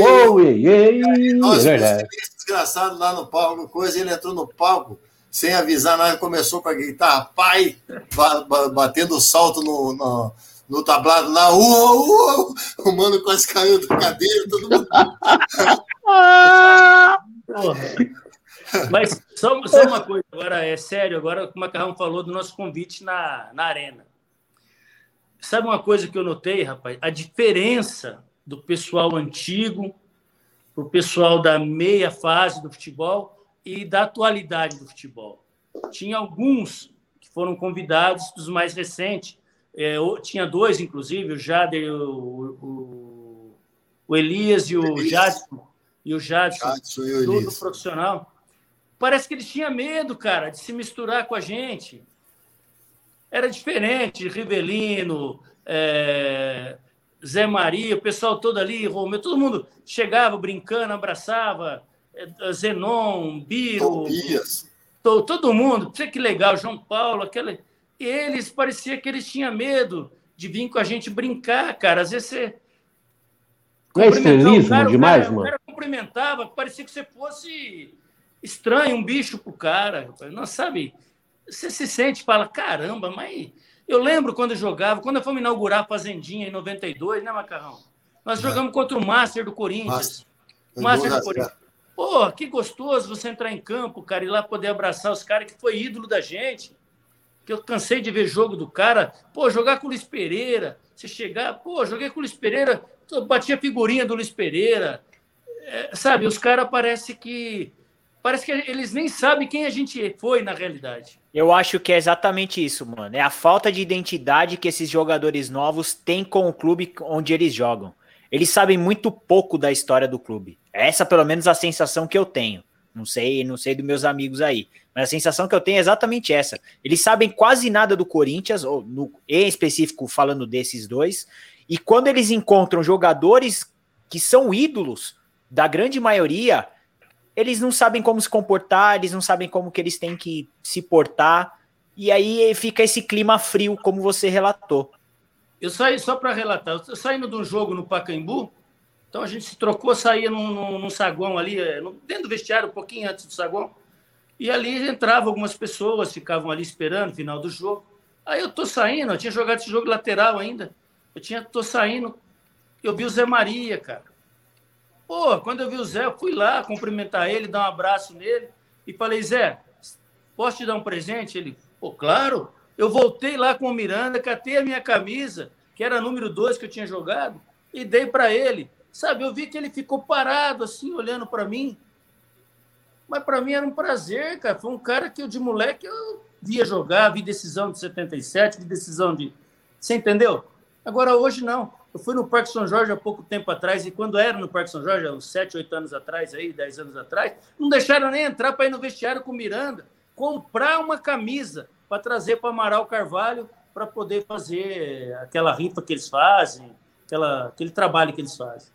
É desgraçado lá no palco, coisa, ele entrou no palco sem avisar nada, começou para gritar, pai, batendo salto no, no, no tablado lá, uou, o mano quase caiu da cadeira, todo mundo. Mas só, só, uma coisa, agora é sério, agora o Macarrão falou do nosso convite na, na arena. Sabe uma coisa que eu notei, rapaz? A diferença do pessoal antigo para o pessoal da meia fase do futebol e da atualidade do futebol. Tinha alguns que foram convidados dos mais recentes. É, tinha dois, inclusive, o Jader, o, o, o Elias e o Jadson. E o Jadson, Jadson tudo profissional. Parece que eles tinham medo, cara, de se misturar com a gente era diferente, Rivelino, é, Zé Maria, o pessoal todo ali, Romeu, todo mundo chegava brincando, abraçava, é, Zenon, Biro, to, todo mundo, que legal, João Paulo, aquela. E eles parecia que eles tinham medo de vir com a gente brincar, cara. Às vezes você. Não é estrelismo cara, demais, cara, mano? O cara cumprimentava, parecia que você fosse estranho, um bicho pro cara. Não sabe? Você se sente fala, caramba, mas eu lembro quando eu jogava, quando fomos inaugurar a Fazendinha em 92, né, Macarrão? Nós é. jogamos contra o Master do Corinthians. Master, Master do Corinthians. Pô, que gostoso você entrar em campo, cara, e lá poder abraçar os caras que foi ídolo da gente. Que eu cansei de ver jogo do cara. Pô, jogar com o Luiz Pereira. Você chegar, pô, joguei com o Luiz Pereira, batia figurinha do Luiz Pereira. É, sabe, os caras parece que parece que eles nem sabem quem a gente foi na realidade. Eu acho que é exatamente isso, mano. É a falta de identidade que esses jogadores novos têm com o clube onde eles jogam. Eles sabem muito pouco da história do clube. Essa, pelo menos, a sensação que eu tenho. Não sei, não sei dos meus amigos aí, mas a sensação que eu tenho é exatamente essa. Eles sabem quase nada do Corinthians, ou no, em específico falando desses dois, e quando eles encontram jogadores que são ídolos da grande maioria, eles não sabem como se comportar, eles não sabem como que eles têm que se portar, e aí fica esse clima frio, como você relatou. Eu saí, só para relatar, eu saindo de um jogo no Pacaembu, então a gente se trocou, saía num, num, num saguão ali, é, dentro do vestiário, um pouquinho antes do saguão, e ali entravam algumas pessoas, ficavam ali esperando o final do jogo. Aí eu tô saindo, eu tinha jogado esse jogo lateral ainda, eu tinha, tô saindo, eu vi o Zé Maria, cara. Pô, quando eu vi o Zé, eu fui lá cumprimentar ele, dar um abraço nele e falei, Zé, posso te dar um presente? Ele, pô, claro. Eu voltei lá com o Miranda, catei a minha camisa, que era número 2 que eu tinha jogado, e dei para ele. Sabe, eu vi que ele ficou parado assim, olhando para mim. Mas para mim era um prazer, cara. Foi um cara que eu, de moleque, eu via jogar, vi decisão de 77, vi decisão de. Você entendeu? Agora, hoje não. Eu fui no Parque São Jorge há pouco tempo atrás, e quando era no Parque São Jorge, uns 7, 8 anos atrás, aí, 10 anos atrás, não deixaram nem entrar para ir no vestiário com o Miranda, comprar uma camisa para trazer para Amaral Carvalho para poder fazer aquela rifa que eles fazem, aquela, aquele trabalho que eles fazem.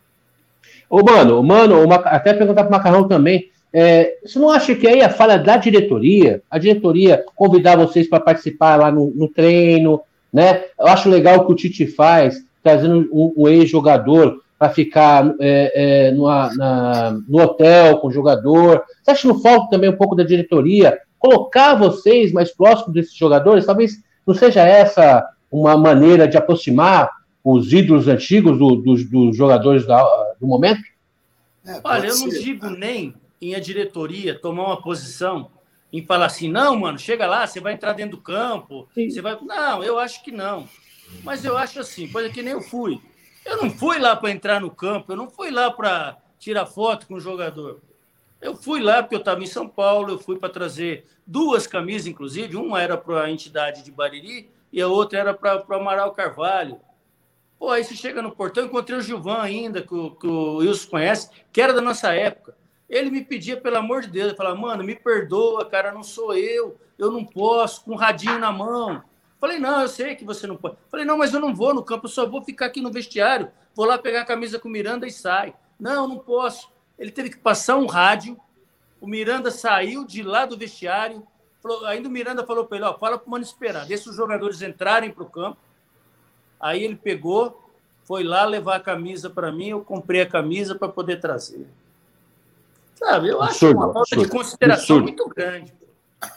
Ô, mano, mano, uma, até perguntar para o Macarrão também. É, você não acha que aí a falha da diretoria, a diretoria convidar vocês para participar lá no, no treino, né? Eu acho legal o que o Tite faz, trazendo um, um ex-jogador para ficar é, é, numa, na, no hotel com o jogador. Você acha que não falta também um pouco da diretoria colocar vocês mais próximos desses jogadores? Talvez não seja essa uma maneira de aproximar os ídolos antigos do, dos, dos jogadores da, do momento? É, Olha, eu não digo nem em a diretoria tomar uma posição em falar assim, não, mano, chega lá, você vai entrar dentro do campo, Sim. você vai. Não, eu acho que não. Mas eu acho assim, coisa que nem eu fui. Eu não fui lá para entrar no campo, eu não fui lá para tirar foto com o jogador. Eu fui lá porque eu estava em São Paulo, eu fui para trazer duas camisas, inclusive. Uma era para a entidade de Bariri e a outra era para o Amaral Carvalho. Pô, aí você chega no portão, encontrei o Gilvan ainda, que o, que o Wilson conhece, que era da nossa época. Ele me pedia, pelo amor de Deus, ele falava, mano, me perdoa, cara, não sou eu, eu não posso, com um radinho na mão. Falei, não, eu sei que você não pode. Falei, não, mas eu não vou no campo, eu só vou ficar aqui no vestiário, vou lá pegar a camisa com o Miranda e sai. Não, não posso. Ele teve que passar um rádio, o Miranda saiu de lá do vestiário, falou, ainda o Miranda falou para ele, ó, fala para o Mano esperar, deixa os jogadores entrarem para o campo. Aí ele pegou, foi lá levar a camisa para mim, eu comprei a camisa para poder trazer. Sabe, eu acho absurdo, uma falta absurdo, de consideração absurdo. muito grande.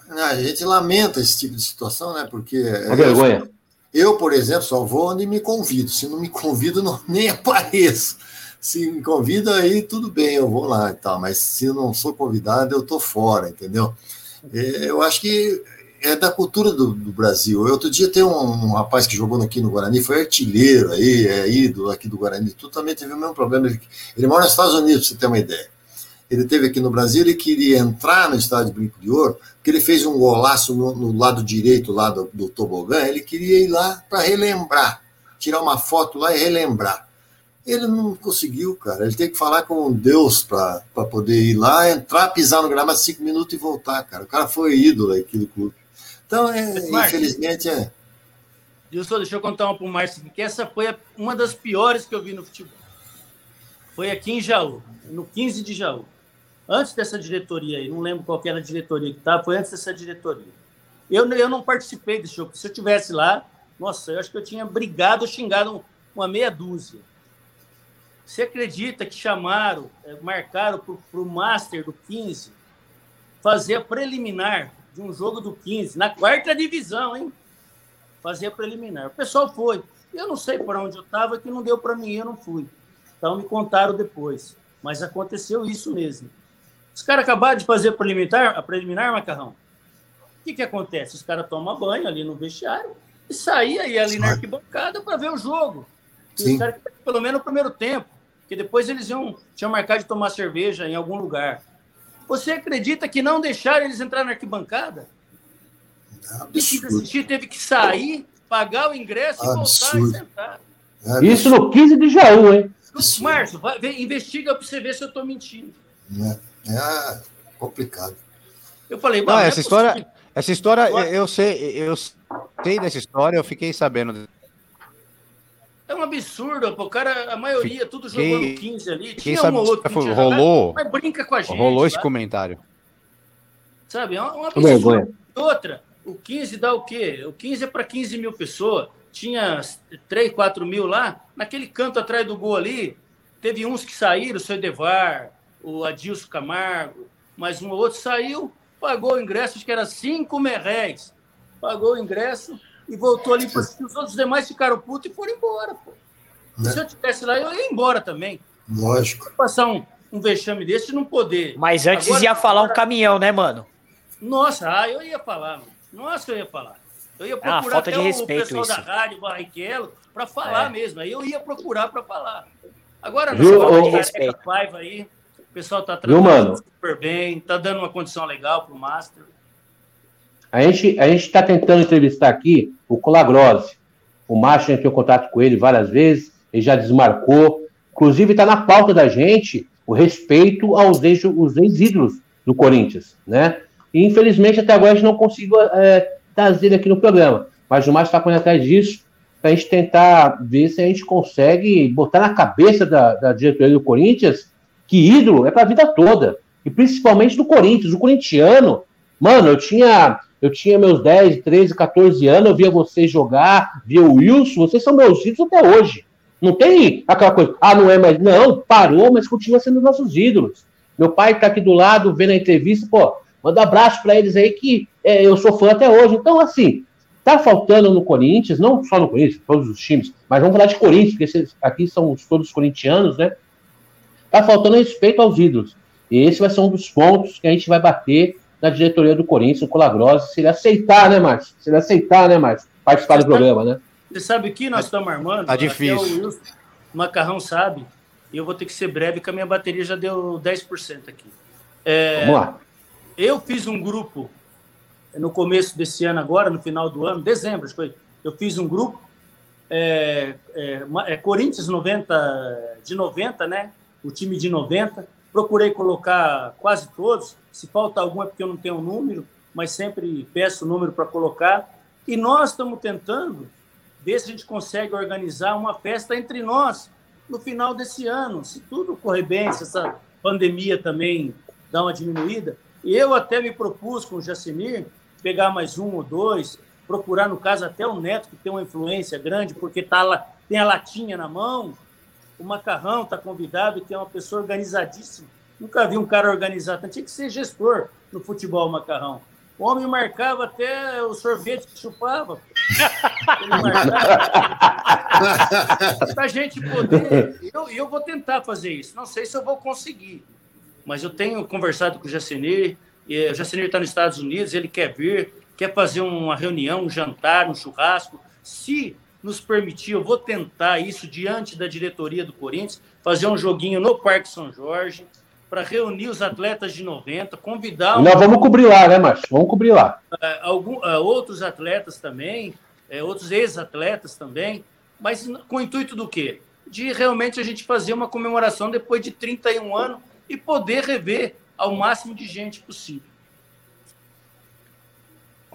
A gente lamenta esse tipo de situação, né? Porque. Uma vergonha. Eu, por exemplo, só vou onde me convido. Se não me convido, não, nem apareço. Se me convida, aí tudo bem, eu vou lá e tal. Mas se não sou convidado, eu tô fora, entendeu? É, eu acho que é da cultura do, do Brasil. Outro dia tem um, um, rapaz que jogou aqui no Guarani, foi artilheiro aí, é ídolo aqui do Guarani, tu também teve o mesmo problema. Ele, ele mora nos Estados Unidos, pra você ter uma ideia ele teve aqui no Brasil, ele queria entrar no estádio Brinco de Ouro, porque ele fez um golaço no, no lado direito lá do, do tobogã, ele queria ir lá para relembrar, tirar uma foto lá e relembrar. Ele não conseguiu, cara. Ele tem que falar com Deus para poder ir lá, entrar, pisar no gramado cinco minutos e voltar, cara. O cara foi ídolo aqui do clube. Então, é, infelizmente, é. Wilson, deixa eu contar uma para o Márcio, que essa foi uma das piores que eu vi no futebol. Foi aqui em Jaú, no 15 de Jaú antes dessa diretoria aí, não lembro qual era a diretoria que estava, foi antes dessa diretoria. Eu, eu não participei desse jogo. Se eu tivesse lá, nossa, eu acho que eu tinha brigado xingado uma meia dúzia. Você acredita que chamaram, é, marcaram para o Master do 15 fazer a preliminar de um jogo do 15, na quarta divisão, hein? Fazer a preliminar. O pessoal foi. Eu não sei por onde eu estava, que não deu para mim, eu não fui. Então me contaram depois. Mas aconteceu isso mesmo. Os caras acabaram de fazer a preliminar, a preliminar macarrão. O que, que acontece? Os caras tomam banho ali no vestiário e saem aí ali na arquibancada para ver o jogo. Os caras, pelo menos no primeiro tempo, que depois eles iam, tinham marcado de tomar cerveja em algum lugar. Você acredita que não deixaram eles entrar na arquibancada? É quis assistir teve que sair, pagar o ingresso e voltar e sentar. É Isso no 15 de Jaú, hein? Márcio, vai, vem, investiga para você ver se eu estou mentindo. É. É complicado. Eu falei, não, essa, é história, essa história, eu sei, eu sei dessa história, eu fiquei sabendo. É um absurdo, o cara, a maioria, tudo jogou no 15 ali. Tinha um ou outro. Foi, rolou. Mas brinca com a gente. Rolou esse comentário. Sabe? É um absurdo. Outra, o 15 dá o quê? O 15 é para 15 mil pessoas. Tinha 3, 4 mil lá. Naquele canto atrás do gol ali, teve uns que saíram, o seu Edevar, o Adilson Camargo, mas um outro saiu, pagou o ingresso, acho que era cinco merréis. Pagou o ingresso e voltou ali para Os outros demais ficaram putos e foram embora. Pô. Né? Se eu estivesse lá, eu ia embora também. Lógico. Passar um, um vexame desse e não poder. Mas antes agora, ia falar agora... um caminhão, né, mano? Nossa, ah, eu ia falar, mano. Nossa, eu ia falar. Eu ia procurar ah, falta de respeito o pessoal isso. da rádio Barrichello para falar é. mesmo. Aí eu ia procurar para falar. Agora, não, Viu, falta de respeito. aí, pessoal está trabalhando super bem, está dando uma condição legal para o Master. A gente a está tentando entrevistar aqui o Colagrose. O Master tem contato com ele várias vezes, ele já desmarcou. Inclusive, está na pauta da gente o respeito aos ex-ídolos do Corinthians, né? E, infelizmente, até agora a gente não conseguiu é, trazer ele aqui no programa. Mas o Márcio está correndo atrás disso para a gente tentar ver se a gente consegue botar na cabeça da, da diretoria do Corinthians que ídolo é para a vida toda. E principalmente do Corinthians. O corintiano, mano, eu tinha eu tinha meus 10, 13, 14 anos, eu via vocês jogar, via o Wilson, vocês são meus ídolos até hoje. Não tem aquela coisa, ah, não é mais. Não, parou, mas continua sendo nossos ídolos. Meu pai tá aqui do lado, vendo a entrevista, pô, manda abraço para eles aí que é, eu sou fã até hoje. Então, assim, tá faltando no Corinthians, não só no Corinthians, todos os times, mas vamos falar de Corinthians, porque aqui são todos corintianos, né? Tá faltando respeito aos ídolos. E esse vai ser um dos pontos que a gente vai bater na diretoria do Corinthians, o Colagrosa, se ele aceitar, né, Márcio? Se ele aceitar, né, Márcio? Participar do programa, né? Você sabe o que nós estamos armando? Tá difícil. O Wilson, Macarrão sabe. E eu vou ter que ser breve, porque a minha bateria já deu 10% aqui. É, Vamos lá. Eu fiz um grupo no começo desse ano, agora, no final do ano, dezembro, eu fiz um grupo, é, é, é, Corinthians 90, de 90, né? O time de 90. Procurei colocar quase todos. Se falta algum é porque eu não tenho o um número, mas sempre peço o número para colocar. E nós estamos tentando ver se a gente consegue organizar uma festa entre nós no final desse ano. Se tudo correr bem, se essa pandemia também dá uma diminuída. E eu até me propus com o Jacimir pegar mais um ou dois, procurar, no caso, até o Neto, que tem uma influência grande, porque tá lá, tem a latinha na mão. O Macarrão está convidado, que é uma pessoa organizadíssima. Nunca vi um cara organizado. Tinha que ser gestor no futebol, Macarrão. O homem marcava até o sorvete que chupava. Para a gente poder. Eu, eu vou tentar fazer isso. Não sei se eu vou conseguir. Mas eu tenho conversado com o Jacenir. E o Jacenir está nos Estados Unidos, ele quer vir, quer fazer uma reunião, um jantar, um churrasco. Se nos permitir, eu vou tentar isso diante da diretoria do Corinthians, fazer um joguinho no Parque São Jorge para reunir os atletas de 90, convidar. Nós vamos cobrir lá, né, Márcio? Vamos cobrir lá. Uh, algum, uh, outros atletas também, uh, outros ex-atletas também, mas com o intuito do quê? De realmente a gente fazer uma comemoração depois de 31 anos e poder rever ao máximo de gente possível.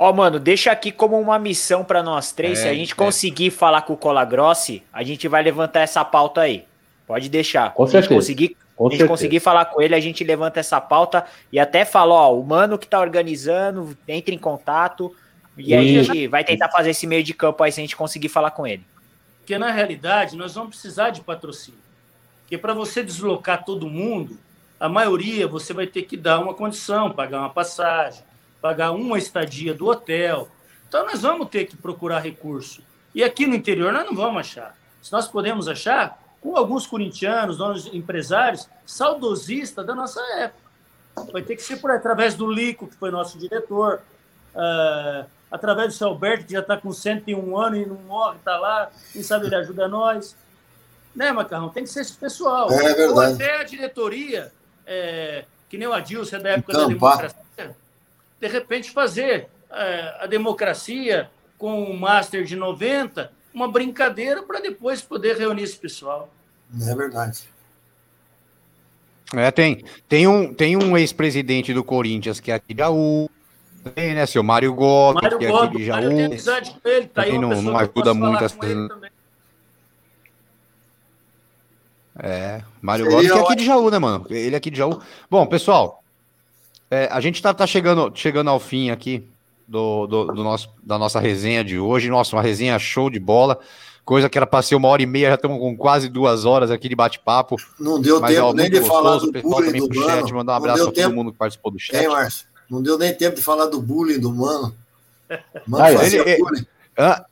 Ó, oh, mano, deixa aqui como uma missão para nós três. É, Se a gente é. conseguir falar com o Colagrossi, a gente vai levantar essa pauta aí. Pode deixar. Com certeza. conseguir com a gente conseguir falar com ele, a gente levanta essa pauta e até fala, ó, o mano que tá organizando, entre em contato e aí a gente vai tentar fazer esse meio de campo aí se a gente conseguir falar com ele. Porque na realidade nós vamos precisar de patrocínio. Porque para você deslocar todo mundo, a maioria você vai ter que dar uma condição, pagar uma passagem, pagar uma estadia do hotel. Então nós vamos ter que procurar recurso. E aqui no interior nós não vamos achar. Se nós podemos achar, com alguns corintianos, donos empresários, saudosistas da nossa época. Vai ter que ser por através do Lico, que foi nosso diretor, uh, através do seu Alberto, que já está com 101 anos e não morre, está lá, quem sabe ele ajuda nós. Né, Macarrão? Tem que ser esse pessoal. É verdade. Ou até a diretoria, é, que nem o Adilson, é da época da democracia, de repente fazer é, a democracia com o Master de 90 uma brincadeira para depois poder reunir esse pessoal. É verdade. É, tem, tem um, tem um ex-presidente do Corinthians que é aqui de Jaú, tem, né, seu Mário Gomes, que é aqui de Jaú. Eu tenho amizade com ele, tá aí não, não ajuda muito as É, Mário Gomes, que é aqui de Jaú, né, mano? Ele é aqui de Jaú. Bom, pessoal, é, a gente tá, tá chegando, chegando ao fim aqui do, do, do, nosso, da nossa resenha de hoje. Nossa, uma resenha show de bola. Coisa que era para ser uma hora e meia, já estamos com quase duas horas aqui de bate-papo. Não deu Mas, tempo ó, nem de gostoso. falar do pessoal bullying do chat, mano. mandar um abraço a todo mundo que participou do chat. Hein, Márcio? Não deu nem tempo de falar do bullying do mano. Mano ah, fazia ele, bullying. Ah.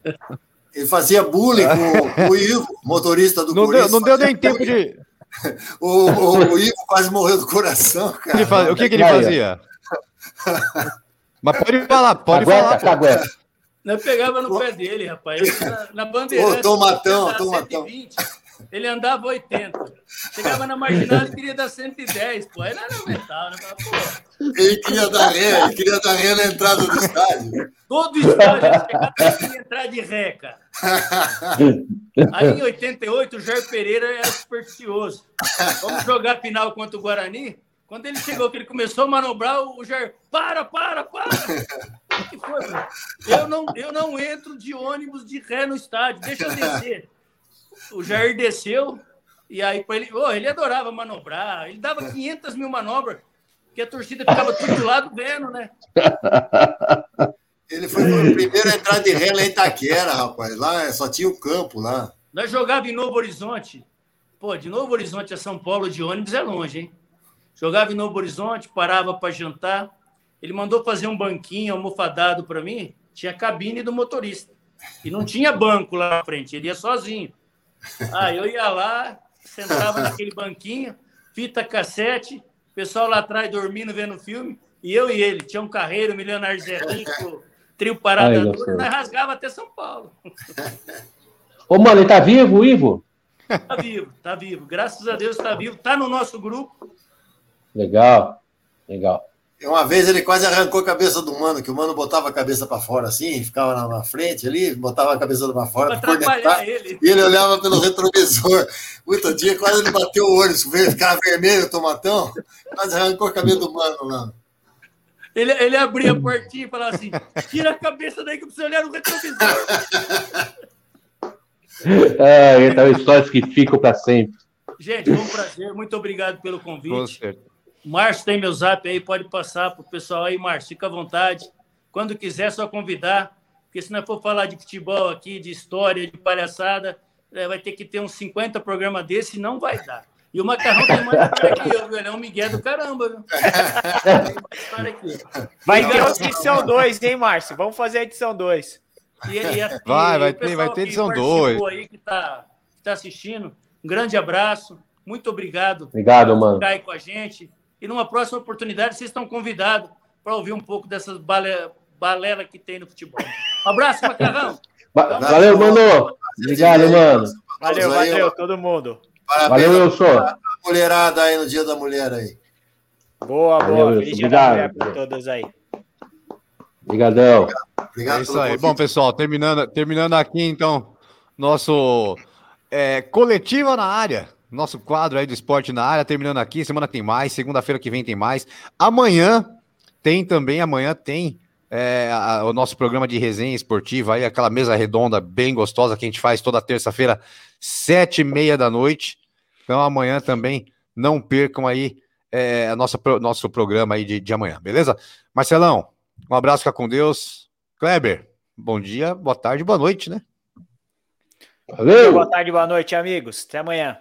Ele fazia bullying com, com, o Ivo, motorista do não Corinthians. Deu, não deu nem tempo de. o, o, o, Ivo quase morreu do coração, cara. Faz... O que, que ele fazia? Mas pode falar, pode cagueta, falar. Cagueta. Eu pegava no pé dele, rapaz. na, na bandeira. Ô, tomatão, tomatão. Ele andava 80. Chegava na marginal e queria dar 110, pô. Aí não era mental, né? Ele queria dar ré, ele queria dar ré na entrada do estádio. Todo estádio ele queria entrar de ré, cara. Aí em 88 o Jair Pereira era supersticioso. Vamos jogar final contra o Guarani? Quando ele chegou, que ele começou a manobrar, o Jair, para, para, para! O que foi, mano? Eu não, eu não entro de ônibus de ré no estádio, deixa eu descer. O Jair desceu, e aí ele, oh, ele adorava manobrar, ele dava 500 mil manobras, que a torcida ficava tudo do lado vendo, né? Ele foi o primeiro a entrar de ré lá em Itaquera, rapaz. Lá só tinha o campo lá. Nós jogávamos em Novo Horizonte. Pô, de Novo Horizonte a São Paulo de ônibus é longe, hein? Jogava em Novo Horizonte, parava para jantar. Ele mandou fazer um banquinho almofadado para mim. Tinha cabine do motorista. E não tinha banco lá na frente, ele ia sozinho. Ah, eu ia lá, sentava naquele banquinho, fita cassete, pessoal lá atrás dormindo, vendo filme, e eu e ele, tinha um carreiro, milionário Zé Rico, trio Parada Dura, nós rasgava até São Paulo. Ô, mano, ele tá vivo, Ivo? Tá vivo, tá vivo. Graças a Deus tá vivo. Tá no nosso grupo. Legal, legal. Uma vez ele quase arrancou a cabeça do mano, que o mano botava a cabeça para fora assim, ficava na, na, frente ali, botava a cabeça para fora. Pra atrapalhar ele. E ele olhava pelo retrovisor. Muito dia, quase ele bateu o olho, ficava vermelho o tomatão, quase arrancou a cabeça do mano lá. Ele, ele abria a portinha e falava assim: tira a cabeça daí que eu preciso olhar no retrovisor. é, então histórias que ficam para sempre. Gente, foi um prazer. Muito obrigado pelo convite. Márcio tem meu zap aí, pode passar para o pessoal aí, Márcio, fica à vontade. Quando quiser, só convidar, porque se não for falar de futebol aqui, de história, de palhaçada, é, vai ter que ter uns 50 programas desse e não vai dar. E o Macarrão tem mais que eu? Ele é um Miguel do caramba, viu? Vai ter a edição 2, hein, Márcio? Vamos fazer a edição 2. E, e, e, vai, vai ter, vai ter edição 2. aí que está tá assistindo, um grande abraço. Muito obrigado. Obrigado, mano. Por aí com a gente. E numa próxima oportunidade, vocês estão convidados para ouvir um pouco dessas bale... balela que tem no futebol. Um abraço, Macarrão. Valeu, mano. Obrigado, mano. Valeu, valeu, todo mundo. Parabéns valeu, eu sou. Mulherada aí no Dia da Mulher aí. Boa, boa. Valeu, Feliz Dia da Mulher para todas aí. Obrigadão. Obrigado é isso aí. Bom, pessoal, terminando, terminando aqui, então, nosso é, Coletiva na Área. Nosso quadro aí do esporte na área, terminando aqui. Semana tem mais, segunda-feira que vem tem mais. Amanhã tem também, amanhã tem é, a, o nosso programa de resenha esportiva aí, aquela mesa redonda bem gostosa que a gente faz toda terça-feira, sete e meia da noite. Então amanhã também não percam aí é, a nossa, nosso programa aí de, de amanhã, beleza? Marcelão, um abraço, fica com Deus. Kleber, bom dia, boa tarde, boa noite, né? Valeu! Boa tarde, boa noite, amigos. Até amanhã.